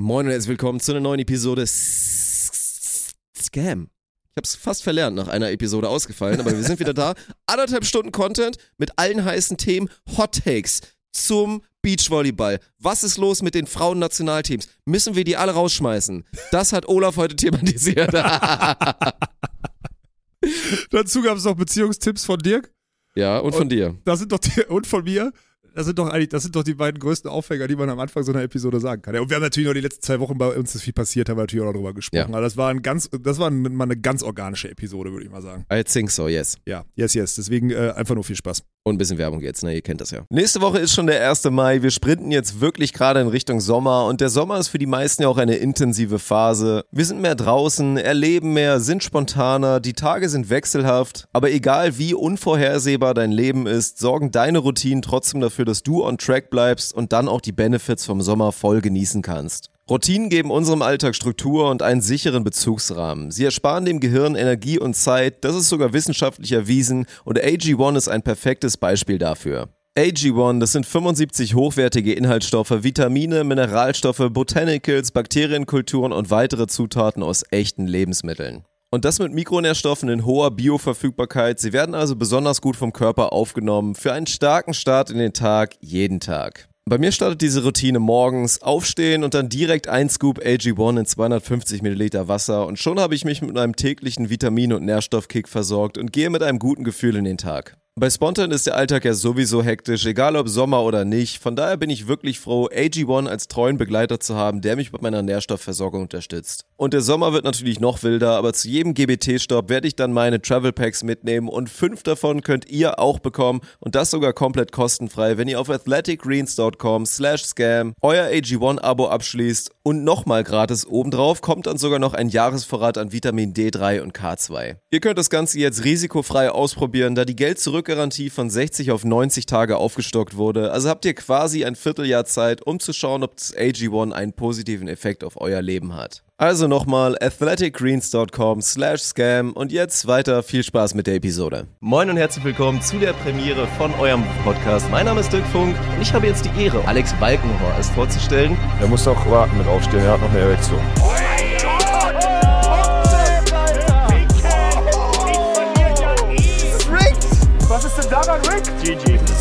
Moin und herzlich willkommen zu einer neuen Episode Scam. Ich hab's fast verlernt, nach einer Episode ausgefallen, aber wir sind wieder da. Anderthalb Stunden Content mit allen heißen Themen, Hot Takes zum Beachvolleyball. Was ist los mit den Frauennationalteams? Müssen wir die alle rausschmeißen? Das hat Olaf heute thematisiert. Dazu gab es noch Beziehungstipps von Dirk. ja, und von dir. Das sind doch die, und von mir. Das sind doch eigentlich, das sind doch die beiden größten Aufhänger, die man am Anfang so einer Episode sagen kann. Ja, und wir haben natürlich noch die letzten zwei Wochen bei uns ist viel passiert, haben wir natürlich auch noch drüber gesprochen. Ja. Aber das war ein ganz, das war mal eine ganz organische Episode, würde ich mal sagen. I think so, yes. Ja, yes, yes. Deswegen äh, einfach nur viel Spaß. Und ein bisschen Werbung jetzt, ne? Ihr kennt das ja. Nächste Woche ist schon der 1. Mai. Wir sprinten jetzt wirklich gerade in Richtung Sommer. Und der Sommer ist für die meisten ja auch eine intensive Phase. Wir sind mehr draußen, erleben mehr, sind spontaner, die Tage sind wechselhaft. Aber egal wie unvorhersehbar dein Leben ist, sorgen deine Routinen trotzdem dafür, dass du on track bleibst und dann auch die Benefits vom Sommer voll genießen kannst. Routinen geben unserem Alltag Struktur und einen sicheren Bezugsrahmen. Sie ersparen dem Gehirn Energie und Zeit, das ist sogar wissenschaftlich erwiesen und AG1 ist ein perfektes Beispiel dafür. AG1, das sind 75 hochwertige Inhaltsstoffe, Vitamine, Mineralstoffe, Botanicals, Bakterienkulturen und weitere Zutaten aus echten Lebensmitteln. Und das mit Mikronährstoffen in hoher Bioverfügbarkeit. Sie werden also besonders gut vom Körper aufgenommen für einen starken Start in den Tag, jeden Tag. Bei mir startet diese Routine morgens, aufstehen und dann direkt ein Scoop AG1 in 250 Milliliter Wasser und schon habe ich mich mit einem täglichen Vitamin- und Nährstoffkick versorgt und gehe mit einem guten Gefühl in den Tag. Bei Spontan ist der Alltag ja sowieso hektisch, egal ob Sommer oder nicht. Von daher bin ich wirklich froh, AG1 als treuen Begleiter zu haben, der mich bei meiner Nährstoffversorgung unterstützt. Und der Sommer wird natürlich noch wilder, aber zu jedem GBT-Stopp werde ich dann meine Travel Packs mitnehmen und fünf davon könnt ihr auch bekommen und das sogar komplett kostenfrei, wenn ihr auf athleticgreens.com slash scam euer AG1-Abo abschließt und nochmal gratis obendrauf kommt dann sogar noch ein Jahresvorrat an Vitamin D3 und K2. Ihr könnt das Ganze jetzt risikofrei ausprobieren, da die Geld-Zurück-Garantie von 60 auf 90 Tage aufgestockt wurde. Also habt ihr quasi ein Vierteljahr Zeit, um zu schauen, ob das AG1 einen positiven Effekt auf euer Leben hat. Also nochmal athleticgreens.com slash scam und jetzt weiter viel Spaß mit der Episode. Moin und herzlich willkommen zu der Premiere von eurem Podcast. Mein Name ist Dirk Funk und ich habe jetzt die Ehre, Alex Balkenhorst vorzustellen. Er muss auch warten mit aufstehen, er hat noch eine Erektion.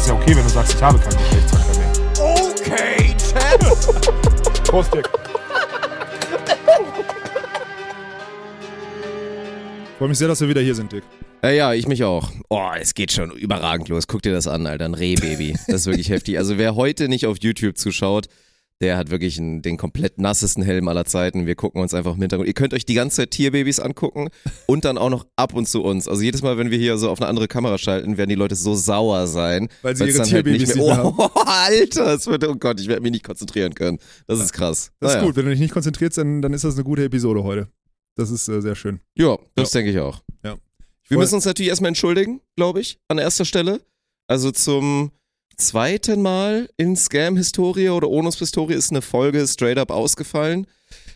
Ja okay, wenn du sagst, ich habe keinen Geschlechtsverkehr mehr. Okay, Chad. Prost, Dick. Freue mich sehr, dass wir wieder hier sind, Dick. Ja, ja, ich mich auch. Oh, es geht schon überragend los. Guck dir das an, Alter. Ein Rehbaby. Das ist wirklich heftig. Also wer heute nicht auf YouTube zuschaut, der hat wirklich einen, den komplett nassesten Helm aller Zeiten. Wir gucken uns einfach im Hintergrund. Ihr könnt euch die ganze Zeit Tierbabys angucken und dann auch noch ab und zu uns. Also jedes Mal, wenn wir hier so auf eine andere Kamera schalten, werden die Leute so sauer sein. Weil sie ihre halt Tierbabys nicht mehr, oh, Alter, es wird, oh Gott, ich werde mich nicht konzentrieren können. Das ist krass. Das Naja. ist gut. Wenn du dich nicht konzentrierst, dann, dann ist das eine gute Episode heute. Das ist äh, sehr schön. Ja, das denke ich auch. Ja. Wir müssen uns natürlich erstmal entschuldigen, glaube ich, an erster Stelle. Also zum zweiten Mal in Scam-Historie oder Onus-Historie ist eine Folge straight up ausgefallen.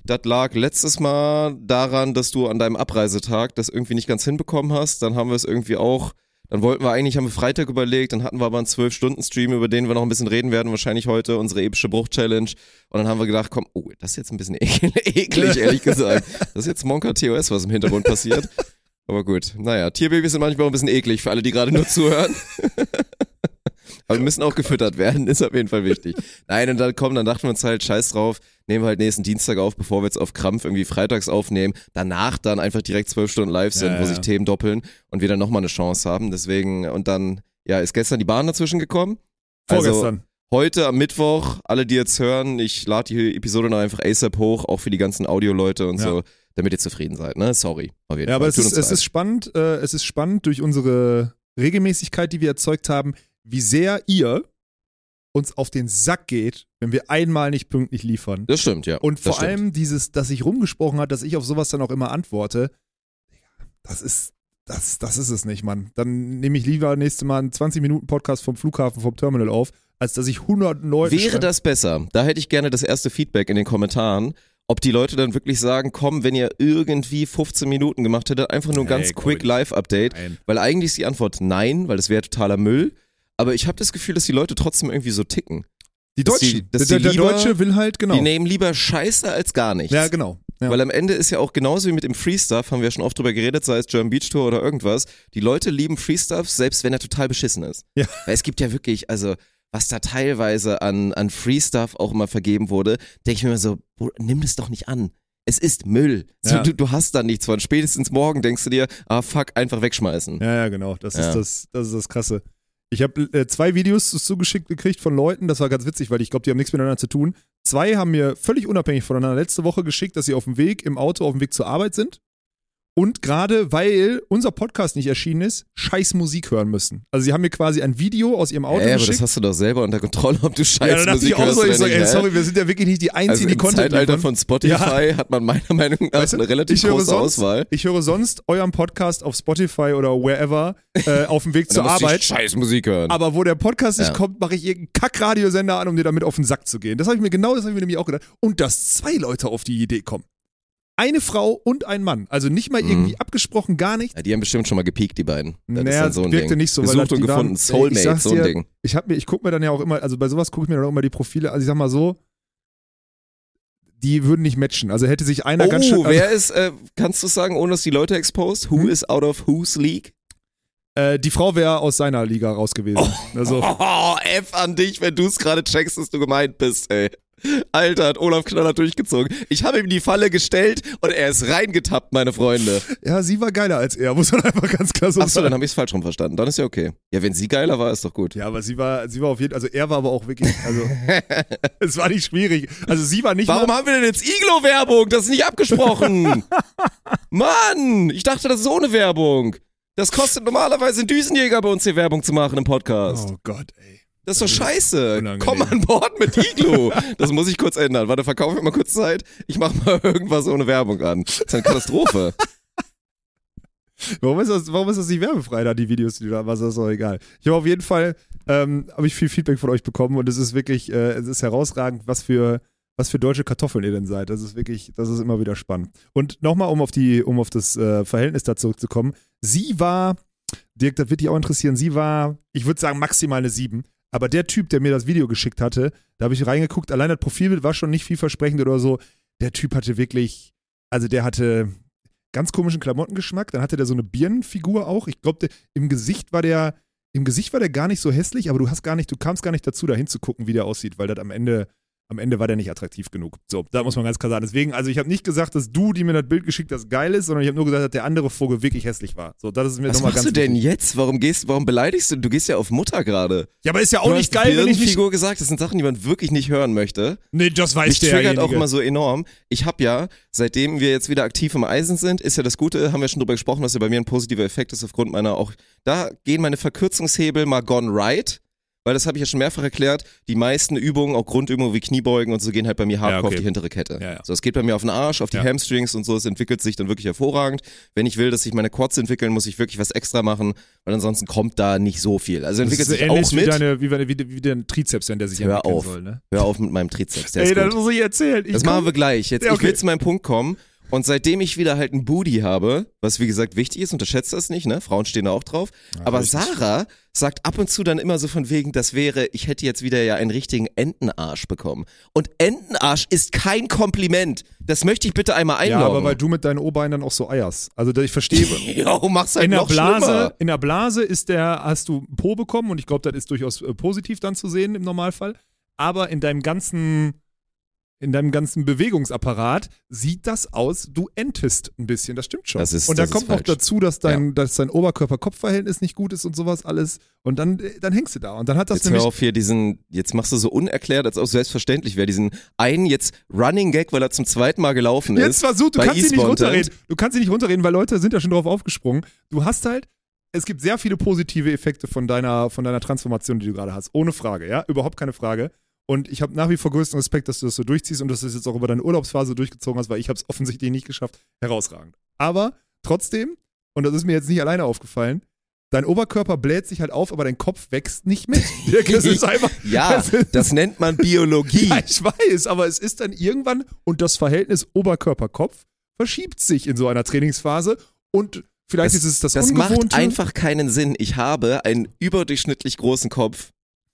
Das lag letztes Mal daran, dass du an deinem Abreisetag das irgendwie nicht ganz hinbekommen hast. Dann haben wir es irgendwie auch, dann wollten wir eigentlich, haben wir Freitag überlegt, dann hatten wir aber einen 12-Stunden-Stream, über den wir noch ein bisschen reden werden, wahrscheinlich heute unsere epische Bruch-Challenge. Und dann haben wir gedacht, komm, oh, das ist jetzt ein bisschen eklig, ehrlich gesagt. Das ist jetzt Monka TOS, was im Hintergrund passiert. Aber gut, naja, Tierbabys sind manchmal auch ein bisschen eklig für alle, die gerade nur zuhören. Aber wir müssen auch gefüttert werden, ist auf jeden Fall wichtig. Nein, und dann kommen, dann dachten wir uns halt, scheiß drauf, nehmen wir halt nächsten Dienstag auf, bevor wir jetzt auf Krampf irgendwie freitags aufnehmen. Danach dann einfach direkt zwölf Stunden live sind, Ja, wo sich Themen doppeln und wir dann nochmal eine Chance haben. Deswegen, und dann, ja, ist gestern die Bahn dazwischen gekommen. Also, Vorgestern. Heute am Mittwoch, alle, die jetzt hören, ich lade die Episode noch einfach ASAP hoch, auch für die ganzen Audioleute und Ja. so, damit ihr zufrieden seid, ne? Sorry. Auf jeden Ja, Fall. aber es ist, es ist spannend, äh, es ist spannend durch unsere Regelmäßigkeit, die wir erzeugt haben, wie sehr ihr uns auf den Sack geht, wenn wir einmal nicht pünktlich liefern. Das stimmt, ja. Und vor allem dieses, dass sich rumgesprochen hat, dass ich auf sowas dann auch immer antworte, das ist, das, das ist es nicht, Mann. Dann nehme ich lieber nächstes Mal einen 20-Minuten-Podcast vom Flughafen, vom Terminal auf, als dass ich 100 Leute Wäre das besser? Da hätte ich gerne das erste Feedback in den Kommentaren, ob die Leute dann wirklich sagen, komm, wenn ihr irgendwie 15 Minuten gemacht hättet, einfach nur ein ganz quick ich. Live-Update. Weil eigentlich ist die Antwort nein, weil das wäre totaler Müll. Aber ich habe das Gefühl, dass die Leute trotzdem irgendwie so ticken. Die Dass Deutschen. die- dass der, der lieber- Deutsche will halt, genau. Die nehmen lieber Scheiße als gar nichts. ja, genau. Ja. Weil am Ende ist ja auch genauso wie mit dem Free Stuff, haben wir ja schon oft drüber geredet, sei es German Beach Tour oder irgendwas. Die Leute lieben Free Stuff, selbst wenn er total beschissen ist. Ja. Weil es gibt ja wirklich, also was da teilweise an, an Free Stuff auch immer vergeben wurde, denke ich mir immer so, Bruder, nimm das doch nicht an. Es ist Müll. So, Ja. du, du hast da nichts von. Spätestens morgen denkst du dir, ah fuck, einfach wegschmeißen. Ja, ja, genau. Das. Ist, das, das ist das Krasse. Ich habe äh, zwei Videos zugeschickt gekriegt von Leuten, das war ganz witzig, weil ich glaube, die haben nichts miteinander zu tun. Zwei haben mir völlig unabhängig voneinander letzte Woche geschickt, dass sie auf dem Weg im Auto, auf dem Weg zur Arbeit sind. Und gerade weil unser Podcast nicht erschienen ist, scheiß Musik hören müssen. Also sie haben mir quasi ein Video aus ihrem Auto Ey, aber geschickt. das hast du doch selber unter Kontrolle, ob du scheiß ja, da dachte Musik ich auch hörst so, ich sag, ey, sorry, wir sind ja wirklich nicht die Also Einzigen, die im Content Zeitalter liefern. von Spotify hat man meiner Meinung nach Weißt du, eine relativ ich höre große sonst, Auswahl. Ich höre sonst euren Podcast auf Spotify oder wherever äh, auf dem Weg zur Arbeit. scheiß Musik hören. Aber wo der Podcast nicht Ja. kommt, mache ich irgendeinen Kackradiosender an, um dir damit auf den Sack zu gehen. Das habe ich mir genau, das habe ich mir nämlich auch gedacht. Und dass zwei Leute auf die Idee kommen. Eine Frau und ein Mann. Also nicht mal irgendwie Mhm. abgesprochen, gar nicht. Ja, die haben bestimmt schon mal gepiekt, die beiden. Das ist Naja, so ein wirkte Ding. nicht so, weil Gesucht das- und waren- gefunden, Ey, ich Soulmate, sag's so ein dir, Ding. Ich habe mir, ich gucke mir dann ja auch immer, also bei sowas gucke ich mir dann auch immer die Profile, also ich sag mal so, die würden nicht matchen. Also hätte sich einer Oh, ganz schön. Also, wer ist, äh, kannst du sagen, ohne dass die Leute exposed, who Hm? is out of whose league? Äh, die Frau wäre aus seiner Liga raus gewesen. Also, Oh, F an dich, wenn du es gerade checkst, dass du gemeint bist, ey. Alter, hat Olaf Knaller durchgezogen. Ich habe ihm die Falle gestellt und er ist reingetappt, meine Freunde. ja, sie war geiler als er, muss man einfach ganz klar so Achso, sagen. dann habe ich es falsch rum verstanden. Dann ist ja okay. Ja, wenn sie geiler war, ist doch gut. Ja, aber sie war, sie war auf jeden also er war aber auch wirklich, also es war nicht schwierig. Also sie war nicht Warum haben wir denn jetzt Iglo-Werbung? Das ist nicht abgesprochen. Mann, ich dachte, das ist ohne Werbung. Das kostet normalerweise einen Düsenjäger bei uns hier Werbung zu machen im Podcast. Oh Gott, ey. Das ist doch scheiße. unangenehm. Komm an Bord mit Iglo. Das muss ich kurz ändern. Warte, verkaufe mir mal kurz Zeit. Ich mache mal irgendwas ohne Werbung an. Das ist eine Katastrophe. Warum ist das, warum ist das nicht werbefrei da, die Videos, die da, was ist doch egal. Ich habe auf jeden Fall, ähm, habe ich viel Feedback von euch bekommen und es ist wirklich, äh, es ist herausragend, was für, was für deutsche Kartoffeln ihr denn seid. Das ist wirklich, das ist immer wieder spannend. Und nochmal, um auf die, um auf das äh, Verhältnis da zurückzukommen. Sie war, Dirk, das wird dich auch interessieren, sie war, ich würde sagen, maximal eine 7. Aber der Typ, der mir das Video geschickt hatte, da habe ich reingeguckt, allein das Profilbild war schon nicht vielversprechend oder so. Der Typ hatte wirklich, also der hatte ganz komischen Klamottengeschmack. Dann hatte der so eine Birnenfigur auch. Ich glaube, im Gesicht war der, im Gesicht war der gar nicht so hässlich, aber du hast gar nicht, du kamst gar nicht dazu, da hinzugucken, wie der aussieht, weil das am Ende, am Ende war der nicht attraktiv genug. So, da muss man ganz klar sagen. Deswegen, also ich habe nicht gesagt, dass du, die mir das Bild geschickt hast, geil ist, sondern ich habe nur gesagt, dass der andere Vogel wirklich hässlich war. So, das ist mir Was nochmal machst ganz du denn wichtig. jetzt? Warum gehst, warum beleidigst du? Du gehst ja auf Mutter gerade. Ja, aber ist ja auch Du nicht hast geil, wenn ich nicht. Birnenfigur gesagt. Das sind Sachen, die man wirklich nicht hören möchte. Nee, das weiß Mich triggert derjenige. auch immer so enorm. Ich habe ja, seitdem wir jetzt wieder aktiv im Eisen sind, ist ja das Gute, haben wir schon drüber gesprochen, was ja bei mir ein positiver Effekt ist aufgrund meiner auch, da gehen meine Verkürzungshebel mal gone right. Weil das habe ich ja schon mehrfach erklärt, die meisten Übungen, auch Grundübungen wie Kniebeugen und so, gehen halt bei mir hardcore Ja, okay. auf die hintere Kette. Ja, ja. So, es geht bei mir auf den Arsch, auf die. Hamstrings und so, es entwickelt sich dann wirklich hervorragend. Wenn ich will, dass sich meine Quads entwickeln, muss ich wirklich was extra machen, weil ansonsten kommt da nicht so viel. Also das entwickelt ist sich ähnlich auch wie, mit. deine, wie, wie, wie, wie dein Trizeps, wenn der sich Hör entwickeln auf. soll. Ne? Hör auf mit meinem Trizeps, der Ey, das muss ich erzählen. Ich Das komm- machen wir gleich. Jetzt, Ja, Ich okay. will zu meinem Punkt kommen. Und seitdem ich wieder halt einen Booty habe, was wie gesagt wichtig ist, unterschätzt das nicht, ne? Frauen stehen da auch drauf. Aber richtig. Sarah sagt ab und zu dann immer so von wegen, das wäre, ich hätte jetzt wieder ja einen richtigen Entenarsch bekommen. Und Entenarsch ist kein Kompliment. Das möchte ich bitte einmal Ja, einloggen. aber weil du mit deinen O-Beinen dann auch so eierst. Also ich verstehe. Jo, mach's halt in der Blase, schlimmer. in der Blase ist der, hast du Po bekommen und ich glaube, das ist durchaus äh, positiv dann zu sehen im Normalfall. Aber in deinem ganzen, in deinem ganzen Bewegungsapparat sieht das aus, du entest ein bisschen. Das stimmt schon. Das ist- und ist kommt noch dazu, dass dein, dass dein Oberkörper-Kopf-Verhältnis nicht gut ist und sowas alles. Und dann, äh, dann hängst du da. Und dann hat das Jetzt hör nämlich. auf hier diesen, jetzt machst du so unerklärt, als ob es selbstverständlich wäre, diesen einen jetzt Running Gag, weil er zum zweiten Mal gelaufen Jetzt ist. versuch, du kannst sie nicht runterreden. Du kannst sie nicht runterreden, weil Leute sind ja schon drauf aufgesprungen. Du hast halt, es gibt sehr viele positive Effekte von deiner, von deiner Transformation, die du gerade hast. Ohne Frage, ja? Überhaupt keine Frage. Und ich habe nach wie vor größten Respekt, dass du das so durchziehst und dass du das jetzt auch über deine Urlaubsphase durchgezogen hast, weil ich habe es offensichtlich nicht geschafft. Herausragend. Aber trotzdem, und das ist mir jetzt nicht alleine aufgefallen, dein Oberkörper bläht sich halt auf, aber dein Kopf wächst nicht mit. Es ist einfach. Ja, es ist- das nennt man Biologie. ja, ich weiß, aber es ist dann irgendwann und das Verhältnis Oberkörper-Kopf verschiebt sich in so einer Trainingsphase und vielleicht Das- ist es das, Das Ungewohnte. macht einfach keinen Sinn. Ich habe einen überdurchschnittlich großen Kopf.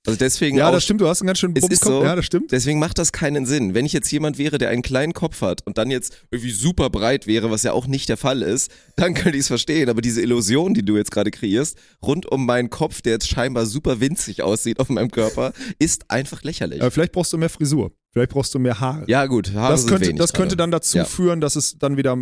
Also deswegen Ja, auch, das stimmt, du hast einen ganz schönen Es ist so. Ja, das stimmt. Deswegen macht das keinen Sinn. Wenn ich jetzt jemand wäre, der einen kleinen Kopf hat und dann jetzt irgendwie super breit wäre, was ja auch nicht der Fall ist, dann könnte ich es verstehen. Aber diese Illusion, die du jetzt gerade kreierst, rund um meinen Kopf, der jetzt scheinbar super winzig aussieht auf meinem Körper, ist einfach lächerlich. Aber vielleicht brauchst du mehr Frisur. Vielleicht brauchst du mehr Haare. ja gut, Haare das sind könnte, wenig das könnte dann dazu Ja. führen, dass es dann wieder. äh,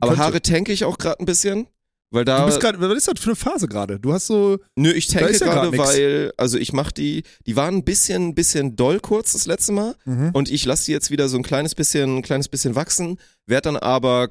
Aber könnte. Haare tanke ich auch gerade ein bisschen, weil da Du bist grad, was ist das für eine Phase gerade? Du hast so. Nö, ich tanke ja gerade, weil, also ich mach die, die waren ein bisschen, bisschen doll kurz das letzte Mal Mhm. und ich lasse die jetzt wieder so ein kleines bisschen, ein kleines bisschen wachsen, werd dann aber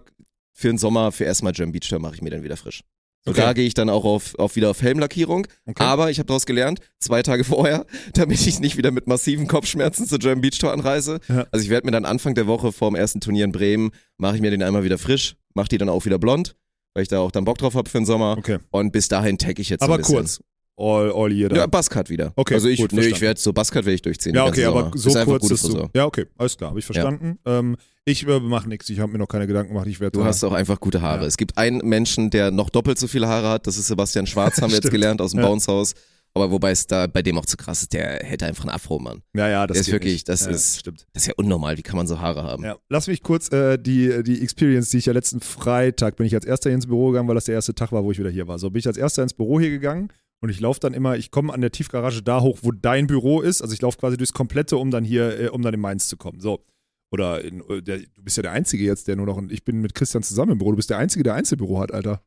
für den Sommer, für erstmal Jam Beach, da mache ich mir dann wieder frisch. So, Okay. Da gehe ich dann auch auf, auf wieder auf Helmlackierung, Okay. aber ich habe daraus gelernt, zwei Tage vorher, damit ich nicht wieder mit massiven Kopfschmerzen zur German Beach Tour anreise. Ja. Also ich werde mir dann Anfang der Woche vorm ersten Turnier in Bremen, mache ich mir den einmal wieder frisch, mache die dann auch wieder blond, weil ich da auch dann Bock drauf habe für den Sommer Okay. und bis dahin tag ich jetzt so Aber ein bisschen. kurz. All, all year. Ja, dann. Buzzcut wieder. Okay, Also ich, gut, nee, ich werde so Buzzcut werde ich durchziehen. Ja, okay, aber so ist kurz ist du. Frisur. Ja, okay, alles klar, habe ich verstanden. Ähm, ich äh, mache nichts, ich habe mir noch keine Gedanken gemacht. Ich werde Du hast auch einfach gute Haare. Ja. Es gibt einen Menschen, der noch doppelt so viele Haare hat. Das ist Sebastian Schwarz, haben wir jetzt gelernt aus dem Ja. Bounce House. Aber wobei es da bei dem auch zu krass ist, der hätte einfach einen Afro, Mann. Ja, ja, das Der ist wirklich- nicht. das ja, ist- stimmt. Das ist ja unnormal. Wie kann man so Haare haben? Ja. Lass mich kurz äh, die, die Experience, die ich ja letzten Freitag, bin ich als erster hier ins Büro gegangen, weil das der erste Tag war, wo ich wieder hier war. So bin ich als erster ins Büro hier gegangen und ich laufe dann immer, ich komme an der Tiefgarage da hoch, wo dein Büro ist. Also ich laufe quasi durchs Komplette, um dann hier, äh, um dann in Mainz zu kommen. So. Oder in, äh, der, du bist ja der Einzige jetzt, der nur noch, ich bin mit Christian zusammen im Büro, du bist der Einzige, der Einzelbüro hat, Alter.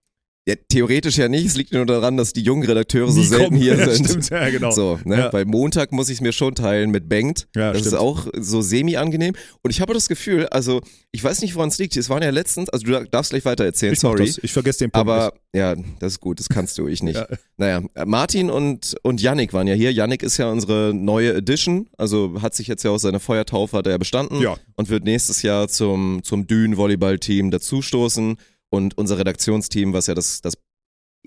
Ja, theoretisch ja nicht. Es liegt nur daran, dass die jungen Redakteure so selten kommen. hier Ja, sind. Stimmt, ja, genau. So, ne? Ja. Weil Montag muss ich es mir schon teilen mit Bengt. Ja, das stimmt. ist auch so semi-angenehm. Und ich habe das Gefühl, also ich weiß nicht, woran es liegt. Es waren ja letztens, also du darfst gleich weiter erzählen, ich sorry. Ich vergesse den Punkt Aber ja, das ist gut, das kannst du, ich nicht. Ja. Naja, Martin und, und Yannick waren ja hier. Yannick ist ja unsere neue Edition, also hat sich jetzt ja aus seiner Feuertaufe hat er ja bestanden Ja. und wird nächstes Jahr zum, zum Dünen-Volleyball-Team dazustoßen. Und unser Redaktionsteam, was ja das, das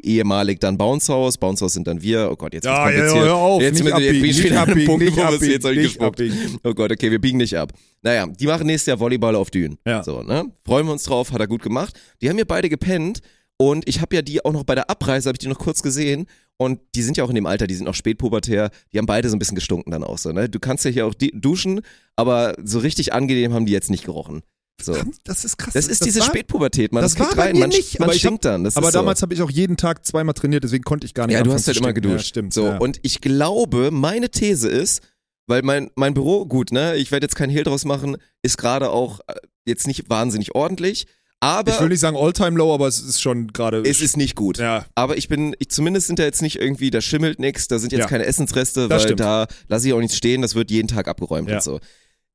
ehemalig dann Bounce House, Bounce House sind dann wir, oh Gott, jetzt Ja, ja, kompliziert. hör auf, Jetzt nicht jetzt abbiegen, ich nicht abbiegen, Punkt, nicht abbiegen, jetzt nicht abbiegen. Oh Gott, okay, wir biegen nicht ab. Naja, die machen nächstes Jahr Volleyball auf Dünen. Ja. So, ne? Freuen wir uns drauf, hat er gut gemacht. Die haben mir beide gepennt und ich habe ja die auch noch bei der Abreise, habe ich die noch kurz gesehen und die sind ja auch in dem Alter, die sind noch spätpubertär, die haben beide so ein bisschen gestunken dann auch so, ne? Du kannst ja hier auch duschen, aber so richtig angenehm haben die jetzt nicht gerochen. So. Das ist krass. Das ist diese war- Spätpubertät, man. das Das, kriegt war rein, man, nicht, man aber stinkt dann. Das Aber so. damals habe ich auch jeden Tag zweimal trainiert, deswegen konnte ich gar nicht Ja, du hast halt immer geduscht. Ja, stimmt. So, ja. und ich glaube, meine These ist, weil mein, mein Büro, gut, ne, ich werde jetzt keinen Hehl draus machen, ist gerade auch äh, jetzt nicht wahnsinnig ordentlich, aber ich will nicht sagen All-Time Low, aber es ist schon gerade. es ist nicht gut. Ja, Aber ich bin, ich, zumindest sind da jetzt nicht irgendwie, da schimmelt nichts, da sind jetzt Ja. keine Essensreste, Das weil stimmt. da lasse ich auch nichts stehen, das wird jeden Tag abgeräumt Ja. und so.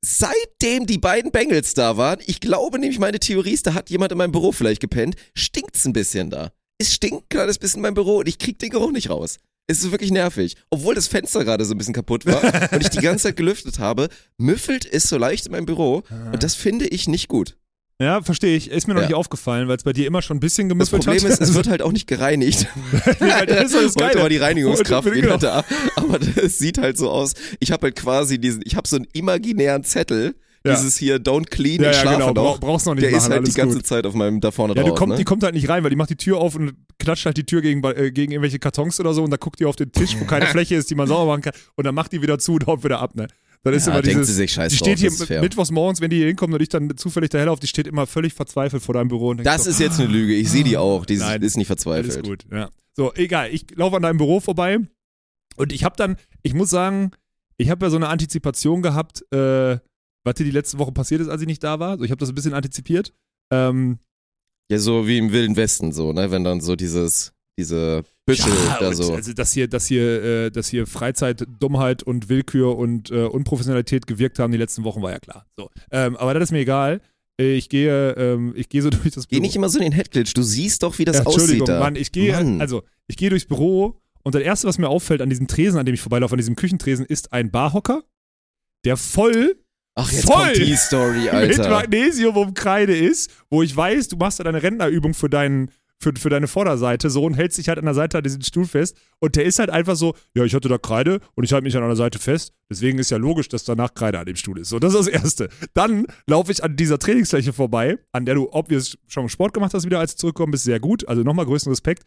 Seitdem die beiden Bengals da waren, ich glaube nämlich, meine Theorie ist, da hat jemand in meinem Büro vielleicht gepennt, stinkt's ein bisschen da. Es stinkt ein kleines bisschen in meinem Büro und ich krieg den Geruch nicht raus. Es ist wirklich nervig. Obwohl das Fenster gerade so ein bisschen kaputt war und ich die ganze Zeit gelüftet habe, müffelt es so leicht in meinem Büro und das finde ich nicht gut. Ja verstehe ich. Ist mir noch Ja. nicht aufgefallen, weil es bei dir immer schon ein bisschen Das gemüffelt Problem hat. ist, es wird halt auch nicht gereinigt. Nee, das ist das Heute Geile. war die Reinigungskraft wieder genau. da. Aber das sieht halt so aus. Ich habe halt quasi diesen, ich habe so einen imaginären Zettel, Ja. dieses hier Don't Clean, Ja, ich ja, schlafe genau. Bra- brauchst noch nicht Der ist machen, halt die alles ganze gut. Zeit auf meinem da vorne Ja, drauf. kommt, ne? die kommt halt nicht rein, weil die macht die Tür auf und klatscht halt die Tür gegen, äh, gegen irgendwelche Kartons oder so und da guckt die auf den Tisch, wo keine Fläche ist, die man sauber machen kann und dann macht die wieder zu und haut wieder ab, ne? Dann ist Ja, immer denkt dieses, sie sich scheiß die drauf, steht hier ist fair. mittwochs morgens, wenn die hier hinkommt und ich dann zufällig daher laufe, die steht immer völlig verzweifelt vor deinem Büro das so, ist jetzt eine Lüge. Ich sehe die auch. Die Nein. ist nicht Alles verzweifelt. gut, ja. So, egal. Ich laufe an deinem Büro vorbei und ich habe dann, ich muss sagen, ich habe ja so eine Antizipation gehabt, äh, was dir die letzte Woche passiert ist, als ich nicht da war. So, ich habe das ein bisschen antizipiert. Ähm, Ja, so wie im Wilden Westen, so, ne? Wenn dann so dieses, diese Büschel ja, und so. Also, dass hier, dass hier, äh, dass hier Freizeit, Dummheit und Willkür und äh, Unprofessionalität gewirkt haben die letzten Wochen, war ja klar. So. Ähm, aber das ist mir egal. Äh, Ich gehe, ähm, ich gehe so durch das Geh Büro. nicht immer so in den Headglitch. Du siehst doch, wie das Ja, Entschuldigung, aussieht da. Mann, ich gehe, Mann. also ich gehe durchs Büro und das erste, was mir auffällt an diesem Tresen, an dem ich vorbeilaufe, an diesem Küchentresen, ist ein Barhocker, der voll Ach, jetzt voll kommt die Story, mit Alter. Magnesium und Kreide ist, wo ich weiß, du machst da deine Rentnerübung für deinen für, für deine Vorderseite so und hältst dich halt an der Seite an diesem Stuhl fest und der ist halt einfach so, ja, ich hatte da Kreide und ich halte mich an einer Seite fest, deswegen ist ja logisch, dass danach Kreide an dem Stuhl ist. So, das ist das Erste. Dann laufe ich an dieser Trainingsfläche vorbei, an der du obvious schon Sport gemacht hast wieder, als du zurückgekommen bist, sehr gut, also nochmal größten Respekt.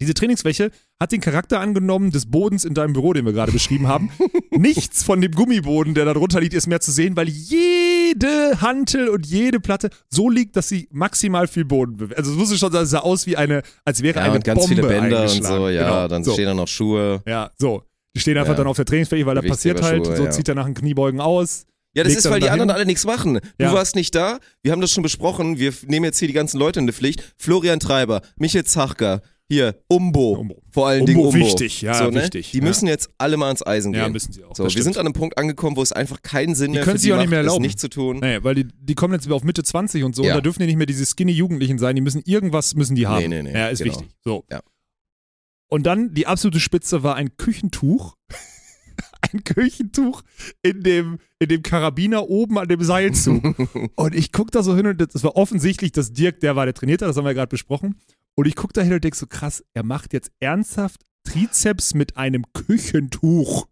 Diese Trainingsfläche hat den Charakter angenommen des Bodens in deinem Büro, den wir gerade beschrieben haben. Nichts von dem Gummiboden, der da drunter liegt, ist mehr zu sehen, weil jede Hantel und jede Platte so liegt, dass sie maximal viel Boden bewegt. Also es muss schon sagen, es sah aus wie eine, als wäre Ja, eine und ganz Bombe viele Bänder und so, ja, Genau. dann so. stehen da noch Schuhe. Ja, so. Die stehen einfach Ja. dann auf der Trainingsfläche, weil da passiert halt, Gewichtheberschuhe, so ja. zieht er nach dem Kniebeugen aus. Ja, das ist, weil die dahin. anderen alle nichts machen. Du Ja. warst nicht da, wir haben das schon besprochen, wir nehmen jetzt hier die ganzen Leute in die Pflicht. Florian Treiber, Michael Zachka, hier, Umbo, Umbo. vor allen Umbo, Dingen Umbo. wichtig, ja, so, ne? wichtig, Die ja. müssen jetzt alle mal ans Eisen Ja, gehen. müssen sie auch. So, wir stimmt. sind an einem Punkt angekommen, wo es einfach keinen Sinn Die mehr können für sich die auch nicht macht, mehr das erlauben. nicht zu tun. Nee, weil die, die kommen jetzt auf Mitte 20 und so Ja. und da dürfen die nicht mehr diese skinny Jugendlichen sein, die müssen irgendwas müssen die haben. Nee, nee, nee, Ja, ist genau. wichtig. So. Ja. Und dann die absolute Spitze war ein Küchentuch. ein Küchentuch in dem, in dem Karabiner oben an dem Seilzug. und ich guck da so hin und das war offensichtlich, dass Dirk, der war der trainiert hat, das haben wir ja gerade besprochen. Und ich guck da hin und denk so, krass, er macht jetzt ernsthaft Trizeps mit einem Küchentuch.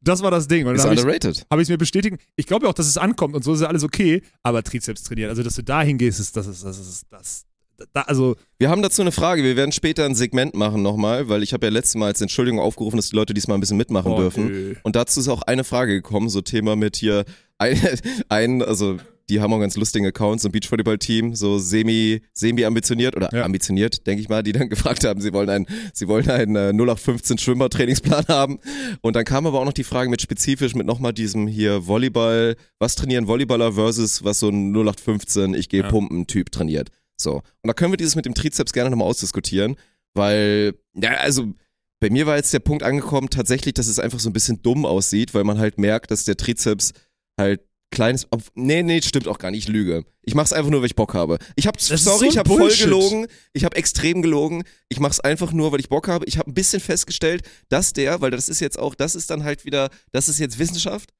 Das war das Ding. Ist underrated. habe ich es mir bestätigt. Ich glaube ja auch, dass es ankommt und so ist ja alles okay, aber Trizeps trainieren, also dass du da hingehst, ist das ist das ist das da, also Wir haben dazu eine Frage. Wir werden später ein Segment machen nochmal, weil ich habe ja letztes Mal als Entschuldigung aufgerufen, dass die Leute diesmal ein bisschen mitmachen Oh, dürfen. nö. Und dazu ist auch eine Frage gekommen, so Thema mit hier ein, ein also die haben auch ganz lustigen Accounts, ein Beachvolleyball-Team, so semi, semi ambitioniert oder Ja. ambitioniert, denke ich mal, die dann gefragt haben, sie wollen einen, sie wollen einen äh, 0815 Schwimmer-Trainingsplan haben. Und dann kam aber auch noch die Frage mit spezifisch mit nochmal diesem hier Volleyball, was trainieren Volleyballer versus was so ein 0815, ich gehe Ja. Pumpen-Typ trainiert. So. Und da können wir dieses mit dem Trizeps gerne nochmal ausdiskutieren, weil, ja, also bei mir war jetzt der Punkt angekommen, tatsächlich, dass es einfach so ein bisschen dumm aussieht, weil man halt merkt, dass der Trizeps halt kleines. ob- Nee, nee, stimmt auch gar nicht, ich lüge. Ich mach's einfach nur, weil ich Bock habe. Ich hab, ist sorry, so ich hab voll Bullshit. gelogen. Ich hab extrem gelogen. Ich mach's einfach nur, weil ich Bock habe. Ich habe ein bisschen festgestellt, dass der, weil das ist jetzt auch, das ist dann halt wieder, das ist jetzt Wissenschaft.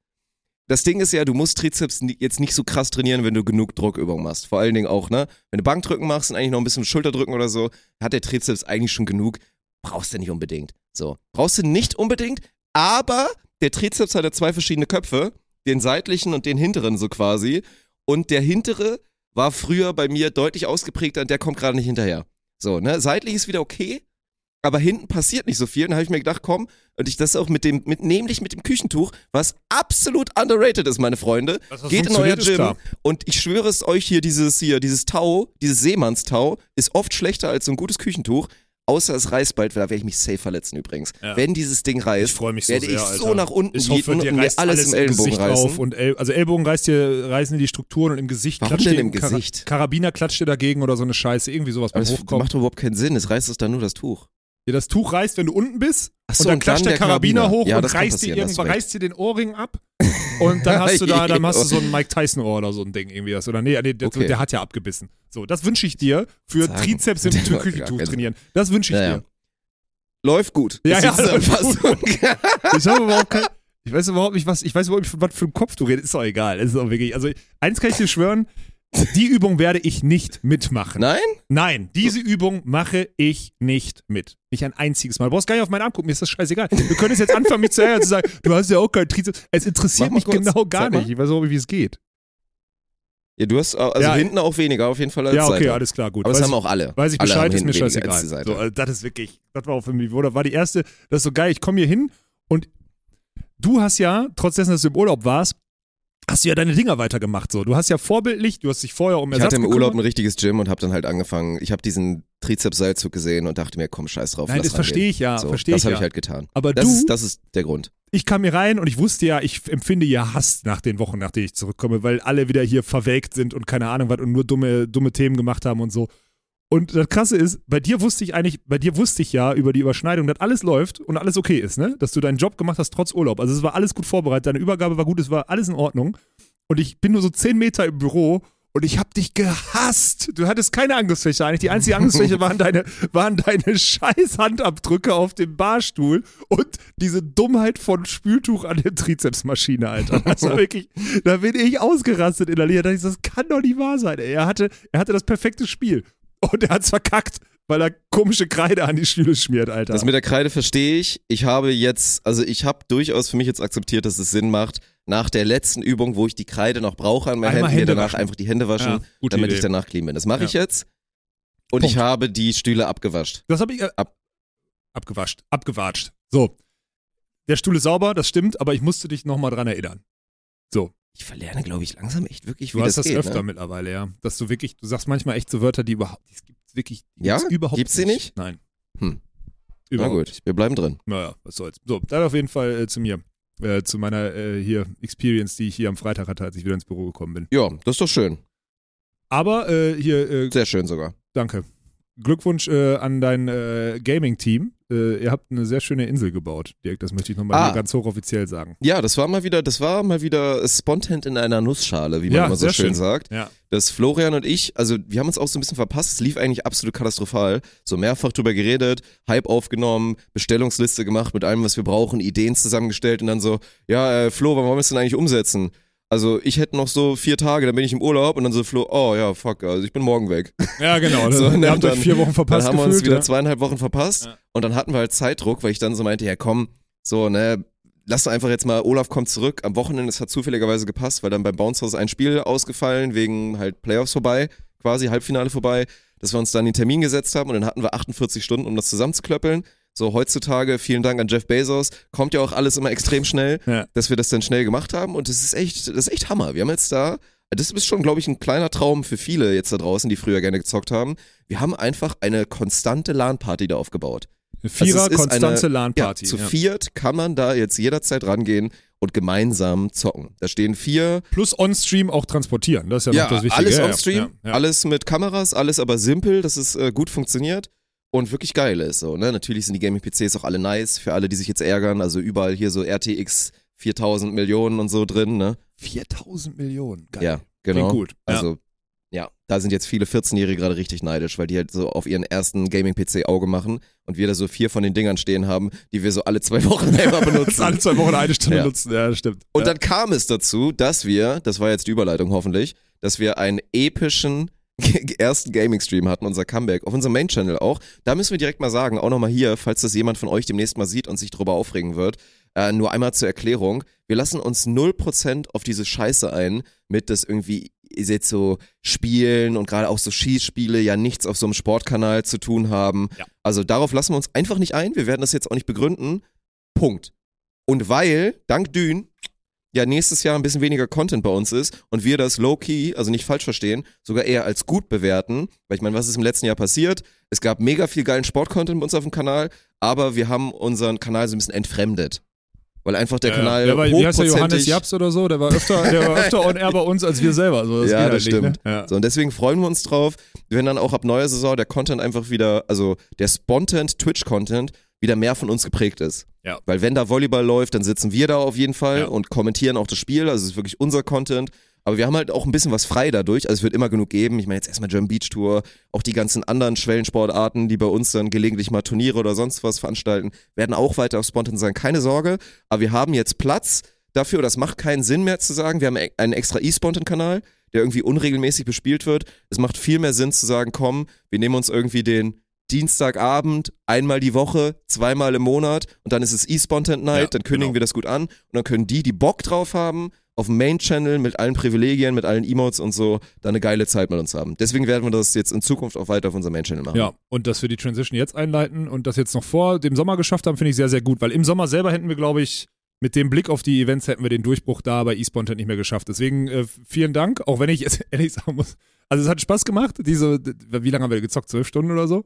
Das Ding ist ja, du musst Trizeps jetzt nicht so krass trainieren, wenn du genug Druckübungen machst. Vor allen Dingen auch, ne? Wenn du Bankdrücken machst und eigentlich noch ein bisschen Schulterdrücken oder so, hat der Trizeps eigentlich schon genug. Brauchst du nicht unbedingt. So. Brauchst du nicht unbedingt, aber der Trizeps hat ja zwei verschiedene Köpfe. Den seitlichen und den hinteren so quasi. Und der hintere war früher bei mir deutlich ausgeprägter und der kommt gerade nicht hinterher. So, ne? Seitlich ist wieder okay, aber hinten passiert nicht so viel. Dann habe ich mir gedacht, komm, und ich das auch mit dem, mit, nämlich mit dem Küchentuch, was absolut underrated ist, meine Freunde. Was Geht in euer Gym und ich schwöre es euch hier, dieses hier, dieses Tau, dieses Seemannstau, ist oft schlechter als so ein gutes Küchentuch. Außer es reißt bald, weil da werde ich mich safe verletzen übrigens. Ja. Wenn dieses Ding reißt, Ich freue mich so werde sehr, ich Alter. so nach unten ich hoffe, und mir alles, alles im Ellenbogen Gesicht reißen. und El also Ellbogen reißt dir, reißen dir die Strukturen und im Gesicht Warum klatscht denn im Kara- Gesicht? Karabiner klatscht dir dagegen oder so eine Scheiße, irgendwie sowas Aber beim das Hochkommen. macht doch überhaupt keinen Sinn. Es reißt es dann nur das Tuch. Ja, das Tuch reißt, wenn du unten bist so, und dann und dann klatscht der der Karabiner, Karabiner. hoch Ja, und reißt dir irgendwann, reißt dir den Ohrring ab und dann hast du da, dann hast du so ein Mike Tyson Ohr oder so ein Ding irgendwie das oder nee, nee der, Okay. der hat ja abgebissen. So, das wünsche ich dir für Sagen. Trizeps im Küchentuch trainieren. Das wünsche ich Ja, ja. dir. Läuft gut. Ja, ja, die Zusammenfassung. Ich habe überhaupt kein, ich weiß überhaupt nicht, was, ich weiß überhaupt nicht, was für einen Kopf du redest. Ist doch egal. Ist doch wirklich, also, eins kann ich dir schwören, die Übung werde ich nicht mitmachen. Nein? Nein, diese Übung mache ich nicht mit. Nicht ein einziges Mal. Du brauchst gar nicht auf meinen Arm gucken, mir ist das scheißegal. Du könntest jetzt anfangen, mich zu ärgern und zu sagen, du hast ja auch keinen Trizeps. Es interessiert mich kurz. genau gar Zeig mal. nicht. Ich weiß auch, wie es geht. Ja, du hast, also Ja. hinten auch weniger auf jeden Fall als Ja, okay, Seite. alles klar, gut. Aber das Weiß haben ich- auch alle. Weiß ich alle Bescheid, haben ist mir scheißegal. So, also das ist wirklich, das war auch für mich, oder war die erste, das ist so geil, ich komme hier hin und du hast ja, trotz dessen, dass du im Urlaub warst, hast du ja deine Dinger weitergemacht. So. Du hast ja vorbildlich, du hast dich vorher um ich Ersatz hatte im. Urlaub ein richtiges Gym und habe dann halt angefangen. Ich habe diesen Trizeps-Seilzug gesehen und dachte mir, komm, scheiß drauf. Nein, das verstehe ich ja, So, verstehe das ich habe ja. ich halt getan. Aber Das, du, ist, das ist der Grund. ich kam hier rein und ich wusste ja, ich empfinde ja Hass nach den Wochen, nach denen ich zurückkomme, weil alle wieder hier verwelkt sind und keine Ahnung was und nur dumme, dumme Themen gemacht haben und so. Und das Krasse ist, bei dir wusste ich eigentlich, bei dir wusste ich ja über die Überschneidung, dass alles läuft und alles okay ist, ne? Dass du deinen Job gemacht hast trotz Urlaub. Also es war alles gut vorbereitet, deine Übergabe war gut, es war alles in Ordnung. Und ich bin nur so zehn Meter im Büro und ich hab dich gehasst. Du hattest keine Angriffsfläche eigentlich. Die einzige Angriffsfläche waren deine, waren deine scheiß Handabdrücke auf dem Barstuhl und diese Dummheit von Spültuch an der Trizepsmaschine, Alter. Das war wirklich, da bin ich ausgerastet in der Liga. Da dachte ich, das kann doch nicht wahr sein. Ey. Er hatte, er hatte das perfekte Spiel. Und er hat's verkackt, weil er komische Kreide an die Stühle schmiert, Alter. Das mit der Kreide verstehe ich. Ich habe jetzt, also ich habe durchaus für mich jetzt akzeptiert, dass es Sinn macht, nach der letzten Übung, wo ich die Kreide noch brauche an meinen Einmal Händen, mir danach waschen. einfach die Hände waschen, Ja, damit Idee. ich danach clean bin. Das mache ich Ja. jetzt. Und Punkt. ich habe die Stühle abgewascht. Das habe ich, äh, Ab, abgewascht, abgewatscht. So. Der Stuhl ist sauber, das stimmt, aber ich musste dich nochmal dran erinnern. So. Ich verlerne, glaube ich, langsam echt wirklich, Du wie hast das, das, geht. öfter ne? mittlerweile, ja. Dass du wirklich, du sagst manchmal echt so Wörter, die überhaupt, die gibt's wirklich, die Ja? gibt's überhaupt Gibt's die nicht? Nein. Hm. Na Überhaupt gut, wir bleiben drin. Naja, was soll's. So, dann auf jeden Fall äh, zu mir. Äh, zu meiner äh, hier Experience, die ich hier am Freitag hatte, als ich wieder ins Büro gekommen bin. Ja, das ist doch schön. Aber äh, hier, äh, Sehr schön sogar. danke. Glückwunsch äh, an dein äh, Gaming-Team. Äh, ihr habt eine sehr schöne Insel gebaut, Dirk. Das möchte ich nochmal Ah. ganz hochoffiziell sagen. Ja, das war mal wieder, das war mal wieder spontan in einer Nussschale, wie man Ja, immer so schön, schön. sagt. Ja. dass Florian und ich, also wir haben uns auch so ein bisschen verpasst, es lief eigentlich absolut katastrophal. So mehrfach drüber geredet, Hype aufgenommen, Bestellungsliste gemacht mit allem, was wir brauchen, Ideen zusammengestellt und dann so, ja, äh, Flo, wann wollen wir es denn eigentlich umsetzen? Also ich hätte noch so vier Tage, dann bin ich im Urlaub und dann so Flo, oh ja, fuck, also ich bin morgen weg. Ja, genau. So, wir ne, haben dann- vier Wochen verpasst dann haben wir uns gefühlt, wieder ja. zweieinhalb Wochen verpasst Ja. und dann hatten wir halt Zeitdruck, weil ich dann so meinte, ja komm, so, ne, lass doch einfach jetzt mal, Olaf kommt zurück. Am Wochenende, es hat zufälligerweise gepasst, weil dann beim Bounce House ein Spiel ausgefallen, wegen halt Playoffs vorbei, quasi Halbfinale vorbei, dass wir uns dann den Termin gesetzt haben und dann hatten wir 48 Stunden, um das zusammenzuklöppeln. So, heutzutage, vielen Dank an Jeff Bezos, kommt ja auch alles immer extrem schnell, Ja. dass wir das dann schnell gemacht haben und das ist echt, das ist echt Hammer. Wir haben jetzt da, das ist schon, glaube ich, ein kleiner Traum für viele jetzt da draußen, die früher gerne gezockt haben. Wir haben einfach eine konstante LAN-Party da aufgebaut. Eine Vierer, Also es ist konstante LAN-Party. Ja, zu ja. viert kann man da jetzt jederzeit rangehen und gemeinsam zocken. Da stehen vier, Plus on-stream auch transportieren. Das ist ja, ja, noch das Wichtige. alles on-stream, Ja, ja. alles mit Kameras, alles aber simpel, dass es äh, gut funktioniert und wirklich geil ist. So, ne? Natürlich sind die Gaming-PCs auch alle nice, für alle, die sich jetzt ärgern. Also überall hier so RTX 4000 Millionen und so drin, ne? 4000 Millionen. Geil. Ja, genau. Klingt gut. Ja. Also, ja, da sind jetzt viele 14-Jährige gerade richtig neidisch, weil die halt so auf ihren ersten Gaming-PC Auge machen und wir da so vier von den Dingern stehen haben, die wir so alle zwei Wochen Das benutzen. alle zwei Wochen eine Stunde Ja. nutzen. Ja, das stimmt. Und ja. dann kam es dazu, dass wir, das war jetzt die Überleitung hoffentlich, dass wir einen epischen ersten Gaming-Stream hatten, unser Comeback, auf unserem Main-Channel auch. Da müssen wir direkt mal sagen, auch nochmal hier, falls das jemand von euch demnächst mal sieht und sich darüber aufregen wird, äh, nur einmal zur Erklärung, wir lassen uns 0% auf diese Scheiße ein, mit das irgendwie ihr seht so Spielen und gerade auch so Schießspiele ja nichts auf so einem Sportkanal zu tun haben. Ja. Also darauf lassen wir uns einfach nicht ein. Wir werden das jetzt auch nicht begründen. Punkt. Und weil, dank Dün, ja nächstes Jahr ein bisschen weniger Content bei uns ist und wir das low-key, also nicht falsch verstehen, sogar eher als gut bewerten, weil ich meine, was ist im letzten Jahr passiert? Es gab mega viel geilen Sport-Content bei uns auf dem Kanal, aber wir haben unseren Kanal so ein bisschen entfremdet. Weil einfach der Ja, Kanal der war, wie heißt der Johannes Japs oder so? Der war öfter, der war öfter on air bei uns als wir selber. Also das Ja, geht das halt stimmt. Nicht, ne? ja. So, und deswegen freuen wir uns drauf, wenn dann auch ab neuer Saison der Content einfach wieder, also der Spontent Twitch-Content wieder mehr von uns geprägt ist. Ja. Weil wenn da Volleyball läuft, dann sitzen wir da auf jeden Fall Ja. und kommentieren auch das Spiel. Also es ist wirklich unser Content. Aber wir haben halt auch ein bisschen was frei dadurch. Also es wird immer genug geben. Ich meine jetzt erstmal German Beach Tour, auch die ganzen anderen Schwellensportarten, die bei uns dann gelegentlich mal Turniere oder sonst was veranstalten, werden auch weiter auf Spontan sein. Keine Sorge. Aber wir haben jetzt Platz dafür. Das macht keinen Sinn mehr zu sagen. Wir haben e- einen extra E-Spontan-Kanal, der irgendwie unregelmäßig bespielt wird. Es macht viel mehr Sinn zu sagen, komm, wir nehmen uns irgendwie den Dienstagabend, einmal die Woche, zweimal im Monat und dann ist es E-Spontent Night, Ja, dann kündigen genau. wir das gut an und dann können die, die Bock drauf haben, auf dem Main-Channel mit allen Privilegien, mit allen Emotes und so, da eine geile Zeit mit uns haben. Deswegen werden wir das jetzt in Zukunft auch weiter auf unserem Main-Channel machen. Ja, und dass wir die Transition jetzt einleiten und das jetzt noch vor dem Sommer geschafft haben, finde ich sehr, sehr gut, weil im Sommer selber hätten wir, glaube ich, mit dem Blick auf die Events hätten wir den Durchbruch da bei eSpontent nicht mehr geschafft. Deswegen äh, vielen Dank, auch wenn ich jetzt ehrlich sagen muss. Also es hat Spaß gemacht, diese, wie lange haben wir gezockt? Zwölf Stunden oder so?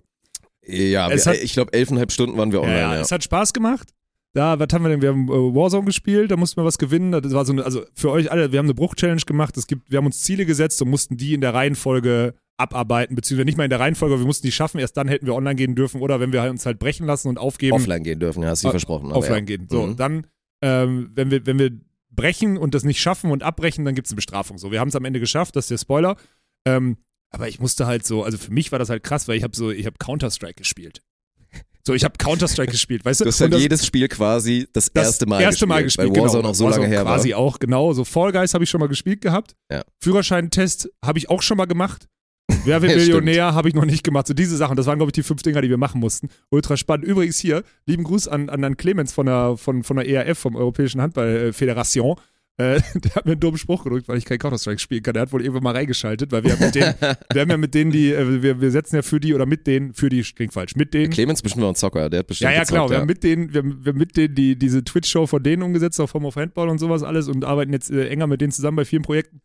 Ja, wir, hat- ich glaube, elfeinhalb Stunden waren wir online. ja, Ja, es hat Spaß gemacht. Da, was haben wir denn? Wir haben äh, Warzone gespielt, da mussten wir was gewinnen. Das war so eine, also für euch alle, wir haben eine Bruch-Challenge gemacht. Es gibt, wir haben uns Ziele gesetzt und mussten die in der Reihenfolge abarbeiten, beziehungsweise nicht mal in der Reihenfolge, aber wir mussten die schaffen. Erst dann hätten wir online gehen dürfen oder wenn wir uns halt brechen lassen und aufgeben. Offline gehen dürfen, ja, hast du Ah, versprochen. aber offline ja. gehen. So, Mhm. dann, ähm, wenn, wir, wenn wir brechen und das nicht schaffen und abbrechen, dann gibt es eine Bestrafung. So, wir haben es am Ende geschafft, das ist der Spoiler. Ähm, aber ich musste halt so, also für mich war das halt krass, weil ich habe so, ich habe Counter-Strike gespielt. So, ich habe Counter-Strike gespielt, weißt du? Du hast halt das- jedes Spiel quasi das, das erste Mal erste gespielt, Mal gespielt, weil Warzone genau. noch so Warzone lange her quasi war. auch, genau. So Fall Guys habe ich schon mal gespielt gehabt. Ja. Führerscheintest habe ich auch schon mal gemacht. Wer wird. Millionär habe ich noch nicht gemacht. So diese Sachen, das waren, glaube ich, die fünf Dinger, die wir machen mussten. Ultra spannend. Übrigens hier, lieben Gruß an, an, an Clemens von der, von, von der ERF, vom Europäischen Handballföderation. Äh, der hat mir einen dummen Spruch gedrückt, weil ich kein Counter-Strike spielen kann. Der hat wohl irgendwann mal reingeschaltet, weil wir haben mit denen, wir haben ja mit denen die, äh, wir, wir setzen ja für die oder mit denen, für die, klingt falsch, mit denen. Clemens bestimmt war ein Zocker, der hat bestimmt Ja, ja, gezockt, klar. Wir ja. haben mit denen, wir, haben- wir haben mit denen die, diese Twitch-Show von denen umgesetzt, auf Form of Handball und sowas alles und arbeiten jetzt äh, enger mit denen zusammen bei vielen Projekten.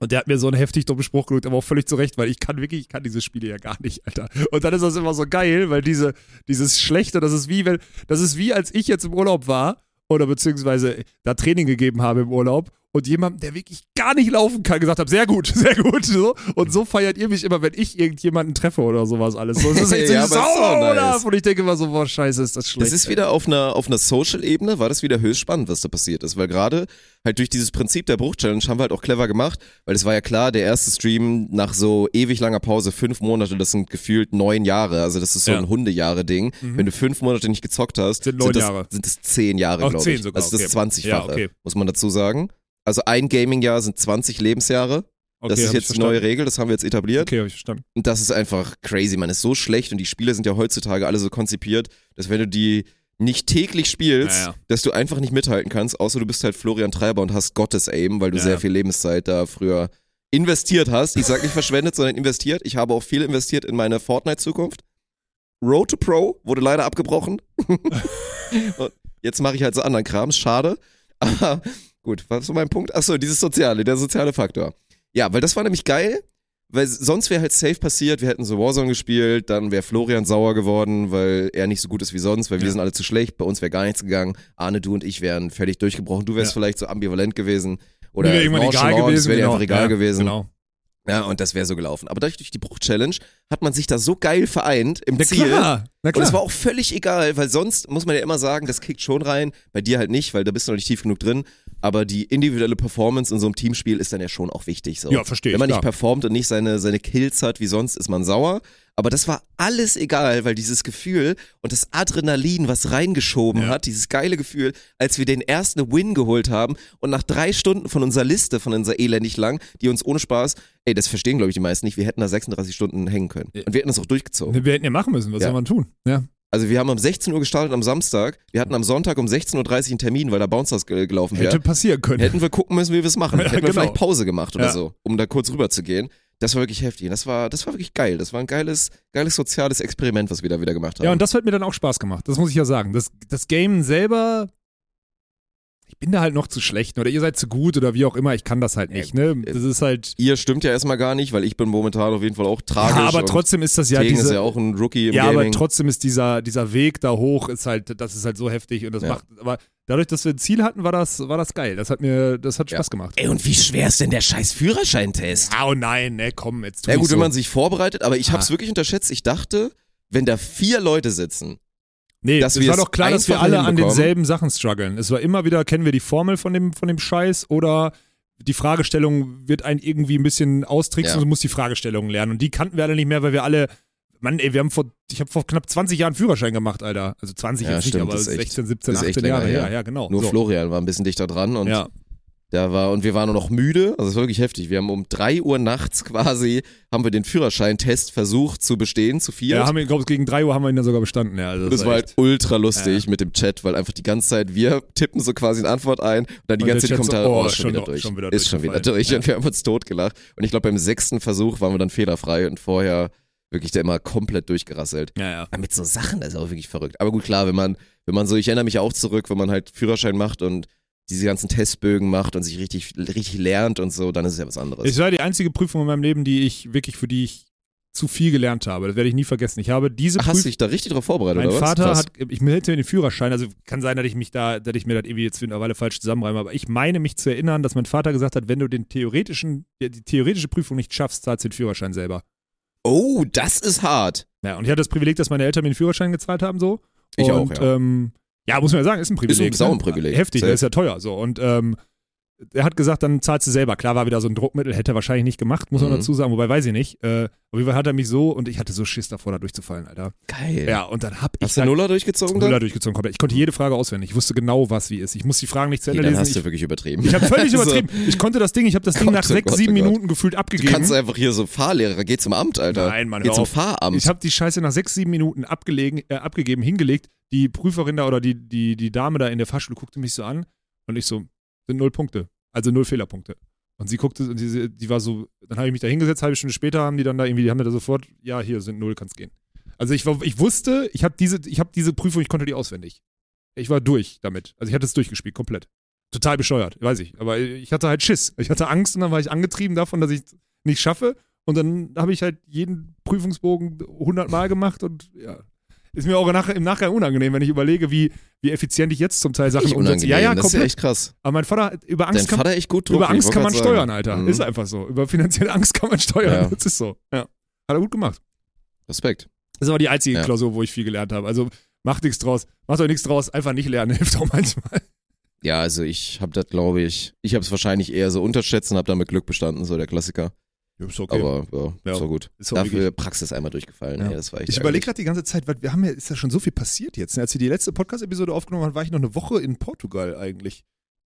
Und der hat mir so einen heftig dummen Spruch gedrückt, aber auch völlig zu Recht, weil ich kann wirklich, ich kann diese Spiele ja gar nicht, Alter. Und dann ist das immer so geil, weil diese, dieses Schlechte, das ist wie, wenn, das ist wie, als ich jetzt im Urlaub war oder beziehungsweise da Training gegeben habe im Urlaub und jemand, der wirklich gar nicht laufen kann, gesagt habe, sehr gut, sehr gut. So. Und so feiert ihr mich immer, wenn ich irgendjemanden treffe oder sowas alles. So, das ist echt so Ja, Au, nice. Und ich denke immer so, boah, scheiße, ist das schlecht. Das ist wieder auf einer, auf einer Social-Ebene, war das wieder höchst spannend, was da passiert ist. Weil gerade halt durch dieses Prinzip der Bruch-Challenge haben wir halt auch clever gemacht, weil es war ja klar, der erste Stream nach so ewig langer Pause, fünf Monate, das sind gefühlt neun Jahre. Also das ist so Ja. ein Hundejahre-Ding. Wenn du fünf Monate nicht gezockt hast, Sind neun das, sind es zehn Jahre, glaube ich. sogar, also das okay. 20-fache, Ja, okay. muss man dazu sagen. Also ein Gaming-Jahr sind 20 Lebensjahre. Okay, das ist jetzt die neue. Regel, das haben wir jetzt etabliert. Okay, hab ich verstanden. Und das ist einfach crazy, man ist so schlecht und die Spiele sind ja heutzutage alle so konzipiert, dass wenn du die nicht täglich spielst, Ja, ja. dass du einfach nicht mithalten kannst, außer du bist halt Florian Treiber und hast Gottes Aim, weil du Ja, sehr viel Lebenszeit da früher investiert hast. Ich sag nicht verschwendet, sondern investiert. Ich habe auch viel investiert in meine Fortnite-Zukunft. Road to Pro wurde leider abgebrochen. und jetzt mache ich halt so anderen Krams, schade. Aber gut, was war mein Punkt? Achso, dieses Soziale, der soziale Faktor. Ja, weil das war nämlich geil, weil sonst wäre halt safe passiert, wir hätten so Warzone gespielt, dann wäre Florian sauer geworden, weil er nicht so gut ist wie sonst, weil wir Ja. sind alle zu schlecht, bei uns wäre gar nichts gegangen. Arne, du und ich wären völlig durchgebrochen, du wärst Ja. vielleicht so ambivalent gewesen. Oder Mir wär irgendwann egal gewesen. es wäre dir genau. einfach egal ja, gewesen. Genau. Ja, und das wäre so gelaufen. Aber dadurch durch die Bruch-Challenge hat man sich da so geil vereint im Na Ziel. klar, na Und klar. es war auch völlig egal, weil sonst muss man ja immer sagen, das kickt schon rein. Bei dir halt nicht, weil da bist du noch nicht tief genug drin. Aber die individuelle Performance in so einem Teamspiel ist dann ja schon auch wichtig. So. Ja, verstehe Wenn man ich, nicht performt und nicht seine, seine Kills hat wie sonst, ist man sauer. Aber das war alles egal, weil dieses Gefühl und das Adrenalin, was reingeschoben Ja. hat, dieses geile Gefühl, als wir den ersten Win geholt haben und nach drei Stunden von unserer Liste, von unserer elendig lang, die uns ohne Spaß, ey, das verstehen glaube ich die meisten nicht, wir hätten da 36 Stunden hängen können. Und wir hätten das auch durchgezogen. Wir hätten ja machen müssen, was Ja. soll man tun? Ja. Also wir haben um 16 Uhr gestartet am Samstag. Wir hatten am Sonntag um 16.30 Uhr einen Termin, weil da Bouncers ge- gelaufen wäre. Hätte passieren können. Hätten wir gucken müssen, wie wir es machen. Ja, Hätten wir genau. vielleicht Pause gemacht oder Ja. so, um da kurz rüber zu gehen. Das war wirklich heftig. Das war, das war wirklich geil. Das war ein geiles, geiles soziales Experiment, was wir da wieder gemacht haben. Ja, und das hat mir dann auch Spaß gemacht. Das muss ich ja sagen. Das, das Game selber, bin da halt noch zu schlecht oder ihr seid zu gut oder wie auch immer. Ich kann das halt nicht. Ne? Das ist halt. Ihr stimmt ja erstmal gar nicht, weil ich bin momentan auf jeden Fall auch tragisch. Ja, aber trotzdem ist das ja diese. ist ja auch ein Rookie im ja, aber Gaming. trotzdem ist dieser, dieser Weg da hoch, ist halt, das ist halt so heftig und das Ja. macht, aber dadurch, dass wir ein Ziel hatten, war das, war das geil. Das hat mir, das hat Ja. Spaß gemacht. Ey, und wie schwer ist denn der scheiß Führerscheintest? Ah, oh nein, ne, komm, jetzt tu Ja gut, so. wenn man sich vorbereitet, aber ich Ah. hab's wirklich unterschätzt. Ich dachte, wenn da vier Leute sitzen, Nee, dass es war doch klar, dass wir alle an denselben Sachen strugglen. Es war immer wieder, kennen wir die Formel von dem, von dem Scheiß oder die Fragestellung wird einen irgendwie ein bisschen austricksen Ja. und du musst die Fragestellungen lernen. Und die kannten wir alle nicht mehr, weil wir alle, Mann, ey, wir haben vor, ich habe vor knapp 20 Jahren Führerschein gemacht, Alter. Also 20 Ja, jetzt stimmt, nicht, aber das ist echt- 16, 17, das ist echt 18 Jahre her. her. Ja, genau. nur so. Florian war ein bisschen dichter dran und Ja. Da war, und wir waren nur noch müde, also es war wirklich heftig. Wir haben um drei Uhr nachts quasi, haben wir den Führerscheintest versucht zu bestehen, zu viert. Ja, haben wir, glaube gegen 3 Uhr haben wir ihn dann sogar bestanden. Ja, also und das war halt ultra lustig mit dem Chat, weil einfach die ganze Zeit, wir tippen so quasi eine Antwort ein und dann die Und ganze Zeit die Chat so, Kommentare, oh, oh, ist schon, wieder durch. schon wieder ist schon wieder durch. Und wir haben uns totgelacht. Und ich glaube, beim sechsten Versuch waren wir dann fehlerfrei und vorher wirklich da immer komplett durchgerasselt. ja, ja. Aber mit so Sachen, das ist auch wirklich verrückt. Aber gut, klar, wenn man, wenn man so, ich erinnere mich auch zurück, wenn man halt Führerschein macht und diese ganzen Testbögen macht und sich richtig, richtig lernt und so, dann ist es ja was anderes. Es war die einzige Prüfung in meinem Leben, die ich wirklich, für die ich zu viel gelernt habe. Das werde ich nie vergessen. Ich habe diese Ach, hast du dich da richtig drauf vorbereitet, Mein oder was? Vater Krass. hat, ich hätte mir den Führerschein, also kann sein, dass ich mich da, dass ich mir das irgendwie jetzt für eine Weile falsch zusammenreime, aber ich meine mich zu erinnern, dass mein Vater gesagt hat, wenn du den theoretischen, die die theoretische Prüfung nicht schaffst, zahlst du den Führerschein selber. Oh, das ist hart. Ja, und ich hatte das Privileg, dass meine Eltern mir den Führerschein gezahlt haben, so. Ich und, auch, ja. Ähm, ja, muss man ja sagen, ist ein Privileg. Ist ein ne? Sauenprivileg. Heftig, Safe. der ist ja teuer, so. Und, ähm, er hat gesagt, dann zahlst du selber. Klar war wieder so ein Druckmittel, hätte er wahrscheinlich nicht gemacht, muss man Mhm. dazu sagen, wobei weiß ich nicht. Äh, auf jeden Fall hat er mich so und ich hatte so Schiss davor, da durchzufallen, Alter. Geil. Ja, und dann hab ich Hast du Nuller durchgezogen Nuller dann? durchgezogen komplett. Ich konnte jede Frage auswendig. Ich wusste genau, was wie ist. Ich muss die Fragen nicht zu Okay, Ende dann lesen. hast Ich, du wirklich übertrieben. ich habe völlig So. übertrieben. Ich konnte das Ding, ich habe das Ding Gott, nach oh sechs, Gott, sieben oh Gott. Minuten gefühlt Du abgegeben. kannst einfach hier so Fahrlehrer, geh zum Amt, Alter. Nein, Mann, Geh zum. Fahramt. Ich habe die Scheiße nach sechs, sieben Minuten abgelegen, äh, abgegeben, hingelegt. Die Prüferin da oder die, die, die Dame da in der Fahrschule guckte mich so an und ich so, sind null Punkte. Also null Fehlerpunkte. Und sie guckte, und die, die war so, dann habe ich mich da hingesetzt, halbe Stunde später haben die dann da irgendwie, die haben mir da sofort, ja, hier sind null, kannst gehen. Also ich, war, ich wusste, ich habe diese, habe diese Prüfung, ich konnte die auswendig. Ich war durch damit. Also ich hatte es durchgespielt, komplett. Total bescheuert, weiß ich. Aber ich hatte halt Schiss. Ich hatte Angst und dann war ich angetrieben davon, dass ich es nicht schaffe. Und dann habe ich halt jeden Prüfungsbogen 100 Mal gemacht und ja. Ist mir auch im Nachgang unangenehm, wenn ich überlege, wie, wie effizient ich jetzt zum Teil Sachen umsetze. Ja, ja, das ist ja komplett. echt krass. Aber mein Vater, über Angst Dein kann, gut drauf. über Angst kann man grad steuern, sagen. Alter. Mhm. Ist einfach so. Über finanzielle Angst kann man steuern. Ja. Das ist so. Ja. Hat er gut gemacht. Respekt. Das ist aber die einzige Ja. Klausur, wo ich viel gelernt habe. Also macht nichts draus. Macht euch nichts draus. Einfach nicht lernen. Hilft auch manchmal. Ja, also ich habe das, glaube ich, ich habe es wahrscheinlich eher so unterschätzt und habe dann mit Glück bestanden, so der Klassiker. Ist Aber ja, Ja. ist war gut. Ist auch Dafür Praxis einmal durchgefallen. Ja. Ja. das war echt Ich überlege gerade die ganze Zeit, weil wir haben ja, ist ja schon so viel passiert jetzt. ne? Als wir die letzte Podcast-Episode aufgenommen haben, war ich noch eine Woche in Portugal eigentlich.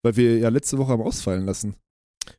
Weil wir ja letzte Woche haben ausfallen lassen.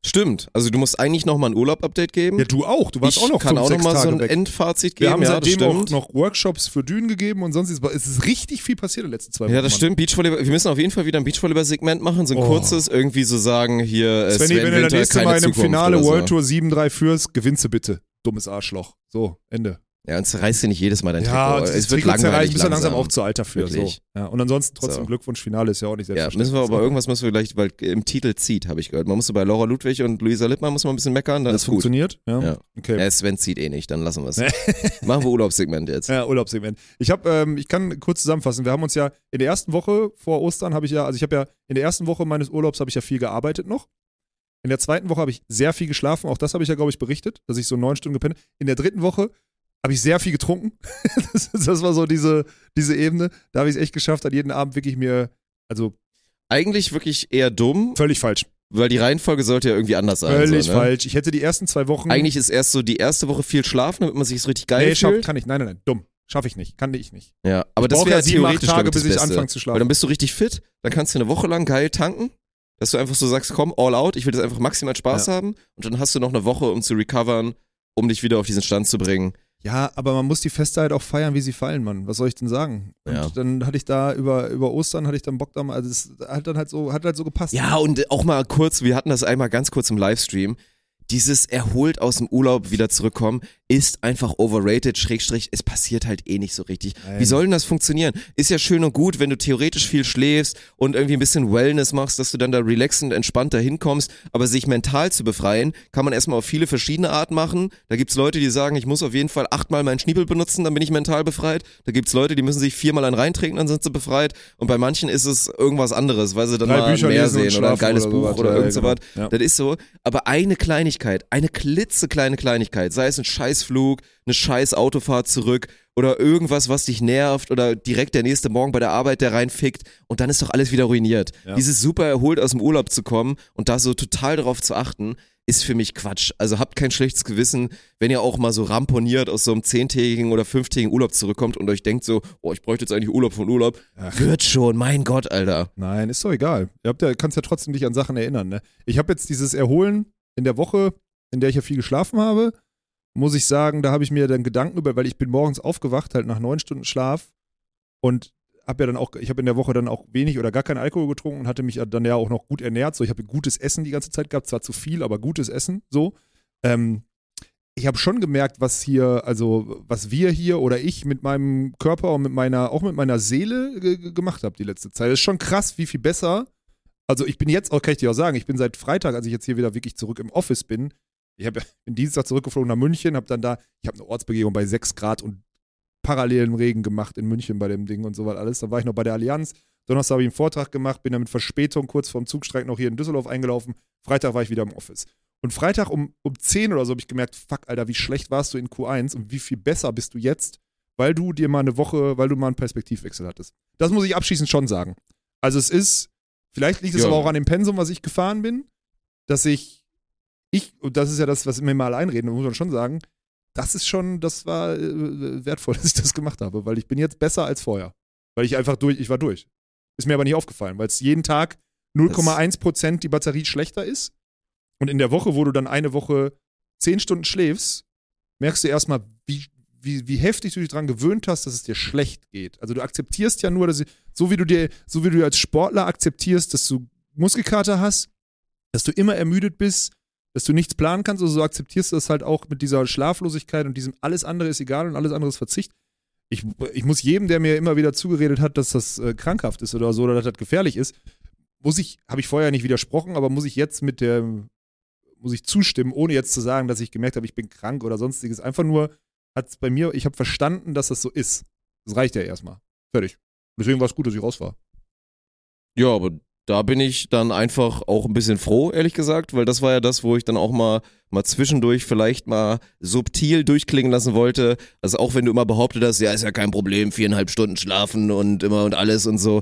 Stimmt. Also du musst eigentlich nochmal ein Urlaub-Update geben. Ja, du auch. Du warst ich auch noch kann fünf, auch nochmal so ein weg. Endfazit Wir geben. haben ja, das seitdem auch noch Workshops für Dünen gegeben und sonst ist, es ist richtig viel passiert in den letzten zwei Wochen. Ja, das Mann. stimmt. Beachvolleyball. Wir müssen auf jeden Fall wieder ein Beachvolleyball-Segment machen. So ein Oh. kurzes, irgendwie so sagen, hier äh, Sven, Svenny, wenn du Winter, das nächste Mal in einem Finale so. World Tour 7-3 führst, gewinnst du bitte. Dummes Arschloch. So, Ende. Ja, und zerreißt dir nicht jedes Mal dein Ja, Trikot. Es wird langweilig bist du langsam auch zu alt dafür. So. Wirklich. Ja, und ansonsten trotzdem So. Glückwunsch, Finale ist ja auch nicht Ja, selbstverständlich. müssen wir aber So. irgendwas müssen wir vielleicht, weil im Titel zieht, habe ich gehört. Man muss so bei Laura Ludwig und Luisa Lippmann muss man ein bisschen meckern, dann Das ist gut. funktioniert? Ja. Ja. Okay. Ja, Sven zieht eh nicht, dann lassen wir es. Machen wir Urlaubssegment jetzt. Ja, Urlaubssegment. Ich habe, ähm, ich kann kurz zusammenfassen. Wir haben uns ja in der ersten Woche vor Ostern habe ich ja, also ich habe ja in der ersten Woche meines Urlaubs habe ich ja viel gearbeitet noch. In der zweiten Woche habe ich sehr viel geschlafen. Auch das habe ich ja, glaube ich, berichtet, dass ich so neun Stunden gepennt. habe. In der dritten Woche habe ich sehr viel getrunken. das, das war so diese, diese Ebene. Da habe ich es echt geschafft, an jeden Abend wirklich mir, also Eigentlich wirklich eher dumm, völlig falsch. weil die Reihenfolge sollte ja irgendwie anders sein. Völlig so, ne? falsch. Ich hätte die ersten zwei Wochen. Eigentlich ist erst so die erste Woche viel schlafen, damit man sich so richtig geil nee, fühlt. kann ich. Nein, nein, nein. Dumm. Schaffe ich nicht. Kann ich nicht. Ja, aber das brauche wäre ja theoretisch Tage, bis das ich anfange zu schlafen. Weil dann bist du richtig fit, dann kannst du eine Woche lang geil tanken, dass du einfach so sagst, komm, all out, ich will jetzt einfach maximal Spaß haben und dann hast du noch eine Woche, um zu recovern, um dich wieder auf diesen Stand zu bringen. Ja, aber man muss die Feste halt auch feiern, wie sie fallen, Mann. Was soll ich denn sagen? Und Ja. dann hatte ich da über, über Ostern hatte ich dann Bock da mal, also es hat dann halt so, hat halt so gepasst. Ja, und auch mal kurz, wir hatten das einmal ganz kurz im Livestream. Dieses erholt aus dem Urlaub wieder zurückkommen ist einfach overrated, Schrägstrich, es passiert halt eh nicht so richtig. Nein. Wie soll denn das funktionieren? Ist ja schön und gut, wenn du theoretisch viel schläfst und irgendwie ein bisschen Wellness machst, dass du dann da relaxend, entspannt da hinkommst, aber sich mental zu befreien, kann man erstmal auf viele verschiedene Arten machen. Da gibt's Leute, die sagen, ich muss auf jeden Fall achtmal meinen Schniebel benutzen, dann bin ich mental befreit. Da gibt's Leute, die müssen sich viermal einen reintrinken, dann sind sie befreit. Und bei manchen ist es irgendwas anderes, weil sie dann Drei mal Bücher mehr sehen oder ein geiles oder Buch sowas. oder Ja, irgend so genau. Ja. Das ist so. Aber eine Kleinigkeit, eine klitzekleine Kleinigkeit, sei es ein Scheißflug, eine scheiß Autofahrt zurück oder irgendwas, was dich nervt oder direkt der nächste Morgen bei der Arbeit, der reinfickt und dann ist doch alles wieder ruiniert. Ja. Dieses super erholt aus dem Urlaub zu kommen und da so total darauf zu achten, ist für mich Quatsch. Also habt kein schlechtes Gewissen, wenn ihr auch mal so ramponiert aus so einem zehntägigen oder fünftägigen Urlaub zurückkommt und euch denkt so, oh, ich bräuchte jetzt eigentlich Urlaub von Urlaub. Ach. Wird schon, mein Gott, Alter. Nein, ist doch egal. Ihr habt ja, kannst ja trotzdem dich an Sachen erinnern. Ne? Ich habe jetzt dieses Erholen in der Woche, in der ich ja viel geschlafen habe, muss ich sagen, da habe ich mir dann Gedanken über, weil ich bin morgens aufgewacht, halt nach neun Stunden Schlaf und habe ja dann auch, ich habe in der Woche dann auch wenig oder gar keinen Alkohol getrunken und hatte mich dann ja auch noch gut ernährt. So, ich habe gutes Essen die ganze Zeit gehabt, zwar zu viel, aber gutes Essen. So. Ähm, ich habe schon gemerkt, was hier, also was wir hier oder ich mit meinem Körper und mit meiner, auch mit meiner Seele ge- ge- gemacht habe die letzte Zeit. Das ist schon krass, wie viel besser. Also ich bin jetzt, auch kann ich dir auch sagen, ich bin seit Freitag, als ich jetzt hier wieder wirklich zurück im Office bin, ich habe bin Dienstag zurückgeflogen nach München, habe dann da, ich habe eine Ortsbegehung bei 6 Grad und parallelen Regen gemacht in München bei dem Ding und so was alles. Dann war ich noch bei der Allianz. Donnerstag habe ich einen Vortrag gemacht, bin dann mit Verspätung kurz vorm Zugstreik noch hier in Düsseldorf eingelaufen. Freitag war ich wieder im Office. Und Freitag um, um 10 oder so habe ich gemerkt, fuck, Alter, wie schlecht warst du in Q1 und wie viel besser bist du jetzt, weil du dir mal eine Woche, weil du mal einen Perspektivwechsel hattest. Das muss ich abschließend schon sagen. Also es ist, vielleicht liegt es Ja. aber auch an dem Pensum, was ich gefahren bin, dass ich, ich, und das ist ja das, was mir mal einreden, muss man schon sagen, das ist schon, das war äh, wertvoll, dass ich das gemacht habe, weil ich bin jetzt besser als vorher. Weil ich einfach durch, ich war durch. Ist mir aber nicht aufgefallen, weil es jeden Tag 0,1% die Batterie schlechter ist. Und in der Woche, wo du dann eine Woche 10 Stunden schläfst, merkst du erstmal, wie, wie, wie heftig du dich daran gewöhnt hast, dass es dir schlecht geht. Also du akzeptierst ja nur, dass so wie du dir, so wie du als Sportler akzeptierst, dass du Muskelkater hast, dass du immer ermüdet bist, dass du nichts planen kannst, also so akzeptierst du das halt auch mit dieser Schlaflosigkeit und diesem alles andere ist egal und alles andere ist Verzicht. Ich, ich muss jedem, der mir immer wieder zugeredet hat, dass das äh, krankhaft ist oder so oder dass das gefährlich ist, muss ich, habe ich vorher nicht widersprochen, aber muss ich jetzt mit der, muss ich zustimmen, ohne jetzt zu sagen, dass ich gemerkt habe, ich bin krank oder sonstiges. Einfach nur hat es bei mir, ich habe verstanden, dass das so ist. Das reicht ja erstmal. Fertig. Deswegen war es gut, dass ich raus war. Ja, aber da bin ich dann einfach auch ein bisschen froh, ehrlich gesagt, weil das war ja das, wo ich dann auch mal, mal zwischendurch vielleicht mal subtil durchklingen lassen wollte. Also auch wenn du immer behauptet hast, ja, ist ja kein Problem, viereinhalb Stunden schlafen und immer und alles und so.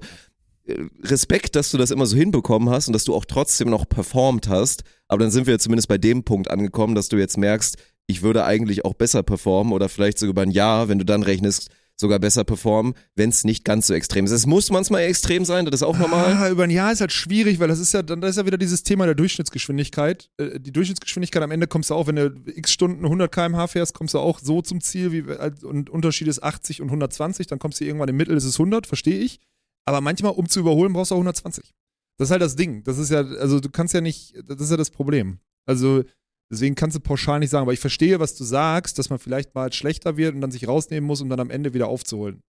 Äh, Respekt, dass du das immer so hinbekommen hast und dass du auch trotzdem noch performt hast. Aber dann sind wir zumindest bei dem Punkt angekommen, dass du jetzt merkst, ich würde eigentlich auch besser performen oder vielleicht sogar über ein Jahr, wenn du dann rechnest, sogar besser performen, wenn es nicht ganz so extrem ist. Es muss manchmal extrem sein, das ist auch normal. Ah, über ein Jahr ist halt schwierig, weil das ist ja, dann da ist ja wieder dieses Thema der Durchschnittsgeschwindigkeit. Äh, Die Durchschnittsgeschwindigkeit am Ende kommst du auch, wenn du x Stunden 100 km/h fährst, kommst du auch so zum Ziel, wie, und Unterschied ist 80 und 120, dann kommst du irgendwann im Mittel, ist es 100, verstehe ich. Aber manchmal, um zu überholen, brauchst du auch 120. Das ist halt das Ding. Das ist ja, also du kannst ja nicht, das ist ja das Problem. Also deswegen kannst du pauschal nicht sagen, aber ich verstehe, was du sagst, dass man vielleicht mal schlechter wird und dann sich rausnehmen muss, um dann am Ende wieder aufzuholen.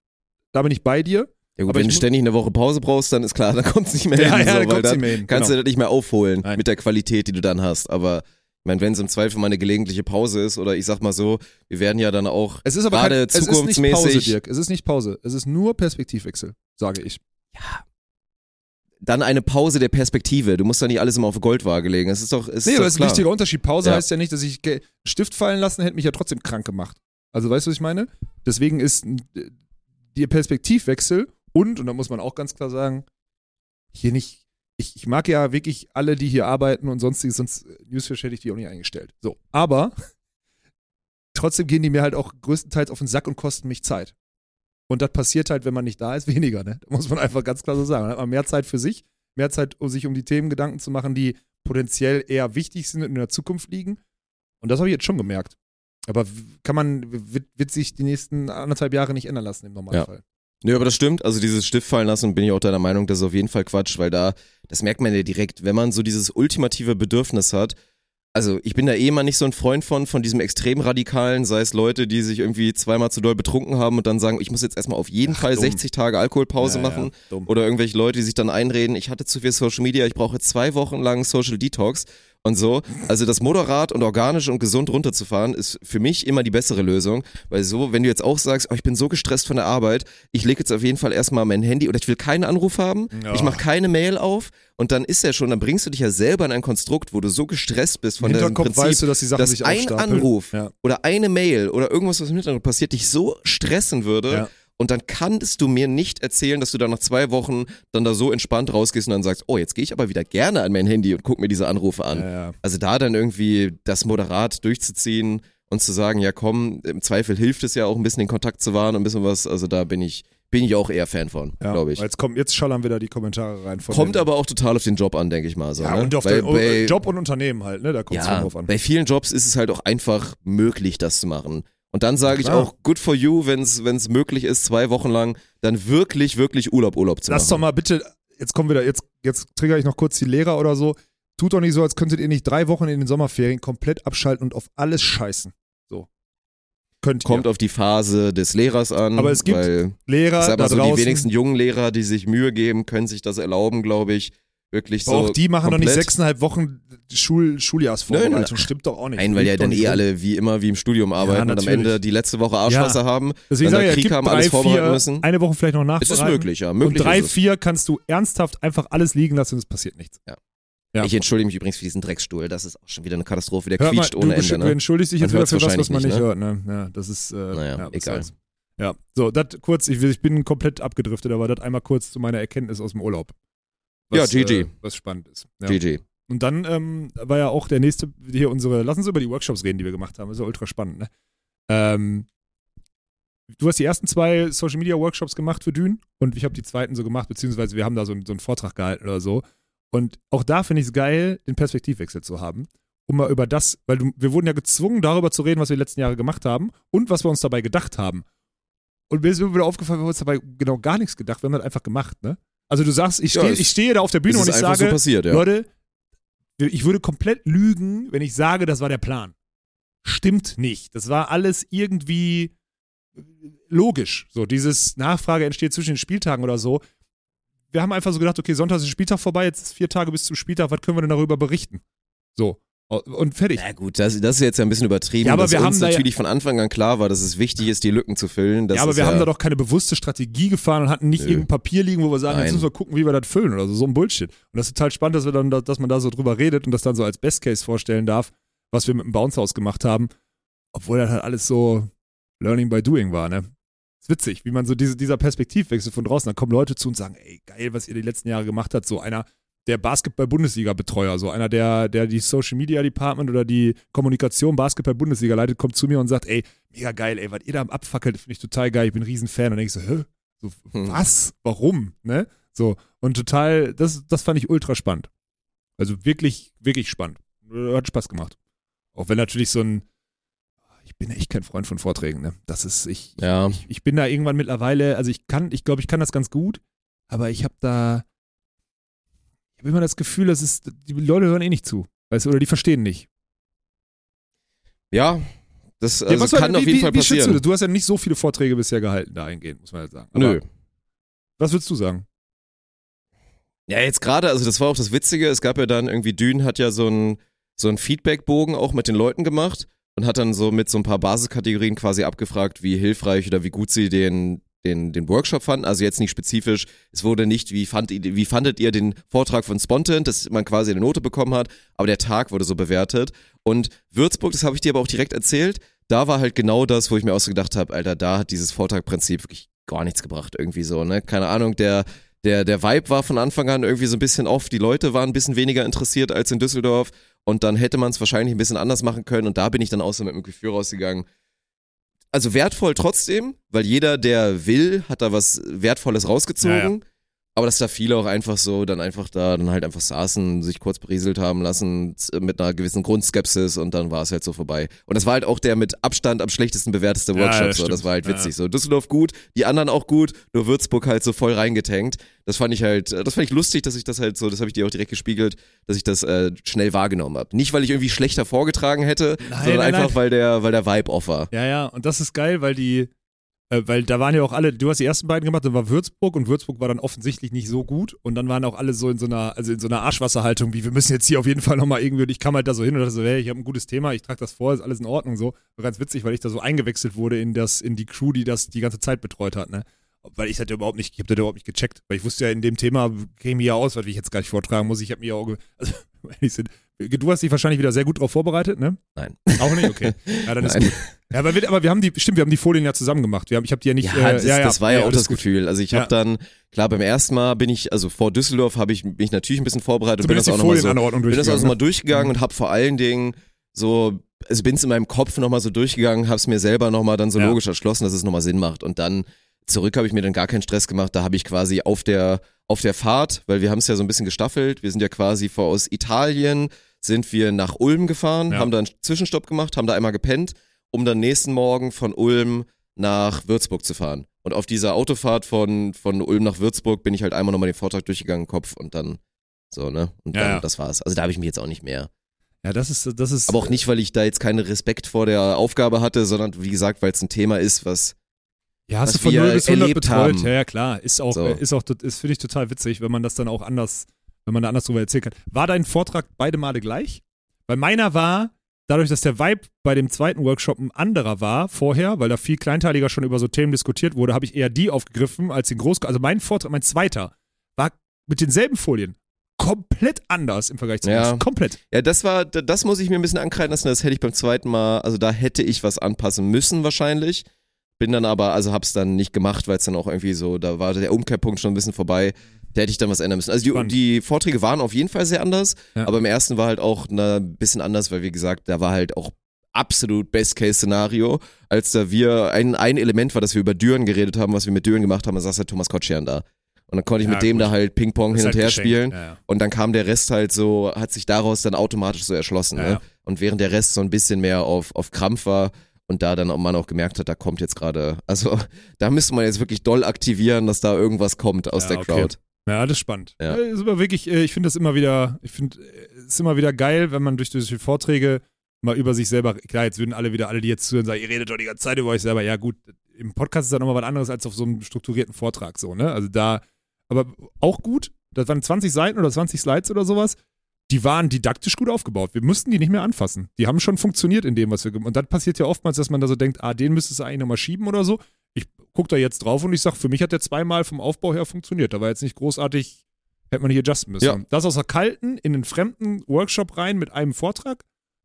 Da bin ich bei dir. Ja gut, Aber wenn ich du ständig eine Woche Pause brauchst, dann ist klar, dann kommt es nicht mehr Ja, hin, ja, so, dann weil dann hin, kannst genau. du das nicht mehr aufholen Nein. mit der Qualität, die du dann hast. Aber ich meine, wenn es im Zweifel mal eine gelegentliche Pause ist oder ich sag mal so, wir werden ja dann auch Es ist aber gerade kein, es ist nicht Pause, zukunftsmäßig Dirk. Es ist nicht Pause. Es ist nur Perspektivwechsel, sage ich. Dann eine Pause der Perspektive. Du musst da nicht alles immer auf Goldwaage legen. Es ist doch, es Nee, ist aber das ist ein wichtiger Unterschied. Pause Ja. heißt ja nicht, dass ich Stift fallen lassen hätte mich ja trotzdem krank gemacht. Also weißt du, was ich meine? Deswegen ist der Perspektivwechsel und, und da muss man auch ganz klar sagen, hier nicht, ich, ich mag ja wirklich alle, die hier arbeiten und sonstiges, sonst äh, Newsfish hätte ich die auch nicht eingestellt. So, aber trotzdem gehen die mir halt auch größtenteils auf den Sack und kosten mich Zeit. Und das passiert halt, wenn man nicht da ist, weniger, ne? Da muss man einfach ganz klar so sagen. Dann hat man mehr Zeit für sich, mehr Zeit, um sich um die Themen Gedanken zu machen, die potenziell eher wichtig sind und in der Zukunft liegen. Und das habe ich jetzt schon gemerkt. Aber kann man, wird, wird sich die nächsten anderthalb Jahre nicht ändern lassen im Normalfall. Nö, aber das stimmt. Also dieses Stift fallen lassen, bin ich auch deiner Meinung, das ist auf jeden Fall Quatsch, weil da, das merkt man ja direkt, wenn man so dieses ultimative Bedürfnis hat. Also ich bin da eh mal nicht so ein Freund von, von diesem extrem radikalen, sei es Leute, die sich irgendwie zweimal zu doll betrunken haben und dann sagen, ich muss jetzt erstmal auf jeden Fall dumm. 60 Tage Alkoholpause Ja, ja, machen. dumm. Oder irgendwelche Leute, die sich dann einreden, ich hatte zu viel Social Media, ich brauche zwei Wochen lang Social Detox und so. Also das moderat und organisch und gesund runterzufahren, ist für mich immer die bessere Lösung. Weil so, wenn du jetzt auch sagst, oh, ich bin so gestresst von der Arbeit, ich lege jetzt auf jeden Fall erstmal mein Handy oder ich will keinen Anruf haben, Ja. ich mache keine Mail auf und dann ist ja schon, dann bringst du dich ja selber in ein Konstrukt, wo du so gestresst bist von Hinterkopf Prinzip, weißt du, dass die Sachen dass sich ein aufstapeln. Anruf Ja. oder eine Mail oder irgendwas, was im Hintergrund passiert, dich so stressen würde. Ja. Und dann kannst du mir nicht erzählen, dass du da nach zwei Wochen dann da so entspannt rausgehst und dann sagst, oh, jetzt gehe ich aber wieder gerne an mein Handy und guck mir diese Anrufe an. Ja, ja. Also da dann irgendwie das moderat durchzuziehen und zu sagen, ja komm, im Zweifel hilft es ja auch ein bisschen den Kontakt zu wahren und ein bisschen was. Also da bin ich, bin ich auch eher Fan von, Ja, glaube ich. Jetzt, kommt, jetzt schallern wieder die Kommentare rein. Kommt aber auch total auf den Job an, denke ich mal. So, ja, ne? und auf Weil den, bei- Job und Unternehmen halt, ne? Da kommt es ja, drauf an. bei vielen Jobs ist es halt auch einfach möglich, das zu machen. Und dann sage ich auch, good for you, wenn es möglich ist, zwei Wochen lang dann wirklich, wirklich Urlaub, Urlaub zu Lass doch machen. mal bitte, jetzt kommen wieder, jetzt, jetzt trigger ich noch kurz die Lehrer oder so. Tut doch nicht so, als könntet ihr nicht drei Wochen in den Sommerferien komplett abschalten und auf alles scheißen. So. Könnt ihr. Kommt auf die Phase des Lehrers an. Aber es gibt Lehrer da so, draußen. die wenigsten jungen Lehrer, die sich Mühe geben, können sich das erlauben, glaube ich. Wirklich so. auch die machen doch nicht sechseinhalb Wochen Schul Schuljahrsvorbereitung. Stimmt doch auch nicht. Nein, weil ja doch dann eh alle wie immer wie im Studium arbeiten und am. Ende die letzte Woche Arschwasser haben. Deswegen dann sage ich, Krieg haben, drei, alles vorbereiten vier, müssen. eine Woche vielleicht noch Es nachbereiten. ist möglich, ja. Möglich und drei, es. vier kannst du ernsthaft einfach alles liegen lassen und es passiert nichts. Ja. Ich entschuldige mich übrigens für diesen Drecksstuhl. Das ist auch schon wieder eine Katastrophe. Der mal, quietscht du ohne Ende. du Ne? entschuldigst dich jetzt wieder für was, was man nicht nicht, hört. Ne? Ja, das ist, äh, Naja, ja, egal. Ja, so, das kurz, ich, ich bin komplett abgedriftet, aber das einmal kurz zu meiner Erkenntnis aus dem Urlaub. Ja, GG. Äh, was spannend ist. Ja. GG. Und dann ähm, war ja auch der nächste, hier unsere, lass uns über die Workshops reden, die wir gemacht haben. Das ist ja ultra spannend, ne? Ähm, du hast die ersten zwei Social Media Workshops gemacht für Dün und ich habe die zweiten so gemacht, beziehungsweise wir haben da so, einen- so einen Vortrag gehalten oder so. Und auch da finde ich es geil, den Perspektivwechsel zu haben, um mal über das, weil du, wir wurden ja gezwungen, darüber zu reden, was wir die letzten Jahre gemacht haben und was wir uns dabei gedacht haben. Und mir ist immer wieder aufgefallen, wir haben uns dabei genau gar nichts gedacht, wir haben das einfach gemacht, ne? Also du sagst, ich Ja, es- ich stehe da auf der Bühne und ich sage, so passiert, ja. Leute, ich würde komplett lügen, wenn ich sage, das war der Plan. Stimmt nicht. Das war alles irgendwie logisch. So, dieses Nachfrage entsteht zwischen den Spieltagen oder so. Wir haben einfach so gedacht, okay, Sonntag ist der Spieltag vorbei, jetzt ist vier Tage bis zum Spieltag, was können wir denn darüber berichten? So. Und fertig. Na gut, das, das ist jetzt ja ein bisschen übertrieben, Ja, aber dass wir uns haben da ja- natürlich von Anfang an klar war, dass es wichtig ist, die Lücken zu füllen. Ja, aber wir ja, haben da doch keine bewusste Strategie gefahren und hatten nicht Nö. irgendein Papier liegen, wo wir sagen, Nein. jetzt müssen wir gucken, wie wir das füllen oder so. So ein Bullshit. Und das ist total spannend, dass wir dann, dass man da so drüber redet und das dann so als Best Case vorstellen darf, was wir mit dem Bounce House gemacht haben. Obwohl das halt alles so Learning by Doing war, ne? Ist witzig, wie man so diese, dieser Perspektivwechsel von draußen, dann kommen Leute zu und sagen, ey, geil, was ihr die letzten Jahre gemacht habt, so einer der Basketball-Bundesliga-Betreuer, so einer, der, der die Social Media Department oder die Kommunikation Basketball-Bundesliga leitet, kommt zu mir und sagt, ey, mega geil, ey, was ihr da am Abfackelt, finde ich total geil, ich bin ein Riesenfan. Und dann denke ich so, hä? So, Hm. was? Warum? Ne? So, und total, das, das fand ich ultra spannend. Also wirklich, wirklich spannend. Hat Spaß gemacht. Auch wenn natürlich so ein, ich bin echt kein Freund von Vorträgen, ne? Das ist, ich, Ja. ich, ich bin da irgendwann mittlerweile, also ich kann, ich glaube, ich kann das ganz gut, aber ich habe da, habe immer das Gefühl, das ist, die Leute hören eh nicht zu, weißt du, oder die verstehen nicht. Ja, das Ja, also kann wie, auf jeden wie, Fall wie Du, passieren. das? du hast ja nicht so viele Vorträge bisher gehalten dahingehend, muss man halt sagen. Aber Nö. Was würdest du sagen? Ja, jetzt gerade, also das war auch das Witzige, es gab ja dann irgendwie, Dün hat ja so einen so einen Feedbackbogen auch mit den Leuten gemacht und hat dann so mit so ein paar Basiskategorien quasi abgefragt, wie hilfreich oder wie gut sie den, den, den Workshop fanden. Also jetzt nicht spezifisch, es wurde nicht, wie, fand, wie fandet ihr den Vortrag von Spontan, dass man quasi eine Note bekommen hat, aber der Tag wurde so bewertet. Und Würzburg, das habe ich dir aber auch direkt erzählt, da war halt genau das, wo ich mir auch so gedacht habe, Alter, da hat dieses Vortragprinzip wirklich gar nichts gebracht, irgendwie so, ne? Keine Ahnung, der, der, der Vibe war von Anfang an irgendwie so ein bisschen off, die Leute waren ein bisschen weniger interessiert als in Düsseldorf und dann hätte man es wahrscheinlich ein bisschen anders machen können und da bin ich dann auch so mit dem Gefühl rausgegangen. Also wertvoll trotzdem, weil jeder, der will, hat da was Wertvolles rausgezogen. Ja, ja. Aber dass da viele auch einfach so dann einfach da dann halt einfach saßen, sich kurz berieselt haben lassen mit einer gewissen Grundskepsis und dann war es halt so vorbei. Und das war halt auch der mit Abstand am schlechtesten bewerteste Ja, Workshop. ja, so. Das war halt Ja, witzig. So Düsseldorf gut, die anderen auch gut, nur Würzburg halt so voll reingetankt. Das fand ich halt, das fand ich lustig, dass ich das halt so, das habe ich dir auch direkt gespiegelt, dass ich das äh, schnell wahrgenommen habe. Nicht, weil ich irgendwie schlechter vorgetragen hätte, Nein, sondern nein, einfach, nein. weil der, weil der Vibe off war. Ja, ja, und das ist geil, weil die, äh, weil da waren ja auch alle, du hast die ersten beiden gemacht, dann war Würzburg und Würzburg war dann offensichtlich nicht so gut und dann waren auch alle so in so einer, also in so einer Arschwasserhaltung, wie wir müssen jetzt hier auf jeden Fall nochmal irgendwie, und ich kam halt da so hin und dachte so, hey, ich habe ein gutes Thema, ich trage das vor, ist alles in Ordnung so. War ganz witzig, weil ich da so eingewechselt wurde in das, in die Crew, die das die ganze Zeit betreut hat, ne. Weil ich das ja überhaupt nicht, ich habe das überhaupt nicht gecheckt, weil ich wusste ja in dem Thema, käme mir ja aus, was ich jetzt gar nicht vortragen muss. Ich habe mir ja auch, also, sind, du hast dich wahrscheinlich wieder sehr gut drauf vorbereitet, ne? Nein. Auch nicht? Okay. Ja, dann ist Nein. gut. Ja, aber wir, aber wir haben die, stimmt, wir haben die Folien ja zusammen gemacht. Wir haben, ich habe die ja nicht. Ja, äh, das, das war ja, auch das gut. Gefühl. Also ich Ja. habe dann, klar, beim ersten Mal bin ich, also vor Düsseldorf habe ich mich natürlich ein bisschen vorbereitet und bin das die auch nochmal so, bin das auch durchgegangen. nochmal durchgegangen und habe vor allen Dingen so, also bin es in meinem Kopf nochmal so durchgegangen, habe es mir selber nochmal dann so Ja. logisch erschlossen, dass es nochmal Sinn macht. Und dann zurück habe ich mir dann gar keinen Stress gemacht. Da habe ich quasi auf der, auf der Fahrt, weil wir haben es ja so ein bisschen gestaffelt, wir sind ja quasi vor aus Italien, sind wir nach Ulm gefahren, Ja. haben da einen Zwischenstopp gemacht, haben da einmal gepennt, um dann nächsten Morgen von Ulm nach Würzburg zu fahren. Und auf dieser Autofahrt von, von Ulm nach Würzburg bin ich halt einmal nochmal den Vortrag durchgegangen Kopf und dann so, ne? Und Ja, dann, ja. das war's. Also da habe ich mich jetzt auch nicht mehr. Ja, das ist, das ist. Aber auch nicht, weil ich da jetzt keinen Respekt vor der Aufgabe hatte, sondern wie gesagt, weil es ein Thema ist, was Ja, hast du von wir 0 bis 100 erlebt betreut. haben. Ja, ja, klar. Ist auch, So. äh, ist auch, ist finde ich total witzig, wenn man das dann auch anders, wenn man da anders drüber erzählen kann. War dein Vortrag beide Male gleich? Weil meiner war, dadurch, dass der Vibe bei dem zweiten Workshop ein anderer war vorher, weil da viel kleinteiliger schon über so Themen diskutiert wurde, habe ich eher die aufgegriffen als den Groß. Also mein Vortrag, mein zweiter, war mit denselben Folien komplett anders im Vergleich zum Ja. ersten. Komplett. Ja, das war, da- das muss ich mir ein bisschen ankreiden lassen. Das hätte ich beim zweiten Mal, also da hätte ich was anpassen müssen wahrscheinlich. Bin dann aber, also hab's dann nicht gemacht, weil es dann auch irgendwie so, da war der Umkehrpunkt schon ein bisschen vorbei. Da hätte ich dann was ändern müssen. Also die, die Vorträge waren auf jeden Fall sehr anders, Ja. aber im ersten war halt auch ein bisschen anders, weil wie gesagt, da war halt auch absolut Best-Case-Szenario, als da wir, ein, ein Element war, dass wir über Düren geredet haben, was wir mit Düren gemacht haben, da saß halt Thomas Kotschern da. Und dann konnte ich Ja, mit dem gut. da halt Ping-Pong hin und halt her geschenkt. spielen. Ja. Und dann kam der Rest halt so, hat sich daraus dann automatisch so erschlossen. Ne? Und während der Rest so ein bisschen mehr auf, auf Krampf war und da dann auch man auch gemerkt hat, da kommt jetzt gerade, also da müsste man jetzt wirklich doll aktivieren, dass da irgendwas kommt aus Ja, der okay. Crowd. Ja, das ist spannend. Ja. Ja. Ist aber wirklich, äh, ich finde das immer wieder, ich finde, äh, ist immer wieder geil, wenn man durch diese Vorträge mal über sich selber, klar, jetzt würden alle wieder, alle, die jetzt zuhören, sagen, ihr redet doch die ganze Zeit über euch selber. Ja, gut, im Podcast ist das nochmal was anderes als auf so einem strukturierten Vortrag, so, ne? Also da, aber auch gut, das waren 20 Seiten oder 20 Slides oder sowas. Die waren didaktisch gut aufgebaut. Wir mussten die nicht mehr anfassen. Die haben schon funktioniert in dem, was wir gemacht haben. Und dann passiert ja oftmals, dass man da so denkt, ah, den müsstest du eigentlich nochmal schieben oder so. Ich gucke da jetzt drauf und ich sage, für mich hat der zweimal vom Aufbau her funktioniert. Da war jetzt nicht großartig, hätte man nicht adjusten müssen. Ja. Das aus der kalten in den fremden Workshop rein mit einem Vortrag,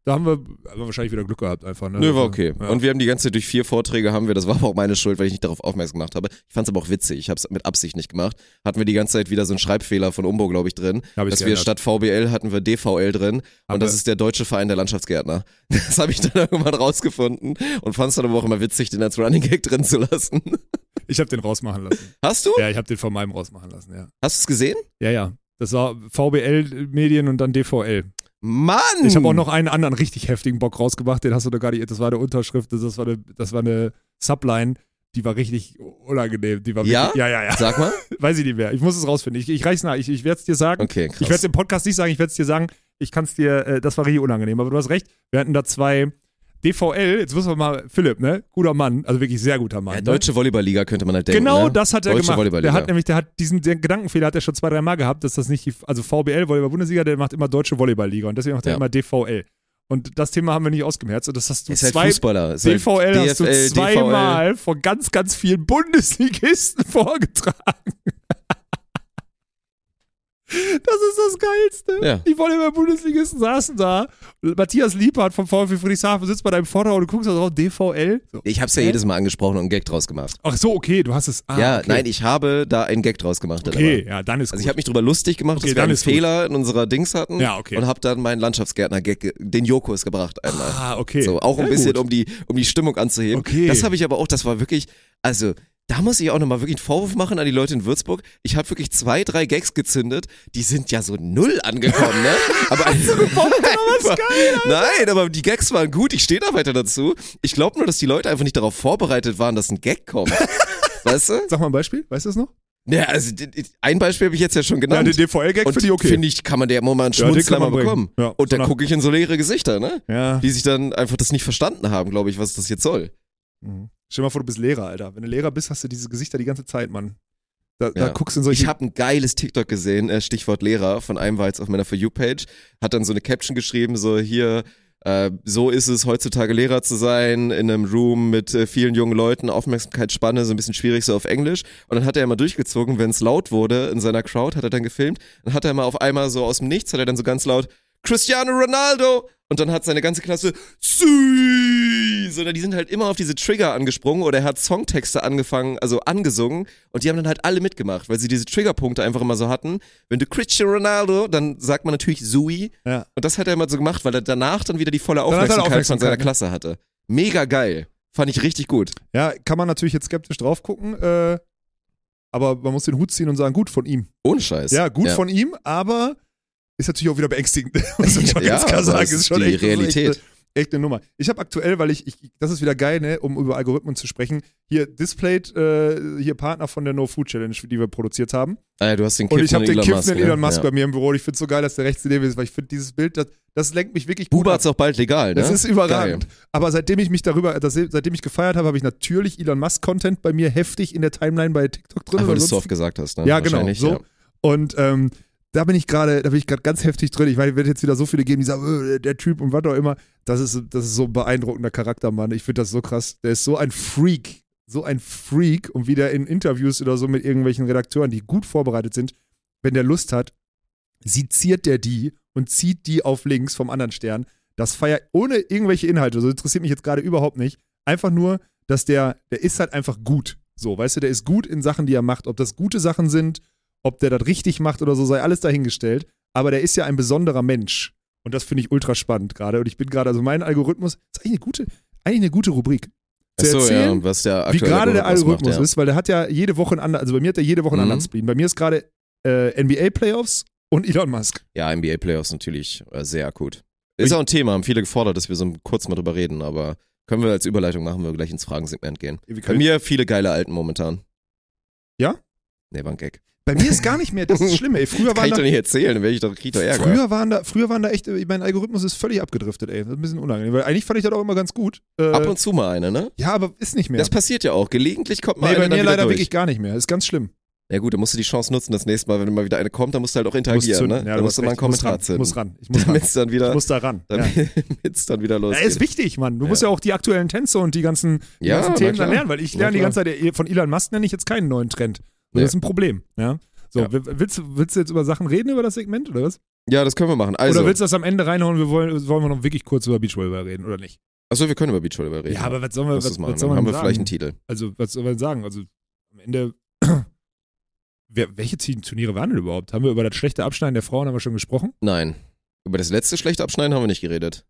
da haben wir, wahrscheinlich wieder Glück gehabt einfach. Ne? Nö, war okay. Ja. Und wir haben die ganze Zeit durch vier Vorträge haben wir, das war aber auch meine Schuld, weil ich nicht darauf aufmerksam gemacht habe. Ich fand es aber auch witzig, ich habe es mit Absicht nicht gemacht. Hatten wir die ganze Zeit wieder so einen Schreibfehler von Umbo, glaube ich, drin. Hab dass wir geändert. statt VBL hatten wir DVL drin. Aber- und das ist der Deutsche Verein der Landschaftsgärtner. Das habe ich dann irgendwann rausgefunden und fand es dann aber auch immer witzig, den als Running Gag drin zu lassen. Ich habe den rausmachen lassen. Hast du? Ja, ich habe den von meinem rausmachen lassen, ja. Hast du es gesehen? Ja, ja. Das war VBL-Medien und dann DVL. Mann! Ich habe auch noch einen anderen richtig heftigen Bock rausgemacht, den hast du da gar nicht, das war eine Unterschrift, das war eine, das war eine Subline, die war richtig unangenehm. Die war Ja? Wirklich, ja, ja, ja. Sag mal. Weiß ich nicht mehr. Ich muss es rausfinden. Ich, ich reich's nach. Ich, ich werde es dir sagen. Okay, krass. Ich werde es im Podcast nicht sagen, ich werde es dir sagen. Ich kann es dir, äh, das war richtig unangenehm. Aber du hast recht, wir hatten da zwei DVL, jetzt müssen wir mal, Philipp, ne? Guter Mann, also wirklich sehr guter Mann. ja, ne? Deutsche Volleyballliga könnte man halt denken. Genau ne? das hat er Deutsche gemacht. Der hat nämlich, der hat diesen Gedankenfehler hat er schon zwei, drei Mal gehabt, dass das nicht die, also VBL, Volleyball-Bundesliga, der macht immer Deutsche Volleyballliga und deswegen macht er Ja. immer DVL. Und das Thema haben wir nicht ausgemerzt und das hast du ist halt zwei, Fußballer. Ist halt DVL hast du DFL, zweimal von ganz, ganz vielen Bundesligisten vorgetragen. Das ist das Geilste. Ja. Die Volleyball-Bundesligisten saßen da. Matthias Liebhardt vom VfB Friedrichshafen sitzt bei deinem Vortrag und du guckst da drauf, DVL. So. Ich hab's ja Hä? jedes Mal angesprochen und einen Gag draus gemacht. Ach so, okay, du hast es. Ah, ja, okay. nein, ich habe da einen Gag draus gemacht. Okay, ja, dann ist Also gut. ich habe mich drüber lustig gemacht, Okay, dass wir einen ist gut. Fehler in unserer Dings hatten Ja, okay. und habe dann meinen Landschaftsgärtner-Gag, den Jokos gebracht einmal. ah, okay. So, auch ein Ja, bisschen, gut. um die, um die Stimmung anzuheben. Okay. Das habe ich aber auch, das war wirklich, also da muss ich auch nochmal wirklich einen Vorwurf machen an die Leute in Würzburg. Ich habe wirklich zwei, drei Gags gezündet, die sind ja so null angekommen, ne? Aber also, was geil, Nein, aber die Gags waren gut, ich stehe da weiter dazu. Ich glaube nur, dass die Leute einfach nicht darauf vorbereitet waren, dass ein Gag kommt. weißt du? Sag mal ein Beispiel, weißt du das noch? Ja, also ein Beispiel habe ich jetzt ja schon Ja, genannt. den DVL-Gag finde ich okay. finde ich, kann man der mal einen Ja, den Schmunzler man mal bekommen. Ja, und so dann gucke ich in so leere Gesichter, ne? ja. Die sich dann einfach das nicht verstanden haben, glaube ich, was das jetzt soll. Mhm. Stell dir mal vor, du bist Lehrer, Alter. Wenn du Lehrer bist, hast du diese Gesichter die ganze Zeit, Mann. Da, da Ja. guckst du in solche. Ich habe ein geiles TikTok gesehen, äh, Stichwort Lehrer, von einem war jetzt auf meiner For You-Page, hat dann so eine Caption geschrieben, so hier, äh, so ist es heutzutage Lehrer zu sein, in einem Room mit äh, vielen jungen Leuten, Aufmerksamkeitsspanne, so ein bisschen schwierig so auf Englisch. Und dann hat er immer durchgezogen, wenn es laut wurde in seiner Crowd, hat er dann gefilmt, dann hat er mal auf einmal so aus dem Nichts, hat er dann so ganz laut, Cristiano Ronaldo! Und dann hat seine ganze Klasse, Sui! Sondern die sind halt immer auf diese Trigger angesprungen oder er hat Songtexte angefangen, also angesungen und die haben dann halt alle mitgemacht, weil sie diese Triggerpunkte einfach immer so hatten. Wenn du Cristiano Ronaldo, dann sagt man natürlich Sui. Ja. Und das hat er immer so gemacht, weil er danach dann wieder die volle er Aufmerksamkeit, von Aufmerksamkeit, seiner ne? Klasse hatte. Mega geil. Fand ich richtig gut. ja, kann man natürlich jetzt skeptisch drauf gucken, äh, aber man muss den Hut ziehen und sagen, gut von ihm. Ohne Scheiß. Ja, gut ja. von ihm, aber ist natürlich auch wieder beängstigend. muss man schon Ja, ganz klar sagen. es ist schon die echt, das Realität. Echt, eine- echt eine Nummer. Ich habe aktuell, weil ich, ich, das ist wieder geil, ne, um über Algorithmen zu sprechen, hier displayed, äh, hier Partner von der No Food Challenge, die wir produziert haben. Ah, ja, du hast den Und ich habe den Elon kiffenden Musk, Elon Musk ne? bei ja. mir im Büro und ich finde es so geil, dass der rechts neben ist, weil ich finde dieses Bild, das, das lenkt mich wirklich Buba hat's auch bald legal, ne? Das ist überragend. Geil. Aber seitdem ich mich darüber, das, seitdem ich gefeiert habe, habe ich natürlich Elon Musk-Content bei mir heftig in der Timeline bei TikTok drin. Ach, weil du es so oft gesagt hast, ne? Ja, genau, so. ja. Und ähm, da bin ich gerade, da bin ich gerade ganz heftig drin. Ich meine, es wird jetzt wieder so viele geben, die sagen, äh, der Typ und was auch immer. Das ist, das ist so ein beeindruckender Charakter, Mann. Ich finde das so krass. Der ist so ein Freak, so ein Freak und wie der in Interviews oder so mit irgendwelchen Redakteuren, die gut vorbereitet sind, wenn der Lust hat, seziert der die und zieht die auf links vom anderen Stern. Das feiert ohne irgendwelche Inhalte. So interessiert mich jetzt gerade überhaupt nicht. Einfach nur, dass der, der ist halt einfach gut. So, weißt du, der ist gut in Sachen, die er macht. Ob das gute Sachen sind, ob der das richtig macht oder so, sei alles dahingestellt. Aber der ist ja ein besonderer Mensch. Und das finde ich ultra spannend gerade. Und ich bin gerade, also mein Algorithmus, ist eigentlich eine gute, eigentlich eine gute Rubrik. Zu Achso, erzählen, ja, was der wie gerade der Algorithmus macht, ja. ist, weil der hat ja jede Woche einen anderen, also bei mir hat er jede Woche einen Mhm. anderen Spleen. Bei mir ist gerade äh, NBA Playoffs und Elon Musk. Ja, NBA Playoffs natürlich äh, sehr akut. Ist auch ein Thema, haben viele gefordert, dass wir so kurz mal drüber reden, aber können wir als Überleitung machen, wenn wir gleich ins Fragensegment gehen. Wir Bei mir viele geile Alten momentan. Ja? Nee, war ein Gag. Bei mir ist gar nicht mehr, das ist schlimm, ey. Früher Kann waren ich doch da, nicht erzählen, dann werde ich doch, krieg ich doch Ärger. früher waren da, früher waren da echt, äh, mein Algorithmus ist völlig abgedriftet, ey. Das ist ein bisschen unangenehm. Weil eigentlich fand ich das auch immer ganz gut. Äh, Ab und zu mal eine, ne? ja, aber ist nicht mehr. Das passiert ja auch. Gelegentlich kommt mal nee, eine bei dann mir leider durch. wirklich gar nicht mehr. Ist ganz schlimm. Ja gut, dann musst du die Chance nutzen, das nächste Mal, wenn mal wieder eine kommt, dann musst du halt auch interagieren, zünden. ne? Ja, dann musst du mal einen. Ich Kommentar. Ich zünden. muss ran. Ich muss ran. Damit es dann Ich wieder, muss da ran. Ja. damit's dann wieder Ja, losgeht. ist wichtig, Mann. Du musst ja auch die aktuellen Tänze und die ganzen, die Ja, ganzen Themen dann lernen, weil ich lerne die ganze Zeit, von Elon Musk nenne ich jetzt keinen neuen Trend. Nee. Das ist ein Problem. Ja. So, Ja. willst, du- willst du jetzt über Sachen reden, über das Segment, oder was? Ja, das können wir machen. Also, oder willst du das am Ende reinhauen, wir wollen, wollen wir noch wirklich kurz über Beachvolleyball reden, oder nicht? achso, wir können über Beachvolleyball reden. Ja, aber was sollen wir, Lass was, machen. was soll Dann man haben wir sagen? vielleicht einen Titel. Also, was soll man sagen? Also, am Ende, wer, welche Turniere waren denn überhaupt? Haben wir über das schlechte Abschneiden der Frauen haben wir schon gesprochen? Nein. Über das letzte schlechte Abschneiden haben wir nicht geredet.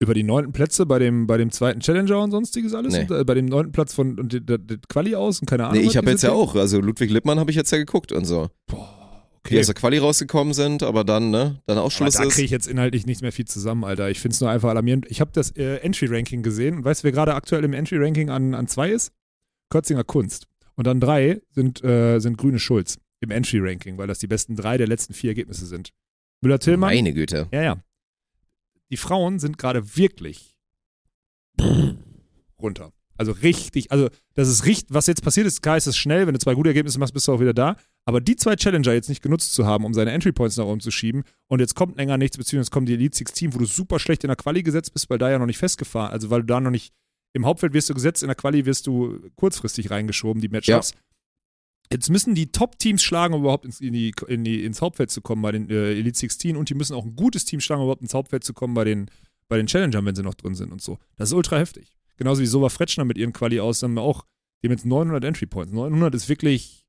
Über die neunten Plätze bei dem, bei dem zweiten Challenger und sonstiges alles? Nee. Und, äh, bei dem neunten Platz von und die- die- die Quali aus und keine Ahnung. Nee, ich habe jetzt ja auch, also Ludwig Lippmann habe ich jetzt ja geguckt und so. Boah, Die okay. aus der Quali rausgekommen sind, aber dann, ne, dann Aber Ausschluss da ist. kriege ich jetzt inhaltlich nicht mehr viel zusammen, Alter. Ich finde es nur einfach alarmierend. Ich habe das äh, Entry-Ranking gesehen und weißt du, wer gerade aktuell im Entry-Ranking an, an zwei ist? Kötzinger Kunst. Und an drei sind, äh, sind Grüne Schulz im Entry-Ranking, weil das die besten drei der letzten vier Ergebnisse sind. Müller-Tillmann. Meine Güte. Ja, ja. Die Frauen sind gerade wirklich runter. Also richtig, also das ist richtig, was jetzt passiert ist, klar ist es schnell, wenn du zwei gute Ergebnisse machst, bist du auch wieder da. Aber die zwei Challenger jetzt nicht genutzt zu haben, um seine Entry Points nach oben zu schieben und jetzt kommt länger nichts, beziehungsweise kommt die Elite 16, wo du super schlecht in der Quali gesetzt bist, weil da ja noch nicht festgefahren, also weil du da noch nicht, im Hauptfeld wirst du gesetzt, in der Quali wirst du kurzfristig reingeschoben, die Matchups. Jetzt müssen die Top-Teams schlagen, um überhaupt ins, in die, in die, ins Hauptfeld zu kommen bei den äh, Elite 16 und die müssen auch ein gutes Team schlagen, um überhaupt ins Hauptfeld zu kommen bei den, bei den Challengern, wenn sie noch drin sind und so. Das ist ultra heftig. Genauso wie Sova Fretschner mit ihren Quali aus, haben wir auch, die haben jetzt 900 Entry Points. 900 ist wirklich,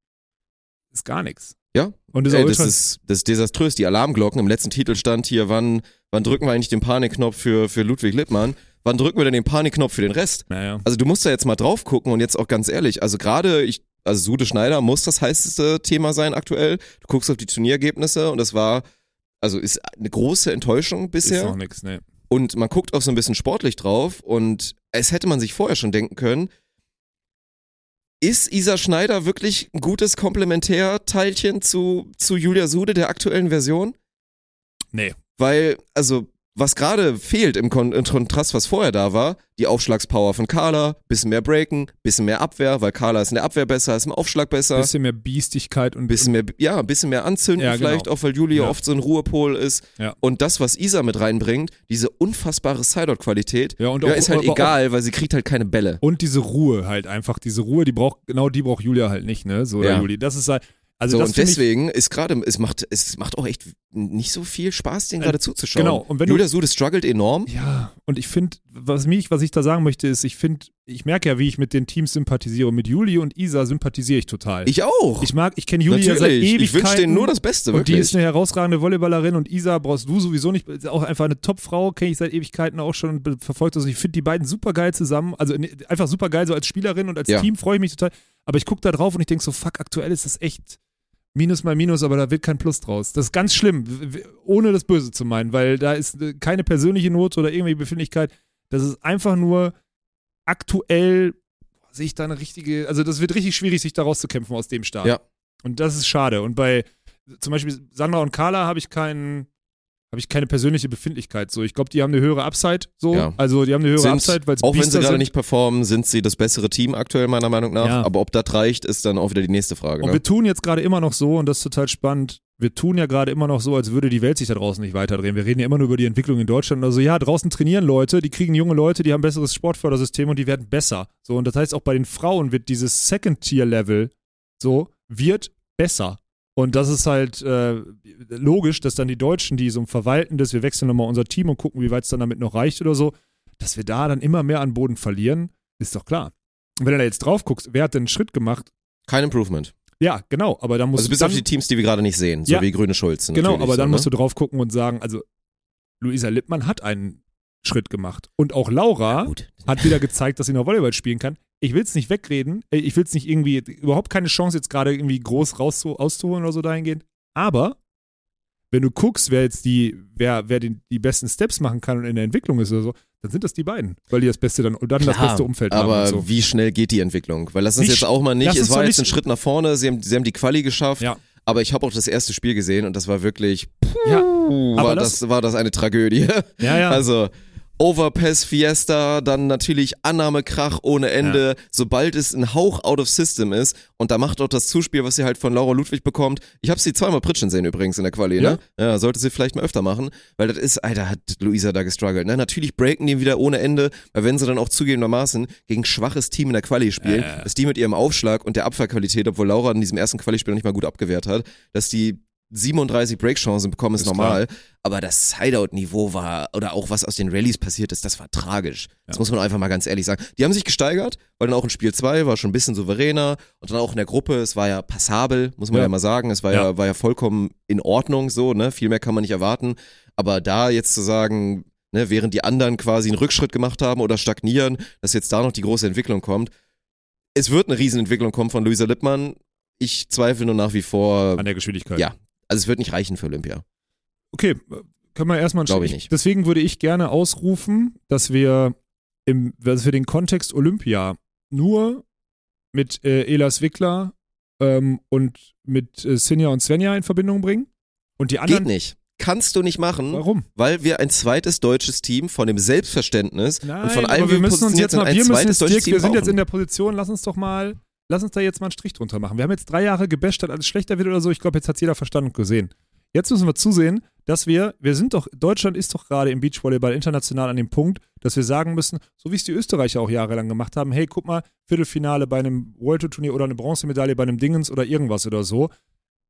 ist gar nichts. Ja. Und ist Ey, das, ist, das ist desaströs. Die Alarmglocken im letzten Titel stand hier, wann, wann drücken wir eigentlich den Panikknopf für, für Ludwig Lippmann? Wann drücken wir denn den Panikknopf für den Rest? naja. Also du musst da jetzt mal drauf gucken und jetzt auch ganz ehrlich, also gerade ich, also Sude Schneider muss das heißeste Thema sein aktuell. Du guckst auf die Turnierergebnisse und das war, also ist eine große Enttäuschung Ist bisher. noch nichts, ne. Und man guckt auch so ein bisschen sportlich drauf und es hätte man sich vorher schon denken können, ist Isa Schneider wirklich ein gutes Komplementärteilchen zu, zu Julia Sude der aktuellen Version? Nee. Weil, also, was gerade fehlt im, Kon im Kontrast, was vorher da war, die Aufschlagspower von Carla, bisschen mehr Breaken, bisschen mehr Abwehr, weil Carla ist in der Abwehr besser, ist im Aufschlag besser, Bisschen mehr Biestigkeit und bisschen mehr, ja, ein bisschen mehr anzünden Ja, genau. vielleicht, auch weil Julia Ja. oft so ein Ruhepol ist. Ja. Und das, was Isa mit reinbringt, diese unfassbare Sideout-Qualität, Ja, und auch- ist halt egal, weil sie kriegt halt keine Bälle. Und diese Ruhe halt einfach, diese Ruhe, die braucht, genau die braucht Julia halt nicht, ne? So. Juli. Das ist halt, also so, und deswegen ist gerade, es macht, es macht auch echt nicht so viel Spaß, den gerade zuzuschauen. genau, und wenn du- Julia Sude struggelt enorm. Ja, und ich finde, was mich, was ich da sagen möchte, ist, ich finde, ich merke ja, wie ich mit den Teams sympathisiere. Und mit Juli und Isa sympathisiere ich total. Ich auch. ich mag, ich kenne Juli ja seit. Ewigkeiten. Ich wünsche denen nur das Beste, Und die wirklich. ist eine herausragende Volleyballerin und Isa brauchst du sowieso nicht. Ist auch einfach eine Top-Frau, kenne ich seit Ewigkeiten auch schon und verfolgt das. Ich finde die beiden super geil zusammen. Also ne, einfach super geil so als Spielerin und als Ja. Team freue ich mich total. Aber ich gucke da drauf und ich denke so, fuck, aktuell ist das echt Minus mal Minus, aber da wird kein Plus draus. Das ist ganz schlimm, ohne das Böse zu meinen, weil da ist äh, keine persönliche Note oder irgendwelche Befindlichkeit. Das ist einfach nur aktuell sehe ich da eine richtige, also das wird richtig schwierig, sich da rauszukämpfen aus dem Start. Ja. Und das ist schade. Und bei zum Beispiel Sandra und Carla habe ich keinen, habe ich keine persönliche Befindlichkeit. So, ich glaube, die haben eine höhere Upside. So, Ja. also die haben eine höhere Sind, Upside, weil auch wenn sie Biester gerade nicht performen, sind sie das bessere Team aktuell meiner Meinung nach. Ja. Aber ob das reicht, ist dann auch wieder die nächste Frage. Und Ne? wir tun jetzt gerade immer noch so, und das ist total spannend, wir tun ja gerade immer noch so, als würde die Welt sich da draußen nicht weiterdrehen. Wir reden ja immer nur über die Entwicklung in Deutschland. Also ja, draußen trainieren Leute, die kriegen junge Leute, die haben ein besseres Sportfördersystem und die werden besser. So, und das heißt, auch bei den Frauen wird dieses Second-Tier-Level so, wird besser. Und das ist halt äh, logisch, dass dann die Deutschen, die so ein verwaltendes, wir wechseln nochmal unser Team und gucken, wie weit es dann damit noch reicht oder so, dass wir da dann immer mehr an Boden verlieren, ist doch klar. Und wenn du da jetzt drauf guckst, wer hat denn einen Schritt gemacht? Kein Improvement. Ja, genau, aber dann musst Also du bis dann, auf die Teams, die wir gerade nicht sehen, so Ja. wie Grüne Schulze. Genau, aber dann so, musst ne? du drauf gucken und sagen, also Luisa Lippmann hat einen Schritt gemacht. Und auch Laura Gut. hat wieder gezeigt, dass sie noch Volleyball spielen kann. Ich will es nicht wegreden, äh, ich will es nicht irgendwie, überhaupt keine Chance jetzt gerade irgendwie groß raus auszuholen oder so dahingehend. Aber wenn du guckst, wer jetzt die, wer, wer den, die besten Steps machen kann und in der Entwicklung ist oder so, dann sind das die beiden, weil die das Beste dann und dann das Klar, beste Umfeld aber haben. Und so. wie schnell geht die Entwicklung? Weil lass uns jetzt auch mal nicht, es war jetzt ein Schritt nach vorne, sie haben, sie haben die Quali geschafft, Ja. aber ich habe auch das erste Spiel gesehen und das war wirklich, Ja, puh, Aber war das- das, war das eine Tragödie. ja, ja. Also Overpass Fiesta, dann natürlich Annahmekrach ohne Ende, sobald es ein Hauch out of system ist und da macht auch das Zuspiel, was sie halt von Laura Ludwig bekommt. Ich habe sie zweimal pritschen sehen übrigens in der Quali, ne? Ja, sollte sie vielleicht mal öfter machen, weil das ist, Alter, hat Luisa da gestruggelt, ne? Natürlich breaken die wieder ohne Ende, weil wenn sie dann auch zugegebenermaßen gegen schwaches Team in der Quali spielen, Ja, ja. dass die mit ihrem Aufschlag und der Abwehrqualität, obwohl Laura in diesem ersten Quali-Spiel noch nicht mal gut abgewehrt hat, dass die 37 Breakchancen bekommen, ist, Ist normal. Aber das Sideout-Niveau war, oder auch was aus den Rallyes passiert ist, das war tragisch. Das Ja. muss man einfach mal ganz ehrlich sagen. Die haben sich gesteigert, weil dann auch in Spiel 2 war schon ein bisschen souveräner und dann auch in der Gruppe, es war ja passabel, muss man ja, Ja. mal sagen. Es war ja. Ja. war ja vollkommen in Ordnung so, ne? Viel mehr kann man nicht erwarten. Aber da jetzt zu sagen, ne, während die anderen quasi einen Rückschritt gemacht haben oder stagnieren, dass jetzt da noch die große Entwicklung kommt. Es wird eine Riesenentwicklung kommen von Luisa Lippmann. Ich zweifle nur nach wie vor. an der Geschwindigkeit. Ja. Also es wird nicht reichen für Olympia. Okay, können wir erstmal Glaube ich nicht. Deswegen würde ich gerne ausrufen, dass wir im, dass wir den Kontext Olympia nur mit äh, Elas Wickler ähm, und mit äh, Sinja und Svenja in Verbindung bringen. Und die Geht anderen. nicht. Kannst du nicht machen, Warum? weil wir ein zweites deutsches Team von dem Selbstverständnis Nein, und von allem, aber wir müssen uns jetzt mal, wir müssen jetzt, Dirk, wir sind jetzt brauchen. in der Position, lass uns doch mal, lass uns da jetzt mal einen Strich drunter machen. Wir haben jetzt drei Jahre gebasht, dass alles schlechter wird oder so. Ich glaube, jetzt hat jeder verstanden und gesehen. Jetzt müssen wir zusehen, dass wir, wir sind doch, Deutschland ist doch gerade im Beachvolleyball international an dem Punkt, dass wir sagen müssen, so wie es die Österreicher auch jahrelang gemacht haben, hey, guck mal, Viertelfinale bei einem World Tour Turnier oder eine Bronzemedaille bei einem Dingens oder irgendwas oder so.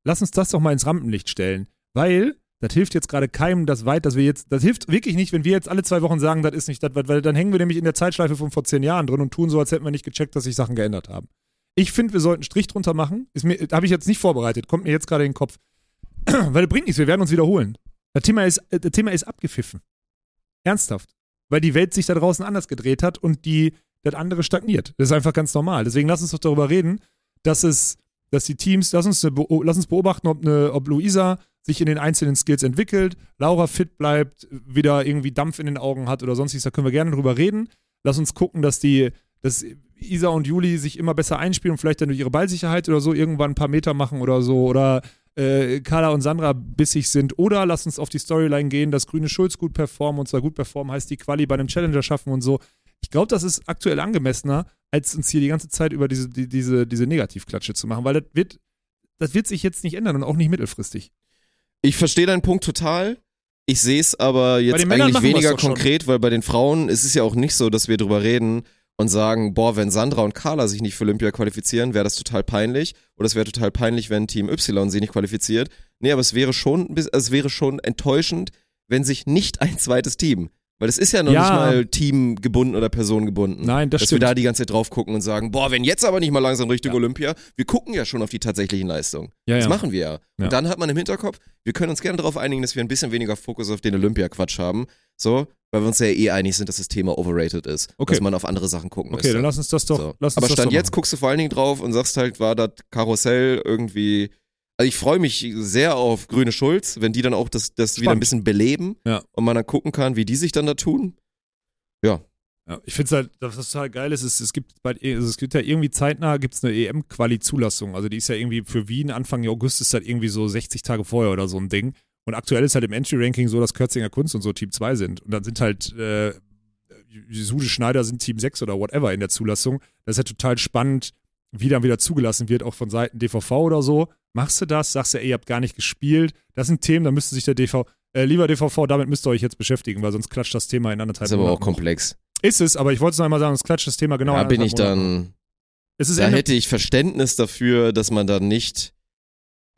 Lass uns das doch mal ins Rampenlicht stellen, weil das hilft jetzt gerade keinem das weit, dass wir jetzt, das hilft wirklich nicht, wenn wir jetzt alle zwei Wochen sagen, das ist nicht das, weil dann hängen wir nämlich in der Zeitschleife von vor zehn Jahren drin und tun so, als hätten wir nicht gecheckt, dass sich Sachen geändert haben. Ich finde, wir sollten einen Strich drunter machen. Habe ich jetzt nicht vorbereitet, kommt mir jetzt gerade in den Kopf. weil das bringt nichts, wir werden uns wiederholen. Das Thema ist, äh, das Thema ist abgepfiffen. Ernsthaft. Weil die Welt sich da draußen anders gedreht hat und die, das andere stagniert. Das ist einfach ganz normal. Deswegen lass uns doch darüber reden, dass es, dass die Teams, lass uns, beo- lass uns beobachten, ob, eine, ob Luisa sich in den einzelnen Skills entwickelt, Laura fit bleibt, wieder irgendwie Dampf in den Augen hat oder sonstiges, da können wir gerne drüber reden. Lass uns gucken, dass die, dass Isa und Juli sich immer besser einspielen und vielleicht dann durch ihre Ballsicherheit oder so irgendwann ein paar Meter machen oder so oder äh, Carla und Sandra bissig sind oder lass uns auf die Storyline gehen, dass Grüne Schulz gut performen und zwar gut performen heißt die Quali bei einem Challenger schaffen und so. Ich glaube, das ist aktuell angemessener, als uns hier die ganze Zeit über diese, die, diese, diese Negativklatsche zu machen, weil das wird, das wird sich jetzt nicht ändern und auch nicht mittelfristig. Ich verstehe deinen Punkt total. Ich sehe es aber jetzt eigentlich weniger konkret, weil bei den Frauen ist es ja auch nicht so, dass wir drüber reden und sagen, boah, wenn Sandra und Carla sich nicht für Olympia qualifizieren, wäre das total peinlich. Oder es wäre total peinlich, wenn Team Y sie nicht qualifiziert. Nee, aber es wäre schon, es wäre schon enttäuschend, wenn sich nicht ein zweites Team, weil es ist ja noch Ja. nicht mal teamgebunden oder personengebunden. Nein, das dass stimmt. wir da die ganze Zeit drauf gucken und sagen, boah, wenn jetzt aber nicht mal langsam Richtung Ja. Olympia, wir gucken ja schon auf die tatsächlichen Leistungen. Ja, Das machen wir ja. Ja. Und dann hat man im Hinterkopf, wir können uns gerne darauf einigen, dass wir ein bisschen weniger Fokus auf den Olympia-Quatsch haben. So, weil wir uns ja eh einig sind, dass das Thema overrated ist. Okay. Dass man auf andere Sachen gucken Okay, müsste. dann lass uns das doch. so. Lass uns Aber Stand jetzt machen. guckst du vor allen Dingen drauf und sagst halt, war das Karussell irgendwie. Also ich freue mich sehr auf Grüne Schulz, wenn die dann auch das, das wieder ein bisschen beleben Ja. und man dann gucken kann, wie die sich dann da tun. Ja. Ja, ich finde es halt, das was total geil ist, ist, es gibt bei, also es gibt ja irgendwie zeitnah gibt's eine EM-Quali-Zulassung. Also die ist ja irgendwie für Wien Anfang August ist halt irgendwie so 60 Tage vorher oder so ein Ding. Und aktuell ist halt im Entry-Ranking so, dass Kürzinger Kunst und so Team 2 sind. Und dann sind halt äh, Sude Schneider sind Team 6 oder whatever in der Zulassung. Das ist halt total spannend, wie dann wieder zugelassen wird, auch von Seiten DVV oder so. Machst du das? Sagst du, ey, ihr habt gar nicht gespielt. Das sind Themen, da müsste sich der DV, äh, lieber DVV, damit müsst ihr euch jetzt beschäftigen, weil sonst klatscht das Thema in anderthalb ist aber auch Monaten. komplex. Ist es, aber ich wollte es noch einmal sagen, es klatscht das Thema genau da in bin ich Monaten. dann. Es ist Da Ende, hätte ich Verständnis dafür, dass man dann nicht.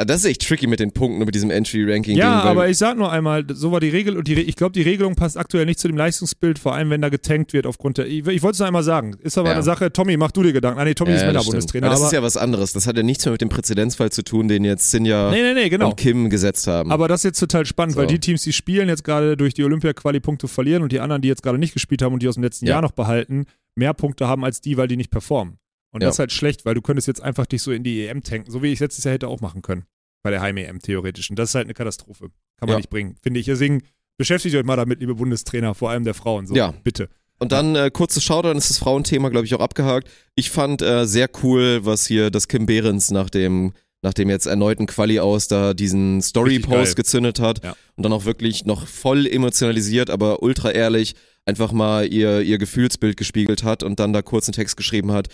Ah, Das ist echt tricky mit den Punkten und mit diesem Entry-Ranking. ja, aber ich sag nur einmal, so war die Regel und die, ich glaube, die Regelung passt aktuell nicht zu dem Leistungsbild, vor allem wenn da getankt wird aufgrund der. Ich, ich wollte es nur einmal sagen. Ist aber Ja. eine Sache, Tommy, mach du dir Gedanken. Ah, nee, Tommy Ja, ist das Männerbundestrainer. das Aber, ist ja was anderes. Das hat ja nichts mehr mit dem Präzedenzfall zu tun, den jetzt Sinja nee, nee, nee, genau. und Kim gesetzt haben. Aber das ist jetzt total spannend, So. weil die Teams, die spielen, jetzt gerade durch die Olympia-Quali-Punkte verlieren und die anderen, die jetzt gerade nicht gespielt haben und die aus dem letzten Ja. Jahr noch behalten, mehr Punkte haben als die, weil die nicht performen. Und Ja. das ist halt schlecht, weil du könntest jetzt einfach dich so in die EM tanken, so wie ich es letztes Jahr hätte auch machen können. Bei der Heim-EM theoretisch. Und das ist halt eine Katastrophe. Kann man Ja. nicht bringen, finde ich. Deswegen beschäftigt euch mal damit, liebe Bundestrainer, vor allem der Frauen. So, Ja. bitte. Und dann äh, kurzes Shoutout, ist das Frauenthema, glaube ich, auch abgehakt. Ich fand äh, sehr cool, was hier das Kim Behrens nach dem, nach dem jetzt erneuten Quali aus da diesen Story-Post gezündet hat Ja. und dann auch wirklich noch voll emotionalisiert, aber ultra ehrlich einfach mal ihr, ihr Gefühlsbild gespiegelt hat und dann da kurz einen Text geschrieben hat,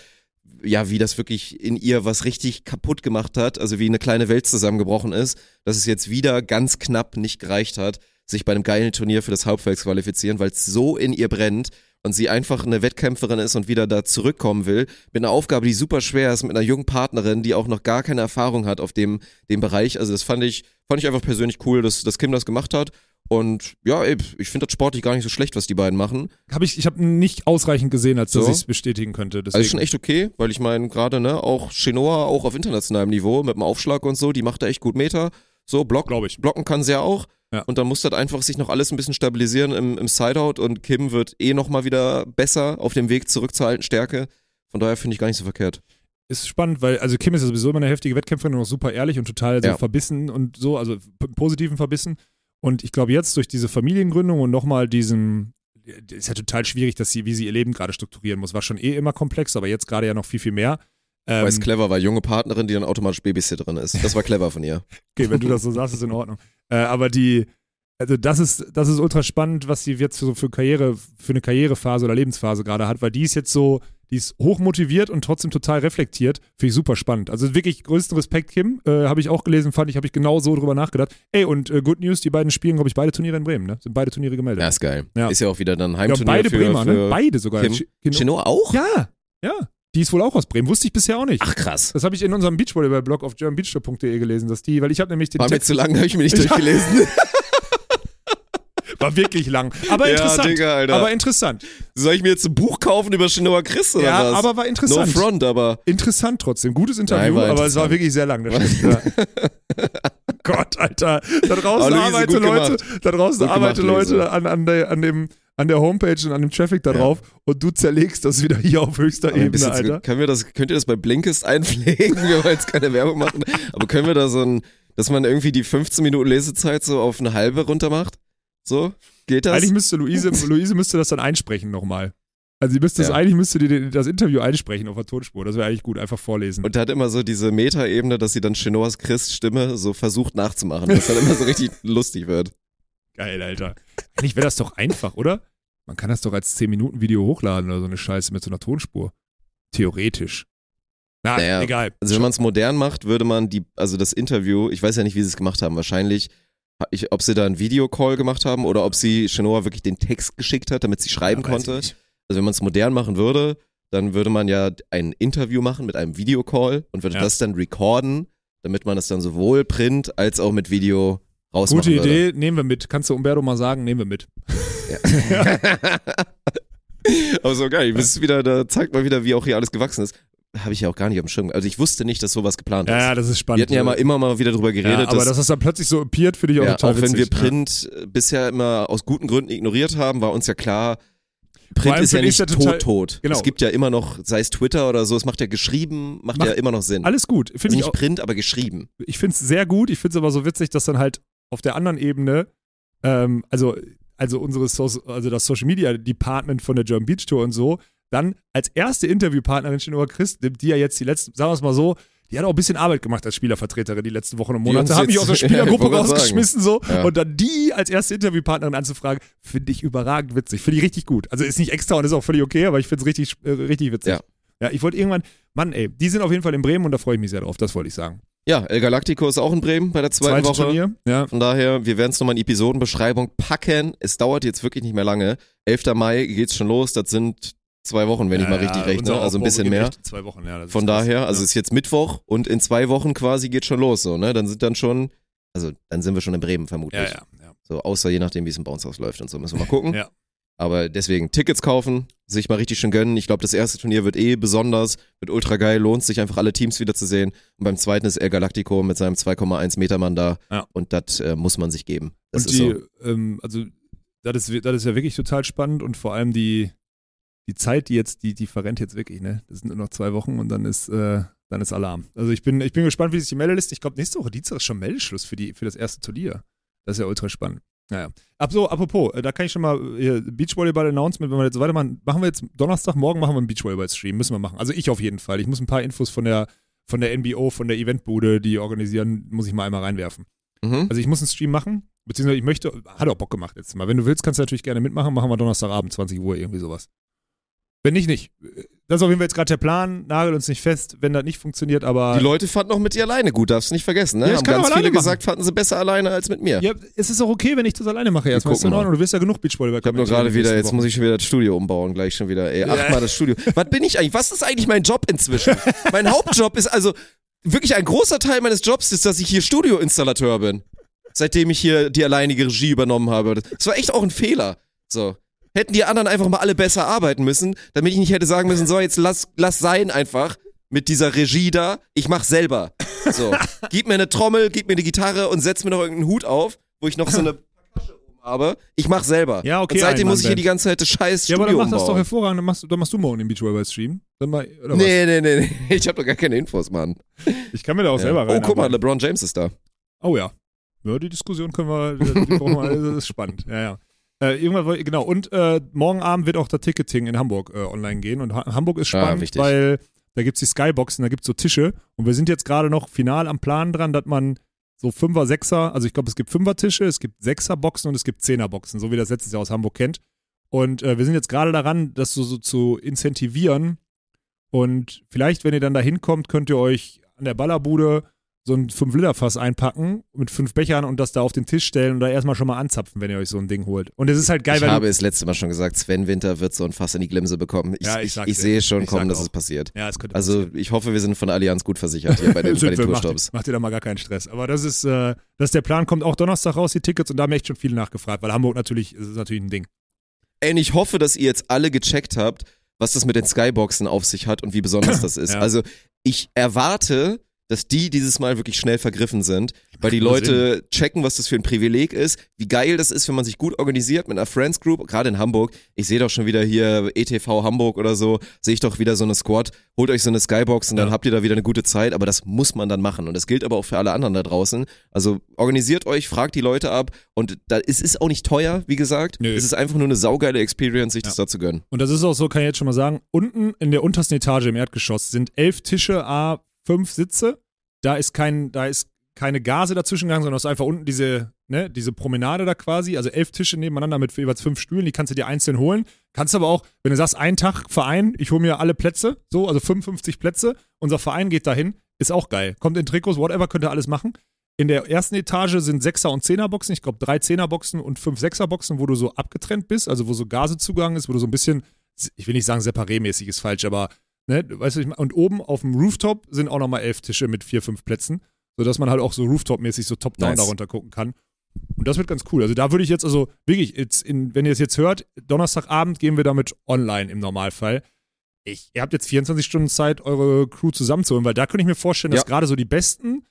ja, wie das wirklich in ihr was richtig kaputt gemacht hat, also wie eine kleine Welt zusammengebrochen ist, dass es jetzt wieder ganz knapp nicht gereicht hat, sich bei einem geilen Turnier für das Hauptfeld zu qualifizieren, weil es so in ihr brennt und sie einfach eine Wettkämpferin ist und wieder da zurückkommen will, mit einer Aufgabe, die super schwer ist, mit einer jungen Partnerin, die auch noch gar keine Erfahrung hat auf dem, dem Bereich. Also das fand ich, fand ich einfach persönlich cool, dass, dass Kim das gemacht hat. Und ja, ey, ich finde das sportlich gar nicht so schlecht, was die beiden machen. Hab ich ich habe nicht ausreichend gesehen, als dass So. ich es bestätigen könnte. Deswegen. Also ist schon echt okay, weil ich meine, gerade, ne, auch Chenoa, auch auf internationalem Niveau, mit dem Aufschlag und so, die macht da echt gut Meter. So, Block, Glaube ich. blocken kann sie ja auch. Ja. Und dann muss das einfach sich noch alles ein bisschen stabilisieren im, im Sideout und Kim wird eh nochmal wieder besser auf dem Weg zurück zur alten Stärke. Von daher finde ich gar nicht so verkehrt. ist spannend, weil also Kim ist ja sowieso immer eine heftige Wettkämpferin und auch super ehrlich und total so Ja. verbissen und so, also positiven verbissen. Und ich glaube jetzt durch diese Familiengründung und nochmal diesen, ist ja total schwierig, dass sie, wie sie ihr Leben gerade strukturieren muss. War schon eh immer komplex, aber jetzt gerade ja noch viel, viel mehr. Ähm, Weil es clever war, junge Partnerin, die dann automatisch Babysitterin ist. Das war clever von ihr. Okay, wenn du das so sagst, ist in Ordnung. Äh, aber die, also das ist, das ist ultra spannend, was sie jetzt so für Karriere, für eine Karrierephase oder Lebensphase gerade hat, weil die ist jetzt so, die ist hochmotiviert und trotzdem total reflektiert. Finde ich super spannend. Also wirklich größten Respekt, Kim. Äh, habe ich auch gelesen, fand ich, habe ich genau so drüber nachgedacht. Ey, und äh, Good News, die beiden spielen, glaube ich, beide Turniere in Bremen, ne? Sind beide Turniere gemeldet. Ja, ist geil. Ja. Ist ja auch wieder dann ja, Heimturnier beide für, Bremer, für ne? Beide sogar. Kim. Chenoa auch? Ja, ja. Die ist wohl auch aus Bremen. Wusste ich bisher auch nicht. Ach krass. Das habe ich in unserem Beachvolleyball-Blog auf germanbeachtour.de gelesen, dass die, weil ich habe nämlich den War mir zu lang, habe ich mir nicht Ja. durchgelesen. war wirklich lang, aber Ja, interessant. Digga, aber interessant. Soll ich mir jetzt ein Buch kaufen über Chenoa Chris oder ja, was? aber war no interessant. front, aber Interessant trotzdem. Gutes Interview, Nein, aber es war wirklich sehr lang. Ja. Gott, Alter. Da draußen arbeiten Leute, gemacht. da draußen Gut arbeiten gemacht, Leute an, an, der, an, dem, an der Homepage und an dem Traffic da Ja. drauf und du zerlegst das wieder hier auf höchster Aber Ebene, Alter. Können wir das, könnt ihr das bei Blinkist einpflegen? Wir wollen jetzt keine Werbung machen. Aber können wir da so ein, dass man irgendwie die 15 Minuten Lesezeit so auf eine halbe runter macht? So? Geht das? Eigentlich müsste Luise, Luise müsste das dann einsprechen nochmal. Also sie müsste das, Ja. eigentlich müsste die das Interview einsprechen auf der Tonspur. Das wäre eigentlich gut, einfach vorlesen. Und hat immer so diese Meta-Ebene, dass sie dann Chenoas Chris Stimme so versucht nachzumachen, was dann immer so richtig lustig wird. Geil, Alter. Eigentlich wäre das doch einfach, oder? Man kann das doch als 10-Minuten-Video hochladen oder so eine Scheiße mit so einer Tonspur. Theoretisch. Na, Naja, egal. Also wenn man es modern macht, würde man die, also das Interview, ich weiß ja nicht, wie sie es gemacht haben, wahrscheinlich, ich, ob sie da einen Videocall gemacht haben oder ob sie Chenoa wirklich den Text geschickt hat, damit sie schreiben Ja, konnte. Also wenn man es modern machen würde, dann würde man ja ein Interview machen mit einem Videocall und würde Ja. das dann recorden, damit man es dann sowohl print als auch mit Video rausmachen Gute würde. Idee, nehmen wir mit. Kannst du Umberto mal sagen, nehmen wir mit. Aber so geil, das ist wieder, da zeigt mal wieder, wie auch hier alles gewachsen ist. Habe ich ja auch gar nicht am Schirm. Also ich wusste nicht, dass sowas geplant ist. Ja, ja, das ist spannend. Wir hatten ja mal immer mal wieder drüber geredet, ja, aber dass, dass das dann plötzlich so appeared, finde ich auch ja, total auch wenn wir. Print äh, bisher immer aus guten Gründen ignoriert haben, war uns ja klar, Print ist ja nicht ja total- tot, tot. genau. Es gibt ja immer noch, sei es Twitter oder so, es macht ja geschrieben, macht, Macht ja immer noch Sinn. Ja. Alles gut. also Finde ich nicht auch, Print, aber geschrieben. ich finde es sehr gut. Ich finde es aber so witzig, dass dann halt auf der anderen Ebene, ähm, also, also unsere so also das Social Media Department von der German Beach Tour und so, dann als erste Interviewpartnerin Chinua Christ nimmt, die ja jetzt die letzten, sagen wir es mal so, die hat auch ein bisschen Arbeit gemacht als Spielervertreterin die letzten Wochen und Monate. Haben mich aus der Spielergruppe rausgeschmissen so Ja. und dann die als erste Interviewpartnerin anzufragen, finde ich überragend witzig. Finde ich richtig gut. Also ist nicht extra und ist auch völlig okay, aber ich finde es richtig, äh, richtig witzig. Ja. Ja, ich wollte irgendwann, Mann, ey, die sind auf jeden Fall in Bremen und da freue ich mich sehr drauf, das wollte ich sagen. Ja, El Galactico ist auch in Bremen bei der zweiten Zweites Woche. Turnier, ja. Von daher, wir werden es nochmal in Episodenbeschreibung packen. Es dauert jetzt wirklich nicht mehr lange. 11. Mai geht's schon los. Das sind zwei Wochen, wenn ich Ja, mal ja, richtig rechne. unser Also ein bisschen mehr. Zwei Wochen, ja. Von daher, also ja. es ist jetzt Mittwoch und in zwei Wochen quasi geht schon los, so, ne? Dann sind dann schon, also dann sind wir schon in Bremen vermutlich. ja, ja, ja. So, außer je nachdem, wie es im Bounce House läuft und so, müssen wir mal gucken. Ja. Aber deswegen Tickets kaufen, sich mal richtig schön gönnen. Ich glaube, das erste Turnier wird eh besonders, wird ultra geil, lohnt sich einfach alle Teams wieder zu sehen. Und beim zweiten ist El Galactico mit seinem 2,1 Meter Mann da. Ja. Und das äh, muss man sich geben. Das und ist die, so. ähm, also das ist, das ist ja wirklich total spannend und vor allem die, die Zeit, die jetzt, die, die verrennt jetzt wirklich, ne? Das sind nur noch zwei Wochen und dann ist, äh, dann ist Alarm. Also ich bin, ich bin gespannt, wie sich die Meldeliste, ich glaube nächste Woche Dienstag ist schon Meldeschluss für die, für das erste Turnier. Das ist ja ultra spannend. Naja. Ab so, apropos, äh, da kann ich schon mal äh, Beachvolleyball-Announcement, wenn wir jetzt weitermachen, machen wir jetzt Donnerstag, morgen machen wir einen Beachvolleyball-Stream, müssen wir machen. Also ich auf jeden Fall. Ich muss ein paar Infos von der, von der NBO, von der Eventbude, die organisieren, muss ich mal einmal reinwerfen. Mhm. Also ich muss einen Stream machen, beziehungsweise ich möchte, hat auch Bock gemacht jetzt mal. Wenn du willst, kannst du natürlich gerne mitmachen, machen wir Donnerstagabend, 20 Uhr, irgendwie sowas. Wenn nicht, nicht. Das ist auf jeden Fall jetzt gerade der Plan, nagelt uns nicht fest, wenn das nicht funktioniert, aber. Die Leute fanden auch mit dir alleine gut, darfst du nicht vergessen. Ne? Ja, ich Haben ganz viele machen. gesagt, fanden sie besser alleine als mit mir. ja, es ist auch okay, wenn ich das alleine mache erstmal. Ist in Ordnung. Du wirst ja genug Beachvolleyball Ich habe nur gerade wieder, jetzt muss ich. ich schon wieder das Studio umbauen, gleich schon wieder. Ey, achtmal das Studio. Was bin ich eigentlich? Was ist eigentlich mein Job inzwischen? mein Hauptjob ist also, wirklich ein großer Teil meines Jobs ist, dass ich hier Studioinstallateur bin. Seitdem ich hier die alleinige Regie übernommen habe. Das war echt auch ein Fehler. So. Hätten die anderen einfach mal alle besser arbeiten müssen, damit ich nicht hätte sagen müssen, so, jetzt lass, lass sein einfach mit dieser Regie da. Ich mach selber. So. gib mir eine Trommel, gib mir eine Gitarre und setz mir noch irgendeinen Hut auf, wo ich noch so eine Tasche oben habe. Ich mach selber. Ja, okay, Und seitdem muss ich hier die ganze Zeit das scheiß Ja, aber dann mach das doch umbauen. hervorragend. Dann machst, du- dann machst du morgen den Beachvolleyball-Stream. Dann mal, oder was? Nee, nee, nee, nee. Ich habe doch gar keine Infos, Mann. Ich kann mir da auch selber rein. Oh, guck mal, LeBron James ist da. Oh ja. Ja, die Diskussion können wir, die brauchen wir, das ist spannend. Ja, ja. Äh, irgendwann, genau, und äh, morgen Abend wird auch das Ticketing in Hamburg äh, online gehen. Und ha Hamburg ist Ah, spannend, wichtig. weil da gibt es die Skyboxen, da gibt es so Tische. Und wir sind jetzt gerade noch final am Plan dran, dass man so Fünfer, Sechser, also ich glaube, es gibt Fünfer-Tische, es gibt Sechser-Boxen und es gibt Zehner-Boxen, so wie das letztes Jahr aus Hamburg kennt. Und äh, wir sind jetzt gerade daran, das so, so zu incentivieren. Und vielleicht, wenn ihr dann da hinkommt, könnt ihr euch an der Ballerbude so ein 5-Liter-Fass einpacken mit fünf Bechern und das da auf den Tisch stellen und da erstmal schon mal anzapfen, wenn ihr euch so ein Ding holt. Und es ist halt geil, ich weil habe du, es letzte Mal schon gesagt, Sven Winter wird so ein Fass in die Glimse bekommen. Ich, Ja, ich ich, ich, sehe schon Ich kommen, dass auch. es passiert. ja, es könnte Also ich hoffe, wir sind von der Allianz gut versichert hier bei den, bei den wir, macht, Tourstops. macht ihr da mal gar keinen Stress. Aber das ist, äh, das ist der Plan, kommt auch Donnerstag raus, die Tickets, und da haben echt schon viele nachgefragt, weil Hamburg natürlich, ist natürlich ein Ding. Ey, und ich hoffe, dass ihr jetzt alle gecheckt habt, was das mit den Skyboxen auf sich hat und wie besonders das ist. Ja. Also ich erwarte, dass die dieses Mal wirklich schnell vergriffen sind, weil die Leute checken, was das für ein Privileg ist, wie geil das ist, wenn man sich gut organisiert mit einer Friends Group, gerade in Hamburg. Ich sehe doch schon wieder hier ETV Hamburg oder so, sehe ich doch wieder so eine Squad. Holt euch so eine Skybox und dann Ja. habt ihr da wieder eine gute Zeit, aber das muss man dann machen und das gilt aber auch für alle anderen da draußen. Also organisiert euch, fragt die Leute ab und da, es ist auch nicht teuer, wie gesagt. Nö. Es ist einfach nur eine saugeile Experience, sich das da zu gönnen. Und das ist auch so, kann ich jetzt schon mal sagen, unten in der untersten Etage im Erdgeschoss sind elf Tische, a fünf Sitze. Da ist kein, da ist keine Gase dazwischen gegangen, sondern es ist einfach unten diese, ne, diese Promenade da quasi, also elf Tische nebeneinander mit jeweils fünf Stühlen, die kannst du dir einzeln holen. Kannst aber auch, wenn du sagst, ein Tag Verein, ich hole mir alle Plätze, so, also 55 Plätze, unser Verein geht dahin, ist auch geil. Kommt in Trikots, whatever, könnt ihr alles machen. In der ersten Etage sind Sechser- und Zehnerboxen, ich glaube drei Zehnerboxen und fünf Sechserboxen, wo du so abgetrennt bist, also wo so Gasezugang ist, wo du so ein bisschen, ich will nicht sagen separémäßig ist falsch, aber, ne, weißt du, und oben auf dem Rooftop sind auch nochmal elf Tische mit vier, fünf Plätzen, sodass man halt auch so Rooftop-mäßig so top-down Nice. darunter gucken kann. Und das wird ganz cool. Also da würde ich jetzt, also wirklich, jetzt in, wenn ihr es jetzt hört, Donnerstagabend gehen wir damit online im Normalfall. Ich, ihr habt jetzt 24 Stunden Zeit, eure Crew zusammenzuholen, weil da könnte ich mir vorstellen, dass Ja. gerade so die besten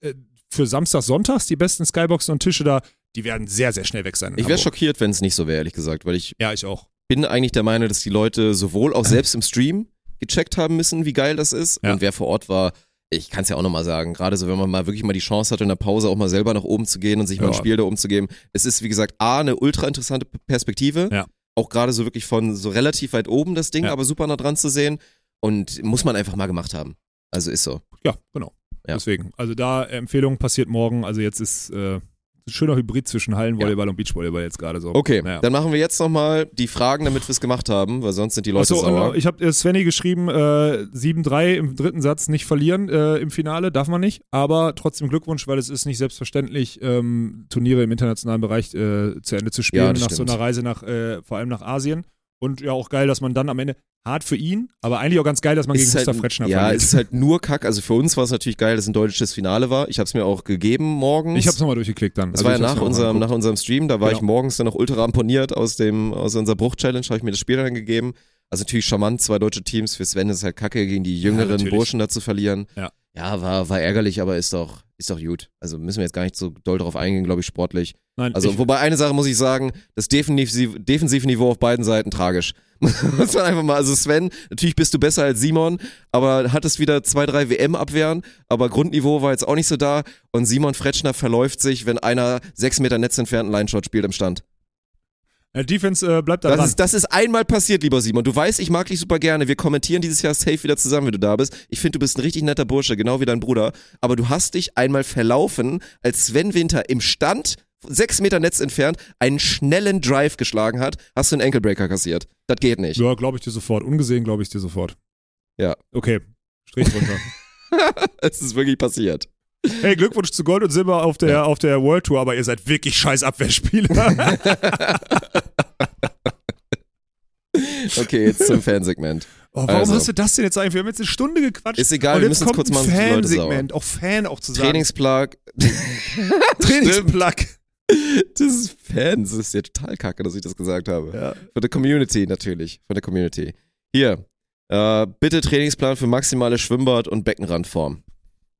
äh, für Samstag, Sonntags, die besten Skyboxen und Tische da, die werden sehr, sehr schnell weg sein. in Ich wäre schockiert, wenn es nicht so wäre, ehrlich gesagt, weil ich Ja, ich auch. bin eigentlich der Meinung, dass die Leute sowohl auch selbst im Stream gecheckt haben müssen, wie geil das ist. Ja. Und wer vor Ort war, ich kann es ja auch nochmal sagen, gerade so, wenn man mal wirklich mal die Chance hat, in der Pause auch mal selber nach oben zu gehen und sich mal Ja. ein Spiel da umzugeben. Es ist, wie gesagt, A, eine ultra interessante Perspektive. Ja. Auch gerade so wirklich von so relativ weit oben das Ding, aber super nah dran zu sehen. Und muss man einfach mal gemacht haben. Also ist so. Ja, genau. Ja. Deswegen. Also da Empfehlung passiert morgen. Also jetzt ist äh, schöner Hybrid zwischen Hallenvolleyball und Beachvolleyball jetzt gerade so. Okay, Naja. dann machen wir jetzt nochmal die Fragen, damit wir es gemacht haben, weil sonst sind die Leute Achso, sauer. und ich habe Svenny geschrieben, äh, 7-3 im dritten Satz nicht verlieren äh, im Finale, darf man nicht. Aber trotzdem Glückwunsch, weil es ist nicht selbstverständlich, ähm, Turniere im internationalen Bereich äh, zu Ende zu spielen, Ja, nach so stimmt. einer Reise nach, äh, vor allem nach Asien. Und ja, auch geil, dass man dann am Ende, hart für ihn, aber eigentlich auch ganz geil, dass man Es gegen ist Gustav halt, Fretschner Ja, verliert. es ist halt nur Kack. Also für uns war es natürlich geil, dass ein deutsches Finale war. Ich habe es mir auch gegeben morgens. ich hab's nochmal durchgeklickt dann. Das Also war ja nach unserem, nach unserem Stream, da war Genau. ich morgens dann noch ultra ramponiert aus dem, aus unserer Bruch-Challenge, habe ich mir das Spiel dann gegeben. Also natürlich charmant, zwei deutsche Teams. Für Sven ist es halt kacke, gegen die jüngeren natürlich. Burschen da zu verlieren. Ja. Ja, war, war ärgerlich, aber ist doch, ist doch gut. Also müssen wir jetzt gar nicht so doll drauf eingehen, glaube ich, sportlich. Nein, Also, ich, wobei eine Sache muss ich sagen, das Defensiv, Defensivniveau auf beiden Seiten tragisch. Muss man einfach mal, also Sven, natürlich bist du besser als Simon, aber hattest wieder zwei, drei WM-Abwehren, aber Grundniveau war jetzt auch nicht so da und Simon Fretschner verläuft sich, wenn einer sechs Meter Netz entfernt einen Line-Shot spielt im Stand. Äh, Defense äh, bleibt da Das dran. ist, das ist einmal passiert, lieber Simon. Du weißt, ich mag dich super gerne. Wir kommentieren dieses Jahr safe wieder zusammen, wenn du da bist. Ich finde, du bist ein richtig netter Bursche, genau wie dein Bruder. Aber du hast dich einmal verlaufen, als Sven Winter im Stand, sechs Meter Netz entfernt, einen schnellen Drive geschlagen hat, hast du einen Ankle-Breaker kassiert. Das geht nicht. ja, glaube ich dir sofort. Ungesehen glaube ich dir sofort. Ja. Okay, Strich runter. Es ist wirklich passiert. hey, Glückwunsch zu Gold und Silber auf der, auf der World Tour, aber ihr seid wirklich scheiß Abwehrspieler. Okay, jetzt zum Fansegment. Oh, warum Also. hast du das denn jetzt eigentlich? Wir haben jetzt eine Stunde gequatscht. Ist egal, und wir jetzt müssen es kommt kurz machen, Fansegment, auch Fan auch zu sagen. Trainingsplug. Trainingsplug. Das ist Fans. Das ist ja total kacke, dass ich das gesagt habe. Ja. Von der Community natürlich. Von der Community. Hier. Äh, bitte Trainingsplan für maximale Schwimmbad- und Beckenrandform.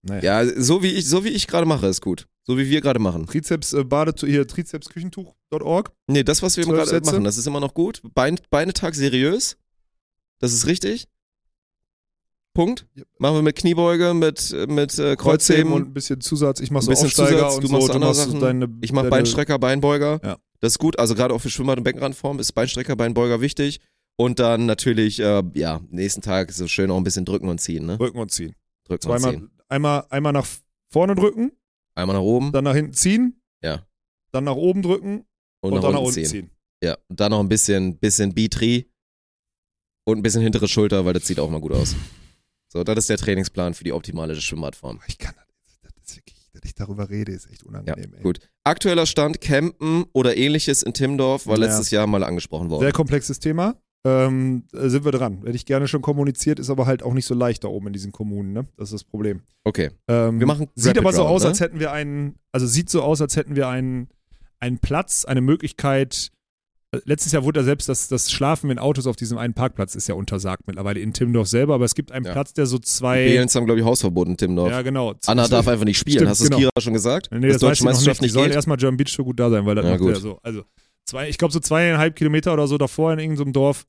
Naja. Ja, so wie ich, so wie ich gerade mache, ist gut. So wie wir gerade machen. Trizeps äh, Badetu hier Trizepsküchentuch.org. Nee, das, was wir gerade machen, das ist immer noch gut. Bein, Beinetag seriös. Das ist richtig. Punkt. Machen wir mit Kniebeuge, mit, mit äh, Kreuzheben und ein bisschen Zusatz. Ich mach Ein so bisschen Aufsteiger Zusatz, und du so. machst du machst Sachen. deine, Ich mache Beinstrecker, Beinbeuger. Ja. Das ist gut. Also gerade auch für Schwimmbad- und Beckenrandform ist Beinstrecker, Beinbeuger wichtig. Und dann natürlich, äh, ja, nächsten Tag so schön auch ein bisschen drücken und ziehen, ne? Drücken und ziehen. Drücken und Zweimal, ziehen. einmal, einmal nach vorne drücken, Einmal nach oben dann nach hinten ziehen, Ja. dann nach oben drücken und, und, nach, dann nach unten ziehen. ziehen. Ja. Und dann noch ein bisschen, bisschen B-Tri und ein bisschen hintere Schulter, weil das sieht auch mal gut aus. So, das ist der Trainingsplan für die optimale Schwimmbadform. Ich kann das, das ist wirklich, dass ich darüber rede, ist echt Ja, unangenehm. ey. gut. Aktueller Stand, Campen oder ähnliches in Timmendorf war Ja. letztes Jahr mal angesprochen worden. Sehr komplexes Thema. Ähm, äh, sind wir dran. Hätte ich gerne schon kommuniziert, ist aber halt auch nicht so leicht da oben in diesen Kommunen, ne? Das ist das Problem. Okay. Ähm, Wir machen Sieht Rapid aber so Round, aus, ne? als hätten wir einen, also sieht so aus, als hätten wir einen, einen Platz, eine Möglichkeit. Äh, Letztes Jahr wurde ja selbst das, das Schlafen in Autos auf diesem einen Parkplatz ist ja untersagt mittlerweile in Timmendorf selber, aber es gibt einen Ja. Platz, der so Die zwei. Behlens haben, glaube ich, Hausverbot in Timmendorf. Ja, genau. Anna Z- darf einfach nicht spielen. Stimmt, Hast du es genau. Kira schon gesagt? Nee, das, weiß ich noch nicht. Die sollen erstmal German Beach für gut da sein, weil das Ja, macht gut. ja so. Also, zwei, ich glaube, so zweieinhalb Kilometer oder so davor in irgendeinem Dorf,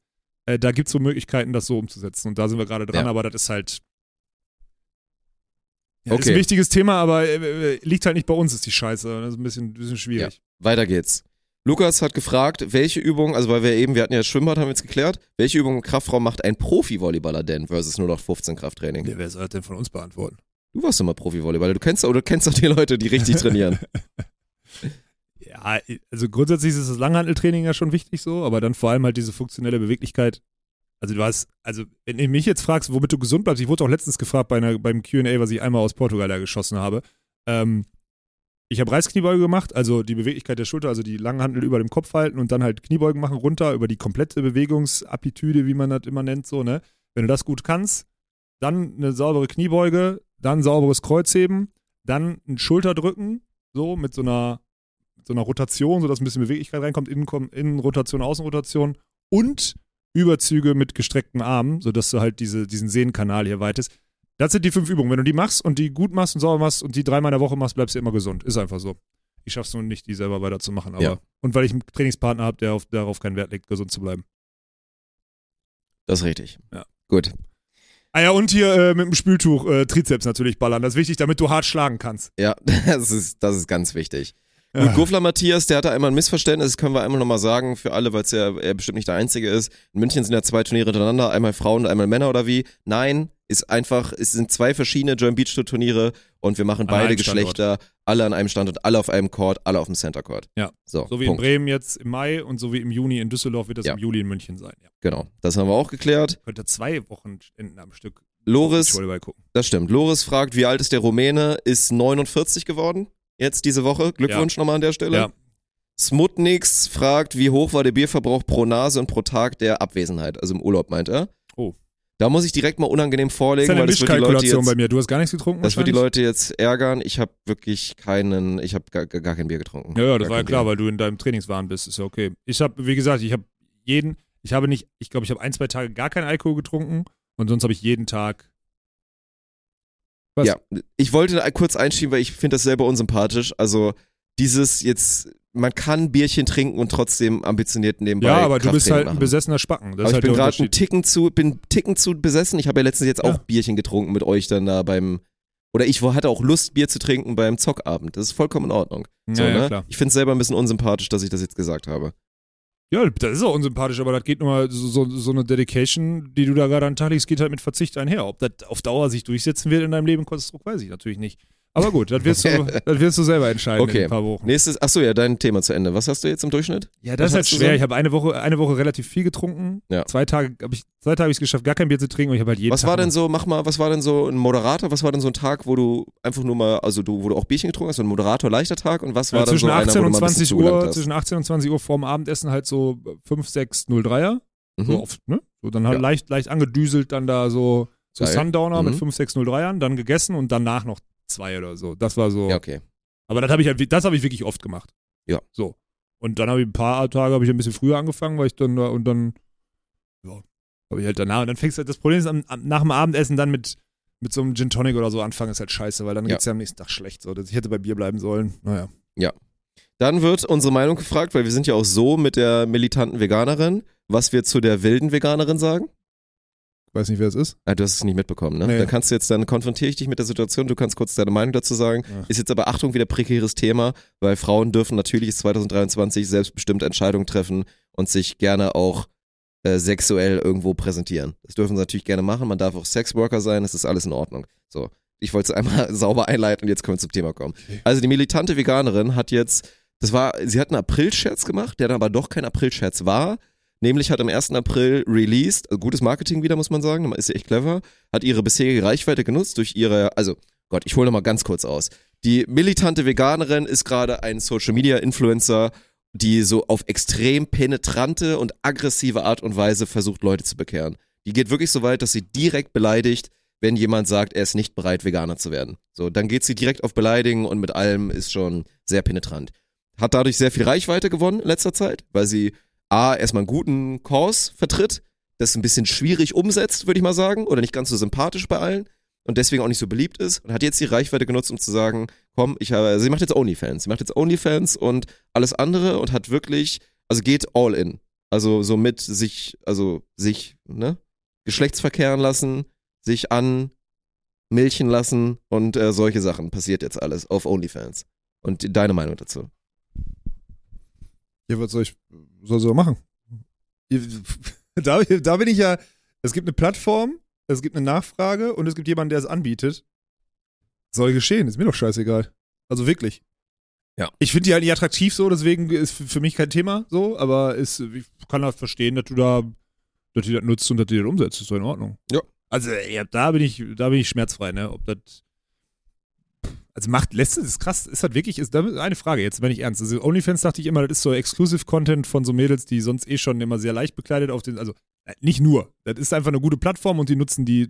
äh, da gibt es so Möglichkeiten, das so umzusetzen. Und da sind wir gerade dran, Ja. aber das ist halt. Ja, Ist Okay. ein wichtiges Thema, aber äh, äh, liegt halt nicht bei uns, ist die Scheiße. Das ist ein bisschen, bisschen schwierig. Weiter geht's. Lukas hat gefragt, welche Übung, also weil wir eben, wir hatten ja das Schwimmbad, haben wir jetzt geklärt, welche Übung im Kraftraum macht ein Profi-Volleyballer denn versus nur noch 15 Krafttraining? Ja, wer soll das denn von uns beantworten? Du warst doch mal Profi-Volleyballer, du kennst, oder du kennst doch die Leute, die richtig trainieren. Ja, also grundsätzlich ist das Langhanteltraining ja schon wichtig so, aber dann vor allem halt diese funktionelle Beweglichkeit. Also du hast, also wenn du mich jetzt fragst, womit du gesund bleibst, ich wurde auch letztens gefragt bei einer, beim Q&A, was ich einmal aus Portugal da geschossen habe. Ähm, ich habe Reißkniebeuge gemacht, also die Beweglichkeit der Schulter, also die Langhantel über dem Kopf halten und dann halt Kniebeugen machen runter über die komplette Bewegungsaptitude, wie man das immer nennt, so, ne? Wenn du das gut kannst, dann eine saubere Kniebeuge, dann sauberes Kreuzheben, dann ein Schulterdrücken, so mit so einer, so einer Rotation, sodass ein bisschen Beweglichkeit reinkommt, Innen- Innenrotation, Außenrotation und Überzüge mit gestreckten Armen, sodass du halt diese, diesen Sehnenkanal hier weitest. Das sind die fünf Übungen. Wenn du die machst und die gut machst und sauber machst und die dreimal in der Woche machst, bleibst du immer gesund. Ist einfach so. Ich schaff's nur nicht, die selber weiterzumachen. Aber Ja. und weil ich einen Trainingspartner habe, der auf, darauf keinen Wert legt, gesund zu bleiben. Das ist richtig. Ja. Gut. Ah ja, und hier äh, mit dem Spültuch äh, Trizeps natürlich ballern. Das ist wichtig, damit du hart schlagen kannst. Ja, das ist, das ist ganz wichtig. Ja. Gut, Gufler Matthias, der hatte einmal ein Missverständnis, das können wir einmal nochmal sagen für alle, weil es ja er bestimmt nicht der Einzige ist. In München sind ja zwei Turniere hintereinander, einmal Frauen und einmal Männer oder wie? Nein, ist einfach, es sind zwei verschiedene Joint Beach Tour Turniere und wir machen An beide Standort. Geschlechter, alle an einem Standort, alle auf einem Court, alle auf dem Center Court. Ja. So, So wie Punkt. in Bremen jetzt im Mai und so wie im Juni in Düsseldorf wird das Ja. im Juli in München sein. Ja. Genau, das haben wir auch geklärt. Könnt ihr zwei Wochenenden am Stück Loris, das stimmt. Loris fragt, wie alt ist der Rumäne? Ist 49 geworden jetzt diese Woche. Glückwunsch nochmal an der Stelle. Ja. Smutnix fragt, wie hoch war der Bierverbrauch pro Nase und pro Tag der Abwesenheit, also im Urlaub meint er. Oh. Da muss ich direkt mal unangenehm Das ist vorlegen, eine weil das wird die Leute Mischkalkulation bei jetzt, mir. Du hast gar nichts getrunken? das wird die? Leute jetzt ärgern. Ich habe wirklich keinen, ich habe gar, gar kein Bier getrunken. Ja, ja, das Gar war ja klar, Bier. weil du in deinem Trainingswahn bist. Ist ja okay. Ich habe, wie gesagt, ich habe jeden, ich habe nicht, ich glaube, ich habe ein, zwei Tage gar keinen Alkohol getrunken und sonst habe ich jeden Tag. Was? Ja, ich wollte kurz einschieben, weil ich finde das selber unsympathisch. Also dieses jetzt man kann Bierchen trinken und trotzdem ambitioniert nebenbei Ja, aber du bist halt ein machen. besessener Spacken. Das Aber ist ich halt bin gerade einen Unterschied. Ticken zu, bin Ticken zu besessen. Ich habe ja letztens jetzt auch Ja. Bierchen getrunken mit euch dann da beim, oder ich hatte auch Lust, Bier zu trinken beim Zockabend. Das ist vollkommen in Ordnung. So, ja, ja, ne? klar. Ich finde es selber ein bisschen unsympathisch, dass ich das jetzt gesagt habe. Ja, das ist auch unsympathisch, aber das geht nur mal so, so, so eine Dedication, die du da gerade an den Tag legst, geht halt mit Verzicht einher. Ob das auf Dauer sich durchsetzen wird in deinem Leben, Konstrukt, weiß ich natürlich nicht. Aber gut, das wirst du, das wirst du selber entscheiden Okay. in ein paar Wochen. Nächstes, achso, ja, dein Thema zu Ende. Was hast du jetzt im Durchschnitt? Ja, Was das ist halt schwer. so? Ich habe eine Woche, eine Woche relativ viel getrunken. Ja. Zwei Tage habe ich, zwei Tage habe ich es geschafft, gar kein Bier zu trinken und ich habe halt jeden Was Tag war denn so, mach mal, was war denn so ein Moderator, was war denn so ein Tag, wo du einfach nur mal, also du, wo du auch Bierchen getrunken hast, so ein Moderator, leichter Tag und was war ja, dann zwischen so einer, 18 wo du und mal ein bisschen 20 zugelangt Uhr, hast? zwischen 18 und 20 Uhr vorm Abendessen halt so 5, 6, 0,3er. Mhm. So oft, ne? So dann halt Ja. leicht, leicht angedüselt, dann da so, so. Sundowner mit Mhm. 5, 6, 0,3ern, dann gegessen und danach noch zwei oder so. Das war so. Ja, okay. Aber das habe ich halt, das habe ich wirklich oft gemacht. Ja. So. Und dann habe ich ein paar Tage habe ich ein bisschen früher angefangen, weil ich dann da und dann ja, habe ich halt danach und dann fängst du halt das Problem ist am, am, nach dem Abendessen dann mit mit so einem Gin Tonic oder so anfangen ist halt scheiße, weil dann Ja. geht's ja am nächsten Tag schlecht so. Ich hätte bei Bier bleiben sollen. Naja. Dann wird unsere Meinung gefragt, weil wir sind ja auch so mit der militanten Veganerin, was wir zu der wilden Veganerin sagen. Weiß nicht, wer es ist. Ah, du hast es nicht mitbekommen, ne? Nee. Dann kannst du jetzt, dann konfrontiere ich dich mit der Situation, du kannst kurz deine Meinung dazu sagen. Ja. Ist jetzt aber Achtung wieder prekäres Thema, weil Frauen dürfen natürlich 2023 selbstbestimmte Entscheidungen treffen und sich gerne auch äh, sexuell irgendwo präsentieren. Das dürfen sie natürlich gerne machen, man darf auch Sexworker sein, das ist alles in Ordnung. So, ich wollte es einmal sauber einleiten und jetzt können wir zum Thema kommen. Also die militante Veganerin hat jetzt, das war, sie hat einen April-Scherz gemacht, der dann aber doch kein April-Scherz war. Nämlich hat am 1. April released, also gutes Marketing wieder, muss man sagen, ist ja echt clever, hat ihre bisherige Reichweite genutzt durch ihre, also Gott, ich hole nochmal ganz kurz aus. Die militante Veganerin ist gerade ein Social-Media-Influencer, die so auf extrem penetrante und aggressive Art und Weise versucht, Leute zu bekehren. Die geht wirklich so weit, dass sie direkt beleidigt, wenn jemand sagt, er ist nicht bereit, Veganer zu werden. So, dann geht sie direkt auf Beleidigen und mit allem ist schon sehr penetrant. Hat dadurch sehr viel Reichweite gewonnen in letzter Zeit, weil sie A, erstmal einen guten Kurs vertritt, das ein bisschen schwierig umsetzt, würde ich mal sagen, oder nicht ganz so sympathisch bei allen und deswegen auch nicht so beliebt ist und hat jetzt die Reichweite genutzt, um zu sagen, komm, ich habe, sie macht jetzt Onlyfans, sie macht jetzt Onlyfans und alles andere und hat wirklich, also geht all in. Also so mit sich, also sich, ne, Geschlechtsverkehren lassen, sich an milchen lassen und äh, solche Sachen passiert jetzt alles auf Onlyfans. Und deine Meinung dazu? Ja, was soll ich soll so machen? Da, da bin ich ja, es gibt eine Plattform, es gibt eine Nachfrage und es gibt jemanden, der es anbietet. Soll geschehen, ist mir doch scheißegal. Also wirklich. Ja. Ich finde die halt nicht attraktiv so, deswegen ist für für mich kein Thema so, aber ist, ich kann das verstehen, dass du da, dass die das nutzt und dass die das umsetzt, ist doch in Ordnung. Ja. Also, ja, da bin ich, da bin ich schmerzfrei, ne, ob das, also macht, lässt es, ist krass, ist das wirklich, ist eine Frage jetzt, wenn ich ernst. Also OnlyFans dachte ich immer, das ist so Exclusive Content von so Mädels, die sonst eh schon immer sehr leicht bekleidet auf den, also äh, nicht nur, das ist einfach eine gute Plattform und die nutzen die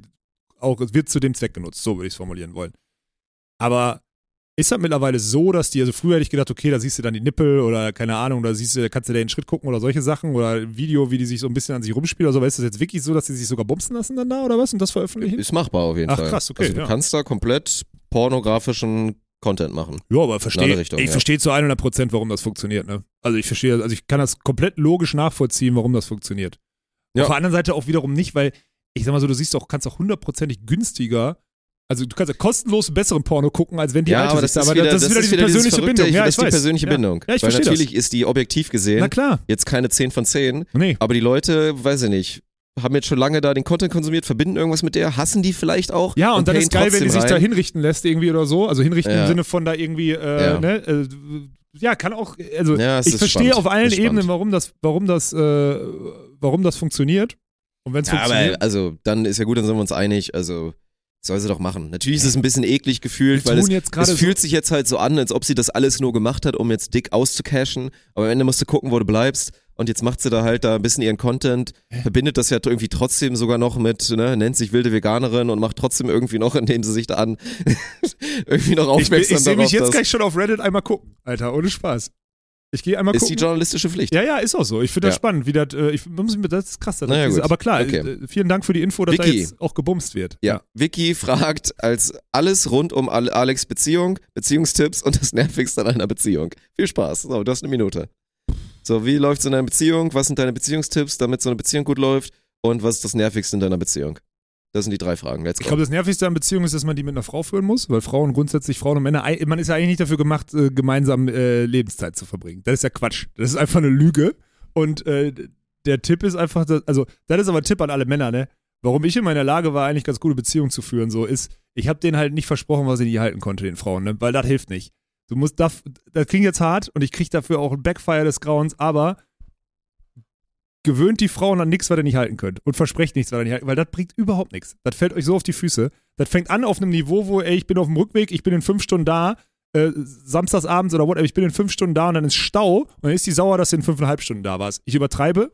auch, es wird zu dem Zweck genutzt, so würde ich es formulieren wollen. Aber ist das mittlerweile so, dass die, also früher hätte ich gedacht, okay, da siehst du dann die Nippel oder keine Ahnung, da siehst du, da kannst du den Schritt gucken oder solche Sachen oder ein Video, wie die sich so ein bisschen an sich rumspielen oder so, aber ist das jetzt wirklich so, dass die sich sogar bumsen lassen dann da oder was und das veröffentlichen? Ist machbar auf jeden Ach, Fall. krass, okay, Also du ja. kannst da komplett pornografischen Content machen. Ja, aber verstehe, Richtungen, ich ja. verstehe zu 100 Prozent, warum das funktioniert. Ne? Also ich verstehe, also ich kann das komplett logisch nachvollziehen, warum das funktioniert. Ja. Auf der anderen Seite auch wiederum nicht, weil ich sag mal so, du siehst auch, kannst auch hundertprozentig günstiger, also du kannst ja kostenlos besseren Porno gucken, als wenn die ja, alte aber das ist da- wieder, das ist wieder diese dieses persönliche Verrückte, Bindung. Ich, Ja, das ist die persönliche ja. Bindung. Ja, ich Weil verstehe natürlich ist die objektiv gesehen Na klar. jetzt keine 10 von 10, Nee. aber die Leute, weiß ich nicht, haben jetzt schon lange da den Content konsumiert, verbinden irgendwas mit der, hassen die vielleicht auch. Ja, und, dann payen ist geil, wenn die sich da rein. hinrichten lässt irgendwie oder so. Also hinrichten Ja. im Sinne von da irgendwie, äh, Ja. ne, äh, ja, kann auch, also ich verstehe spannend. auf allen. Ebenen, warum das, warum das, äh, warum das funktioniert. Und wenn es funktioniert. aber also dann ist ja gut, dann sind wir uns einig. Also soll sie doch machen. Natürlich ist es ein bisschen eklig gefühlt, weil es, es fühlt sich jetzt halt so an, als ob sie das alles nur gemacht hat, um jetzt dick auszucashen. Aber am Ende musst du gucken, wo du bleibst. Und jetzt macht sie da halt da ein bisschen ihren Content, verbindet das ja irgendwie trotzdem sogar noch mit, ne, nennt sich wilde Veganerin und macht trotzdem irgendwie noch, indem sie sich da an irgendwie noch Ich, bin- aufmerksam ich sehe mich jetzt gleich schon auf Reddit einmal gucken, Alter, ohne Spaß. Ich gehe einmal Ist gucken. die journalistische Pflicht. ja, ja, ist auch so. Ich finde das Ja. spannend, wie das, äh, ich muss mir, das ist krass. Das Naja, gut. aber klar, Okay. äh, vielen Dank für die Info, dass da Vicky. jetzt auch gebumst wird. Ja. Vicky fragt als alles rund um Ale- Alex Beziehung, Beziehungstipps und das Nervigste an einer Beziehung. Viel Spaß. So, du hast eine Minute. So, wie läuft's in deiner Beziehung? Was sind deine Beziehungstipps, damit so eine Beziehung gut läuft? Und was ist das Nervigste in deiner Beziehung? Das sind die drei Fragen. Let's Ich go. glaube, das Nervigste an Beziehungen ist, dass man die mit einer Frau führen muss, weil Frauen grundsätzlich, Frauen und Männer, man ist ja eigentlich nicht dafür gemacht, äh, gemeinsam äh, Lebenszeit zu verbringen. Das ist ja Quatsch. Das ist einfach eine Lüge. Und äh, der Tipp ist einfach, dass, also, das ist aber ein Tipp an alle Männer, ne? Warum ich immer in der Lage war, eigentlich ganz gute Beziehungen zu führen, so ist, ich habe denen halt nicht versprochen, was ich nicht halten konnte, den Frauen, ne? Weil das hilft nicht. Du musst, das, das klingt jetzt hart und ich kriege dafür auch ein Backfire des Grauens, aber gewöhnt die Frauen an nichts, was ihr nicht halten könnt. Und versprecht nichts, was ihr nicht halten weil das bringt überhaupt nichts. Das fällt euch so auf die Füße. Das fängt an auf einem Niveau, wo, ey, ich bin auf dem Rückweg, ich bin in fünf Stunden da, äh, samstagsabends oder whatever, ich bin in fünf Stunden da und dann ist Stau und dann ist die sauer, dass du in fünfeinhalb Stunden da warst. Ich übertreibe,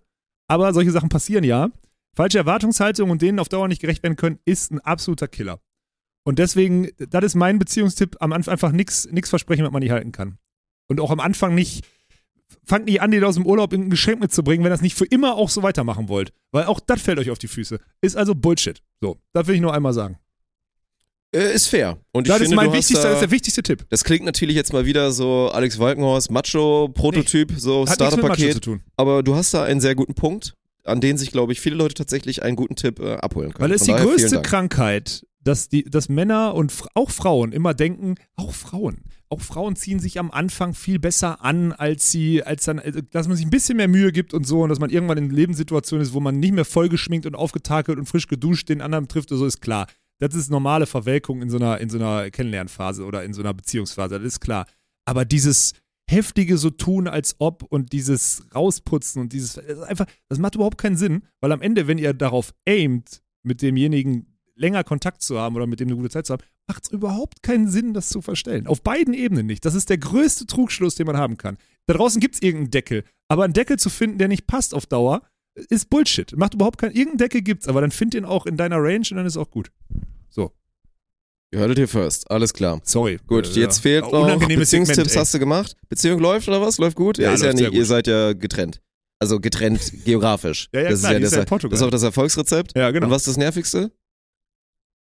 aber solche Sachen passieren ja. Falsche Erwartungshaltung und denen auf Dauer nicht gerecht werden können, ist ein absoluter Killer. Und deswegen, das ist mein Beziehungstipp, am Anfang einfach nichts versprechen, was man nicht halten kann. Und auch am Anfang nicht, fangt nicht an, den aus dem Urlaub in ein Geschenk mitzubringen, wenn ihr das nicht für immer auch so weitermachen wollt. Weil auch das fällt euch auf die Füße. Ist also Bullshit. So, das will ich nur einmal sagen. Äh, ist fair. Und ich Das finde, ist mein du hast wichtigster, da, das ist der wichtigste Tipp. das klingt natürlich jetzt mal wieder so Alex Walkenhorst, Macho-Prototyp, so Starterpaket. tun. Aber du hast da einen sehr guten Punkt, an den sich, glaube ich, viele Leute tatsächlich einen guten Tipp äh, abholen können. Weil es ist die größte. Krankheit, dass, die, dass Männer und auch Frauen immer denken, auch Frauen, auch Frauen ziehen sich am Anfang viel besser an, als sie, als dann, also, dass man sich ein bisschen mehr Mühe gibt und so und dass man irgendwann in Lebenssituationen ist, wo man nicht mehr vollgeschminkt und aufgetakelt und frisch geduscht den anderen trifft oder so, ist klar. Das ist normale Verwelkung in so einer, in so einer Kennenlernphase oder in so einer Beziehungsphase, das ist klar. Aber dieses heftige so tun, als ob und dieses rausputzen und dieses, das einfach, das macht überhaupt keinen Sinn, weil am Ende, wenn ihr darauf aimt, mit demjenigen länger Kontakt zu haben oder mit dem eine gute Zeit zu haben, macht es überhaupt keinen Sinn, das zu verstellen. Auf beiden Ebenen nicht. Das ist der größte Trugschluss, den man haben kann. Da draußen gibt es irgendeinen Deckel, aber einen Deckel zu finden, der nicht passt auf Dauer, ist Bullshit. Macht überhaupt keinen. Irgendeinen Deckel gibt's, aber dann find ihn auch in deiner Range und dann ist auch gut. So, You heard it here first. Alles klar. sorry. Gut, Äh, jetzt fehlt ja. noch Beziehungstipps Segment, hast du gemacht. Beziehung läuft oder was? Läuft gut? Ja, ist ja läuft sehr nicht, ihr seid ja getrennt. Also getrennt geografisch. Ja, ja, das klar, ist ja die ist das, ja Portugal. das ist auch das Erfolgsrezept. Ja, genau. Und was ist das Nervigste?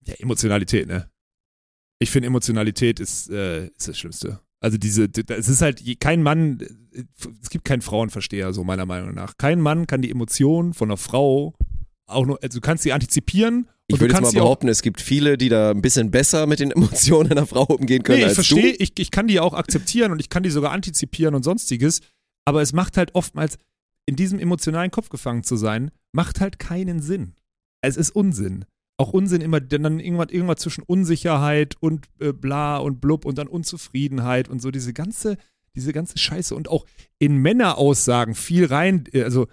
Ja, Emotionalität, ne? Ich finde, Emotionalität ist, äh, ist das Schlimmste. Also diese, es ist halt, kein Mann, äh, es gibt keinen Frauenversteher, so meiner Meinung nach. Kein Mann kann die Emotionen von einer Frau auch nur, also du kannst sie antizipieren. Ich und würde jetzt mal behaupten, es gibt viele, die da ein bisschen besser mit den Emotionen einer Frau umgehen können Nee, ich als verstehe, du. ich, ich kann die auch akzeptieren und ich kann die sogar antizipieren und sonstiges, aber es macht halt oftmals, in diesem emotionalen Kopf gefangen zu sein, macht halt keinen Sinn. Es ist Unsinn. Auch Unsinn immer, denn dann irgendwas, irgendwas zwischen Unsicherheit und äh, bla und blub und dann Unzufriedenheit und so diese ganze, diese ganze Scheiße und auch in Männeraussagen viel rein, äh, also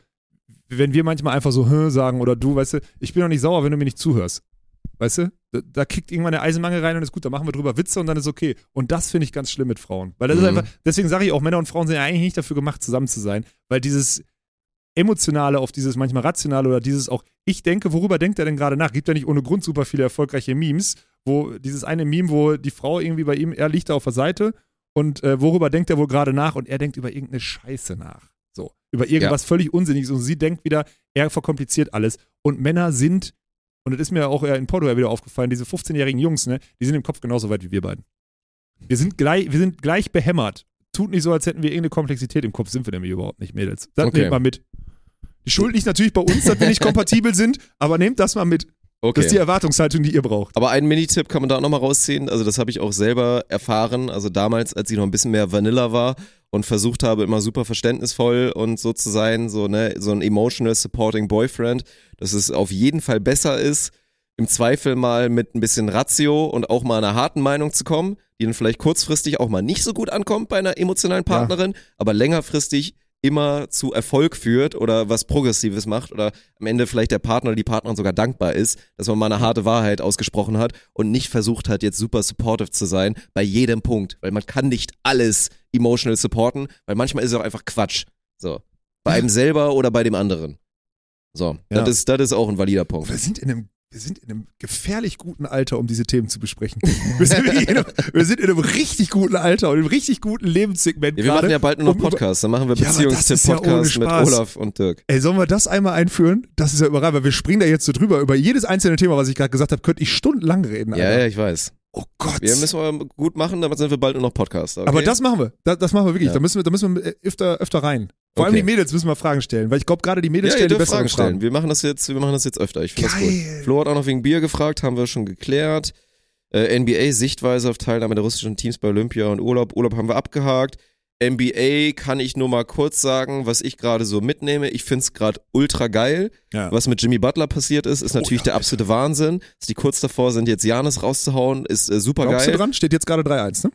wenn wir manchmal einfach so "Hä" sagen oder du, weißt du, ich bin doch nicht sauer, wenn du mir nicht zuhörst. Weißt du? Da, da kickt irgendwann der Eisenmangel rein und ist gut, dann machen wir drüber Witze und dann ist okay. Und das finde ich ganz schlimm mit Frauen. Weil das Mhm. ist einfach, deswegen sage ich auch, Männer und Frauen sind ja eigentlich nicht dafür gemacht, zusammen zu sein, weil dieses Emotionale auf dieses manchmal Rationale oder dieses auch, ich denke, worüber denkt er denn gerade nach? Gibt ja nicht ohne Grund super viele erfolgreiche Memes, wo dieses eine Meme, wo die Frau irgendwie bei ihm, er liegt da auf der Seite und äh, worüber denkt er wohl gerade nach und er denkt über irgendeine Scheiße nach. So, über irgendwas völlig Unsinniges und sie denkt wieder, er verkompliziert alles. Und Männer sind, und das ist mir auch in Portugal wieder aufgefallen, diese 15-jährigen Jungs, ne, die sind im Kopf genauso weit wie wir beiden. Wir sind gleich, wir sind gleich behämmert. Tut nicht so, als hätten wir irgendeine Komplexität im Kopf, sind wir nämlich überhaupt nicht, Mädels. Das Okay. nehmt mal mit. Die Schuld liegt natürlich bei uns, dass wir nicht kompatibel sind, aber nehmt das mal mit. Okay. Das ist die Erwartungshaltung, die ihr braucht. Aber einen Minitipp kann man da auch nochmal rausziehen. Also das habe ich auch selber erfahren. Also damals, als ich noch ein bisschen mehr Vanilla war und versucht habe, immer super verständnisvoll und so zu sein, so, ne, so ein emotional supporting Boyfriend, dass es auf jeden Fall besser ist, im Zweifel mal mit ein bisschen Ratio und auch mal einer harten Meinung zu kommen, die dann vielleicht kurzfristig auch mal nicht so gut ankommt bei einer emotionalen Partnerin, aber längerfristig immer zu Erfolg führt oder was Progressives macht oder am Ende vielleicht der Partner oder die Partnerin sogar dankbar ist, dass man mal eine harte Wahrheit ausgesprochen hat und nicht versucht hat, jetzt super supportive zu sein bei jedem Punkt, weil man kann nicht alles emotional supporten, weil manchmal ist es auch einfach Quatsch. So. Bei einem selber oder bei dem anderen. So, Ja. das, ist, das ist auch ein valider Punkt. Wir sind in einem, wir sind in einem gefährlich guten Alter, um diese Themen zu besprechen. Wir sind, in einem, wir sind in einem richtig guten Alter und einem richtig guten Lebenssegment Ja, wir gerade. machen ja bald nur noch Podcasts. Dann machen wir Ja, ist ja mit. Olaf und Dirk. Ey, sollen wir das einmal einführen? Das ist ja überall, weil wir springen da jetzt so drüber. Über jedes einzelne Thema, was ich gerade gesagt habe, könnte ich stundenlang reden. Ja, Alter. ja, ich weiß. Oh Gott. Wir müssen wir gut machen, damit sind wir bald nur noch Podcaster. Okay? Aber das machen wir. Das, das machen wir wirklich. Ja. Da müssen wir, da müssen wir öfter, öfter rein. Vor allem Okay. die Mädels müssen wir Fragen stellen, weil ich glaube, gerade die Mädels ja, stellen die besseren Fragen stellen. Wir machen das jetzt, wir machen das jetzt öfter. Ich finde das gut. Flo hat auch noch wegen Bier gefragt, haben wir schon geklärt. Äh, NBA Sichtweise auf Teilnahme der russischen Teams bei Olympia und Urlaub. Urlaub haben wir abgehakt. NBA kann ich nur mal kurz sagen, was ich gerade so mitnehme. Ich find's gerade ultra geil. Ja. Was mit Jimmy Butler passiert ist, ist natürlich ja, der absolute Wahnsinn. Dass die kurz davor sind, jetzt Janis rauszuhauen, ist äh, super Glaubst geil. du dran? Steht jetzt gerade 3-1, ne?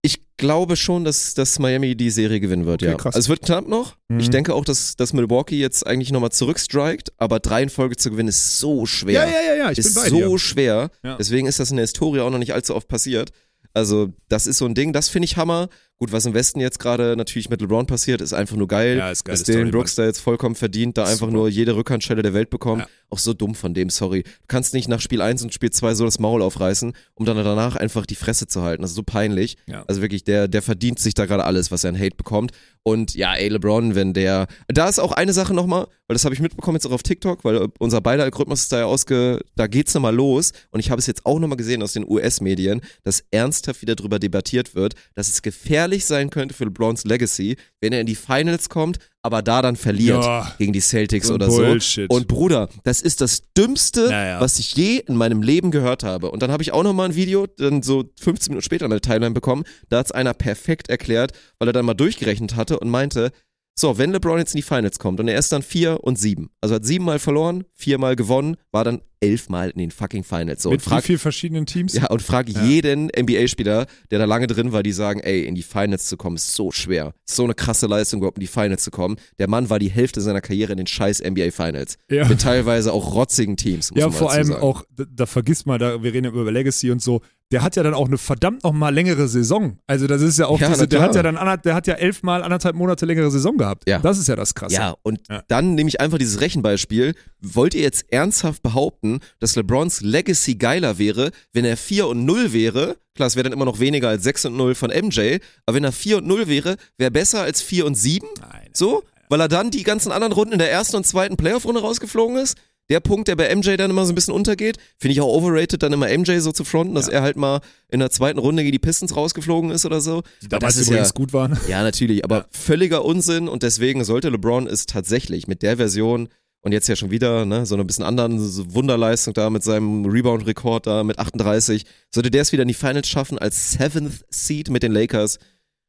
Ich glaube schon, dass, dass Miami die Serie gewinnen wird, Okay, ja. krass. Also es wird knapp noch. Mhm. Ich denke auch, dass, dass Milwaukee jetzt eigentlich nochmal zurückstrikt, aber drei in Folge zu gewinnen ist so schwer. Ja, ja, ja, ja. Ich ist bin bei so dir. schwer. Ja. Deswegen ist das in der Historie auch noch nicht allzu oft passiert. Also, das ist so ein Ding, das finde ich Hammer. Gut, was im Westen jetzt gerade natürlich mit LeBron passiert, ist einfach nur geil. Ja, ist geile dass Dylan Brooks da jetzt vollkommen verdient, da einfach Super. nur jede Rückhandstelle der Welt bekommt. Ja. Auch so dumm von dem, sorry. Du kannst nicht nach Spiel 1 und Spiel 2 so das Maul aufreißen, um dann danach einfach die Fresse zu halten. Das ist so peinlich. Ja. Also wirklich, der, der verdient sich da gerade alles, was er an Hate bekommt. Und ja, ey, LeBron, wenn der. Da ist auch eine Sache nochmal, weil das habe ich mitbekommen jetzt auch auf TikTok, weil unser beider Algorithmus ist da ja ausge. Da geht's nochmal los. Und ich habe es jetzt auch nochmal gesehen aus den US-Medien, dass ernsthaft wieder drüber debattiert wird, dass es gefährlich sein könnte für LeBrons Legacy, wenn er in die Finals kommt, aber da dann verliert Ja. gegen die Celtics So oder Bullshit. so. Und Bruder, das ist das Dümmste, Ja, ja. was ich je in meinem Leben gehört habe. Und dann habe ich auch nochmal ein Video, dann so 15 Minuten später in der Timeline bekommen. Da hat's einer perfekt erklärt, weil er dann mal durchgerechnet hatte und meinte, so, wenn LeBron jetzt in die Finals kommt und er ist dann vier und sieben, also hat siebenmal verloren, viermal gewonnen, war dann elfmal in den fucking Finals. So, Mit frag, vielen verschiedenen Teams? ja, und frag Ja. jeden NBA-Spieler, der da lange drin war, die sagen, ey, in die Finals zu kommen ist so schwer. Ist so eine krasse Leistung, überhaupt in die Finals zu kommen. Der Mann war die Hälfte seiner Karriere in den scheiß NBA-Finals. Ja. Mit teilweise auch rotzigen Teams, Ja, vor allem sagen. auch, da, da vergisst mal, da, wir reden ja über Legacy und so, der hat ja dann auch eine verdammt noch mal längere Saison. Also das ist ja auch Ja, diese, der hat ja dann der hat ja elfmal anderthalb Monate längere Saison gehabt. Ja. Das ist ja das Krasse. Ja, und Ja. dann nehme ich einfach dieses Rechenbeispiel. Wollt ihr jetzt ernsthaft behaupten, dass LeBrons Legacy geiler wäre, wenn er 4 und 0 wäre? Klar, es wäre dann immer noch weniger als 6 und 0 von MJ, aber wenn er 4 und 0 wäre, wäre besser als 4 und 7? Nein. So? Weil er dann die ganzen anderen Runden in der ersten und zweiten Playoff-Runde rausgeflogen ist? Der Punkt, der bei MJ dann immer so ein bisschen untergeht, finde ich auch overrated, dann immer MJ so zu fronten, dass er halt mal in der zweiten Runde gegen die Pistons rausgeflogen ist oder so. Die damals das ist übrigens ja, gut waren. ja, natürlich, aber völliger Unsinn und deswegen sollte LeBron es tatsächlich mit der Version und jetzt ja schon wieder, ne, so ein bisschen anderen so Wunderleistung da mit seinem Rebound-Rekord da mit 38, sollte der es wieder in die Finals schaffen als Seventh Seed mit den Lakers,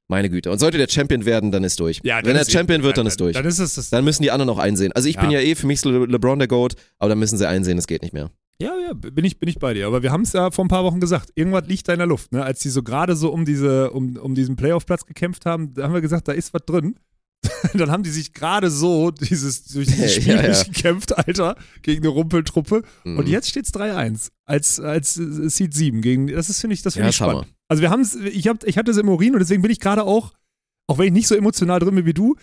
meine Güte. Und sollte der Champion werden, dann ist durch. Ja, Wenn er Champion wird, dann dann ist durch. Dann ist es das. Dann müssen die anderen auch einsehen. Also ich bin Ja. ja eh für mich Le LeBron der Goat, aber dann müssen sie einsehen, es geht nicht mehr. Ja, ja, bin ich, bin ich bei dir. Aber wir haben es ja vor ein paar Wochen gesagt. Irgendwas liegt da in der Luft. Ne? Als die so gerade so um, diese, um, um diesen Playoff-Platz gekämpft haben, da haben wir gesagt, da ist was drin. Dann haben die sich gerade so dieses, durch dieses Spiel Ja, ja. durchgekämpft, Alter, gegen eine Rumpeltruppe. Mhm. Und jetzt steht es 3-1 als, als Seed 7. Gegen, das ist, finde ich, das finde Ja, ich ist Hammer. spannend. Also wir haben es, ich, hab, ich hatte es im Urin und deswegen bin ich gerade auch, auch wenn ich nicht so emotional drin bin wie du,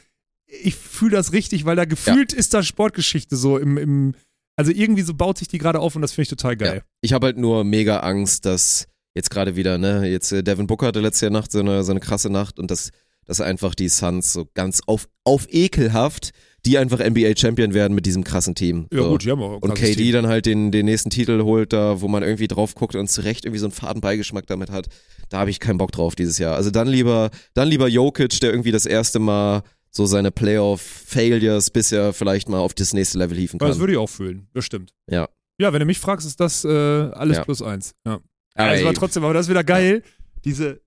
ich fühle das richtig, weil da gefühlt ist da Sportgeschichte so im, im also irgendwie so baut sich die gerade auf und das finde ich total geil. Ich habe halt nur mega Angst, dass jetzt gerade wieder, ne, jetzt äh, Devin Booker hatte letzte Nacht so eine, so eine krasse Nacht und dass, dass einfach die Suns so ganz auf, auf ekelhaft, die einfach NBA-Champion werden mit diesem krassen Team. Ja, so. gut, auch ein Und KD Team. dann halt den, den nächsten Titel holt, da, wo man irgendwie drauf guckt und zu Recht irgendwie so einen faden Beigeschmack damit hat. Da habe ich keinen Bock drauf dieses Jahr. Also dann lieber, dann lieber Jokic, der irgendwie das erste Mal so seine Playoff-Failures bisher vielleicht mal auf das nächste Level hieven Ja, kann. das würde ich auch fühlen, das stimmt. Ja. Ja, wenn du mich fragst, ist das äh, alles Ja. plus eins. Ja. Aber Also war trotzdem, aber das ist wieder geil. Diese,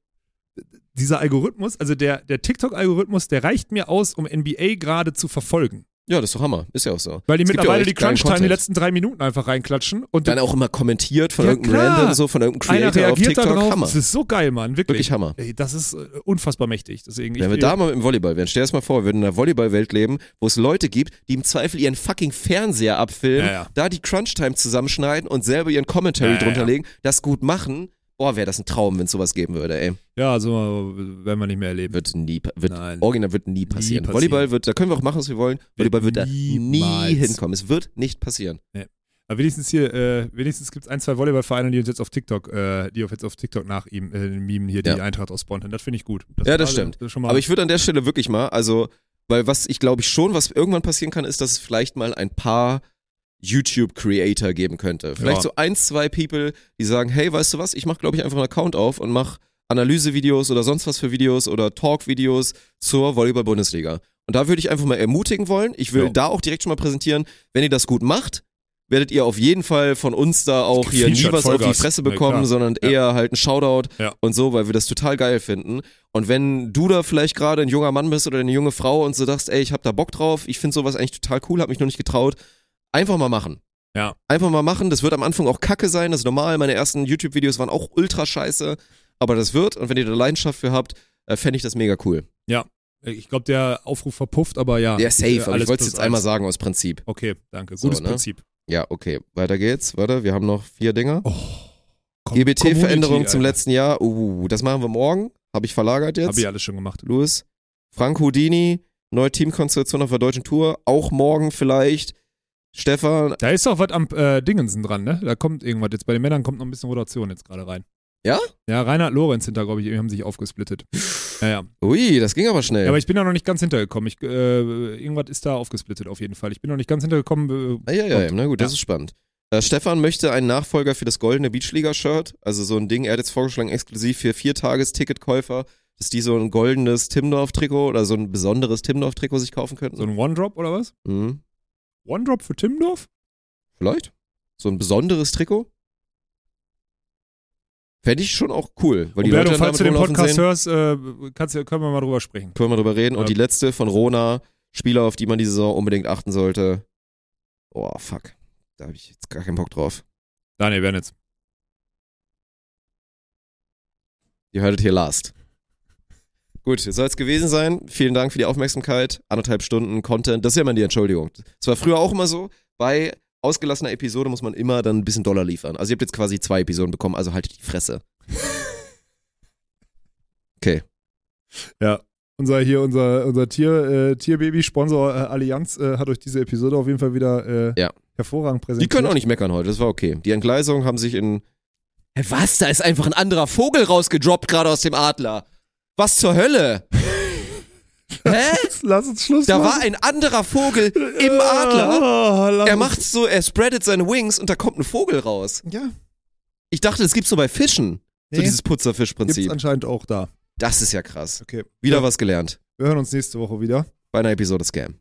dieser Algorithmus, also der, der TikTok-Algorithmus, der reicht mir aus, um NBA gerade zu verfolgen. ja, das ist doch Hammer. Ist ja auch so. Weil die Es ja mittlerweile auch die geilen Crunch-Time die letzten drei Minuten einfach reinklatschen und Dann auch immer kommentiert von Ja, irgendeinem klar. Random, so von irgendeinem einer Creator auf reagiert TikTok. da drauf. Hammer. Das ist so geil, Mann. Wirklich. Wirklich Hammer. Ey, das ist äh, unfassbar mächtig. Deswegen, ich, Wenn wir da mal im Volleyball wären, stell dir das mal vor, wir würden in einer Volleyballwelt leben, wo es Leute gibt, die im Zweifel ihren fucking Fernseher abfilmen, Ja, ja. da die Crunch-Time zusammenschneiden und selber ihren Commentary Ja, ja, drunter ja. legen, das gut machen. Boah, wäre das ein Traum, wenn es sowas geben würde, ey. ja, also werden wir nicht mehr erleben. Wird nie, wird, Nein. original wird nie passieren. passieren. Volleyball wird, da können wir auch machen, was wir wollen. Volleyball wird da nie hinkommen. Es wird nicht passieren. Aber wenigstens hier, äh, wenigstens gibt es ein, zwei Volleyballvereine, die uns jetzt auf TikTok, äh, die auf jetzt auf TikTok nach ihm, äh, mimen hier, die Ja. Eintracht aus Bonn. Das finde ich gut. Ja, das stimmt. mal, Aber ich würde an der Stelle wirklich mal, also, weil was ich glaube ich schon, was irgendwann passieren kann, ist, dass es vielleicht mal ein paar YouTube-Creator geben könnte. Vielleicht Ja. so ein, zwei People, die sagen, hey, weißt du was, ich mache, glaube ich, einfach einen Account auf und mache Analysevideos oder sonst was für Videos oder Talk-Videos zur Volleyball-Bundesliga. Und da würde ich einfach mal ermutigen wollen. Ich will Ja. da auch direkt schon mal präsentieren, wenn ihr das gut macht, werdet ihr auf jeden Fall von uns da auch hier nie was auf die Vollgas. Fresse Ja, bekommen, klar. sondern Ja. eher halt ein Shoutout Ja. und so, weil wir das total geil finden. Und wenn du da vielleicht gerade ein junger Mann bist oder eine junge Frau und so sagst, ey, ich hab da Bock drauf, ich finde sowas eigentlich total cool, hab mich noch nicht getraut, einfach mal machen. Ja. Einfach mal machen. Das wird am Anfang auch kacke sein, das ist normal. Meine ersten YouTube-Videos waren auch ultra scheiße, aber das wird. Und wenn ihr da Leidenschaft für habt, äh, fände ich das mega cool. ich glaube, der Aufruf verpupft, aber ja. Ja, safe, Äh, aber ich wollte es jetzt einmal eins. sagen aus Prinzip. Okay, danke. So, Gutes ne? Prinzip. Ja, okay. Weiter geht's. Warte, wir haben noch vier Dinger. Oh, GBT-Veränderung zum letzten Jahr. Uh, das machen wir morgen. Habe ich verlagert jetzt. Hab ich alles schon gemacht. Louis. Frank Houdini, neue Teamkonstellation auf der deutschen Tour. Auch morgen vielleicht. Stefan. Da ist doch was am äh, Dingensen dran, ne? Da kommt irgendwas. Jetzt bei den Männern kommt noch ein bisschen Rotation jetzt gerade rein. Ja? Ja, Reinhard Lorenz hinter, glaube ich, haben sich aufgesplittet. Ja, ja. Ui, das ging aber schnell. Ja, aber ich bin da noch nicht ganz hintergekommen. Ich, äh, irgendwas ist da aufgesplittet auf jeden Fall. Ich bin noch nicht ganz hintergekommen. Äh, Ah, ja, ja, ja, na gut, das Ja. ist spannend. Äh, Stefan möchte einen Nachfolger für das goldene Beachliga-Shirt. Also so ein Ding, er hat jetzt vorgeschlagen, exklusiv für Viertages-Ticketkäufer, dass die so ein goldenes Timdorf-Trikot oder so ein besonderes Timdorf-Trikot sich kaufen könnten. So ein One-Drop oder was? mhm. One-Drop für Timdorf? Vielleicht? So ein besonderes Trikot? Fände ich schon auch cool, weil die Roberto, Leute falls du den Podcast sehen. hörst, äh, kannst, du- können wir mal drüber sprechen. Können wir drüber reden. Ja. Und die letzte von Rona, Spieler, auf die man diese Saison unbedingt achten sollte. Oh, fuck. Da habe ich jetzt gar keinen Bock drauf. Daniel Bernitz. Ihr hörtet hier last. Gut, soll es gewesen sein. Vielen Dank für die Aufmerksamkeit. Anderthalb Stunden Content. Das ist ja immer die Entschuldigung. Das war früher auch immer so. Bei ausgelassener Episode muss man immer dann ein bisschen Dollar liefern. Also ihr habt jetzt quasi zwei Episoden bekommen, also haltet die Fresse. Okay. Ja. Unser hier, unser, unser Tier, äh, Tierbaby-Sponsor äh, Allianz äh, hat euch diese Episode auf jeden Fall wieder äh, Ja. hervorragend Die präsentiert. können auch nicht meckern heute, das war okay. Die Entgleisungen haben sich in. Hä, was? Da ist einfach ein anderer Vogel rausgedroppt, gerade aus dem Adler. Was zur Hölle? Hä? Lass uns Schluss Da machen. war ein anderer Vogel im Adler. Oh, Er macht so, er spreadet seine Wings und da kommt ein Vogel raus. Ja, Ich dachte, das gibt's nur bei Fischen. So Nee. dieses gibt's Putzerfischprinzip. anscheinend auch da. Das ist ja krass. Okay. Wieder Ja. was gelernt. Wir hören uns nächste Woche wieder. Bei einer Episode Scam.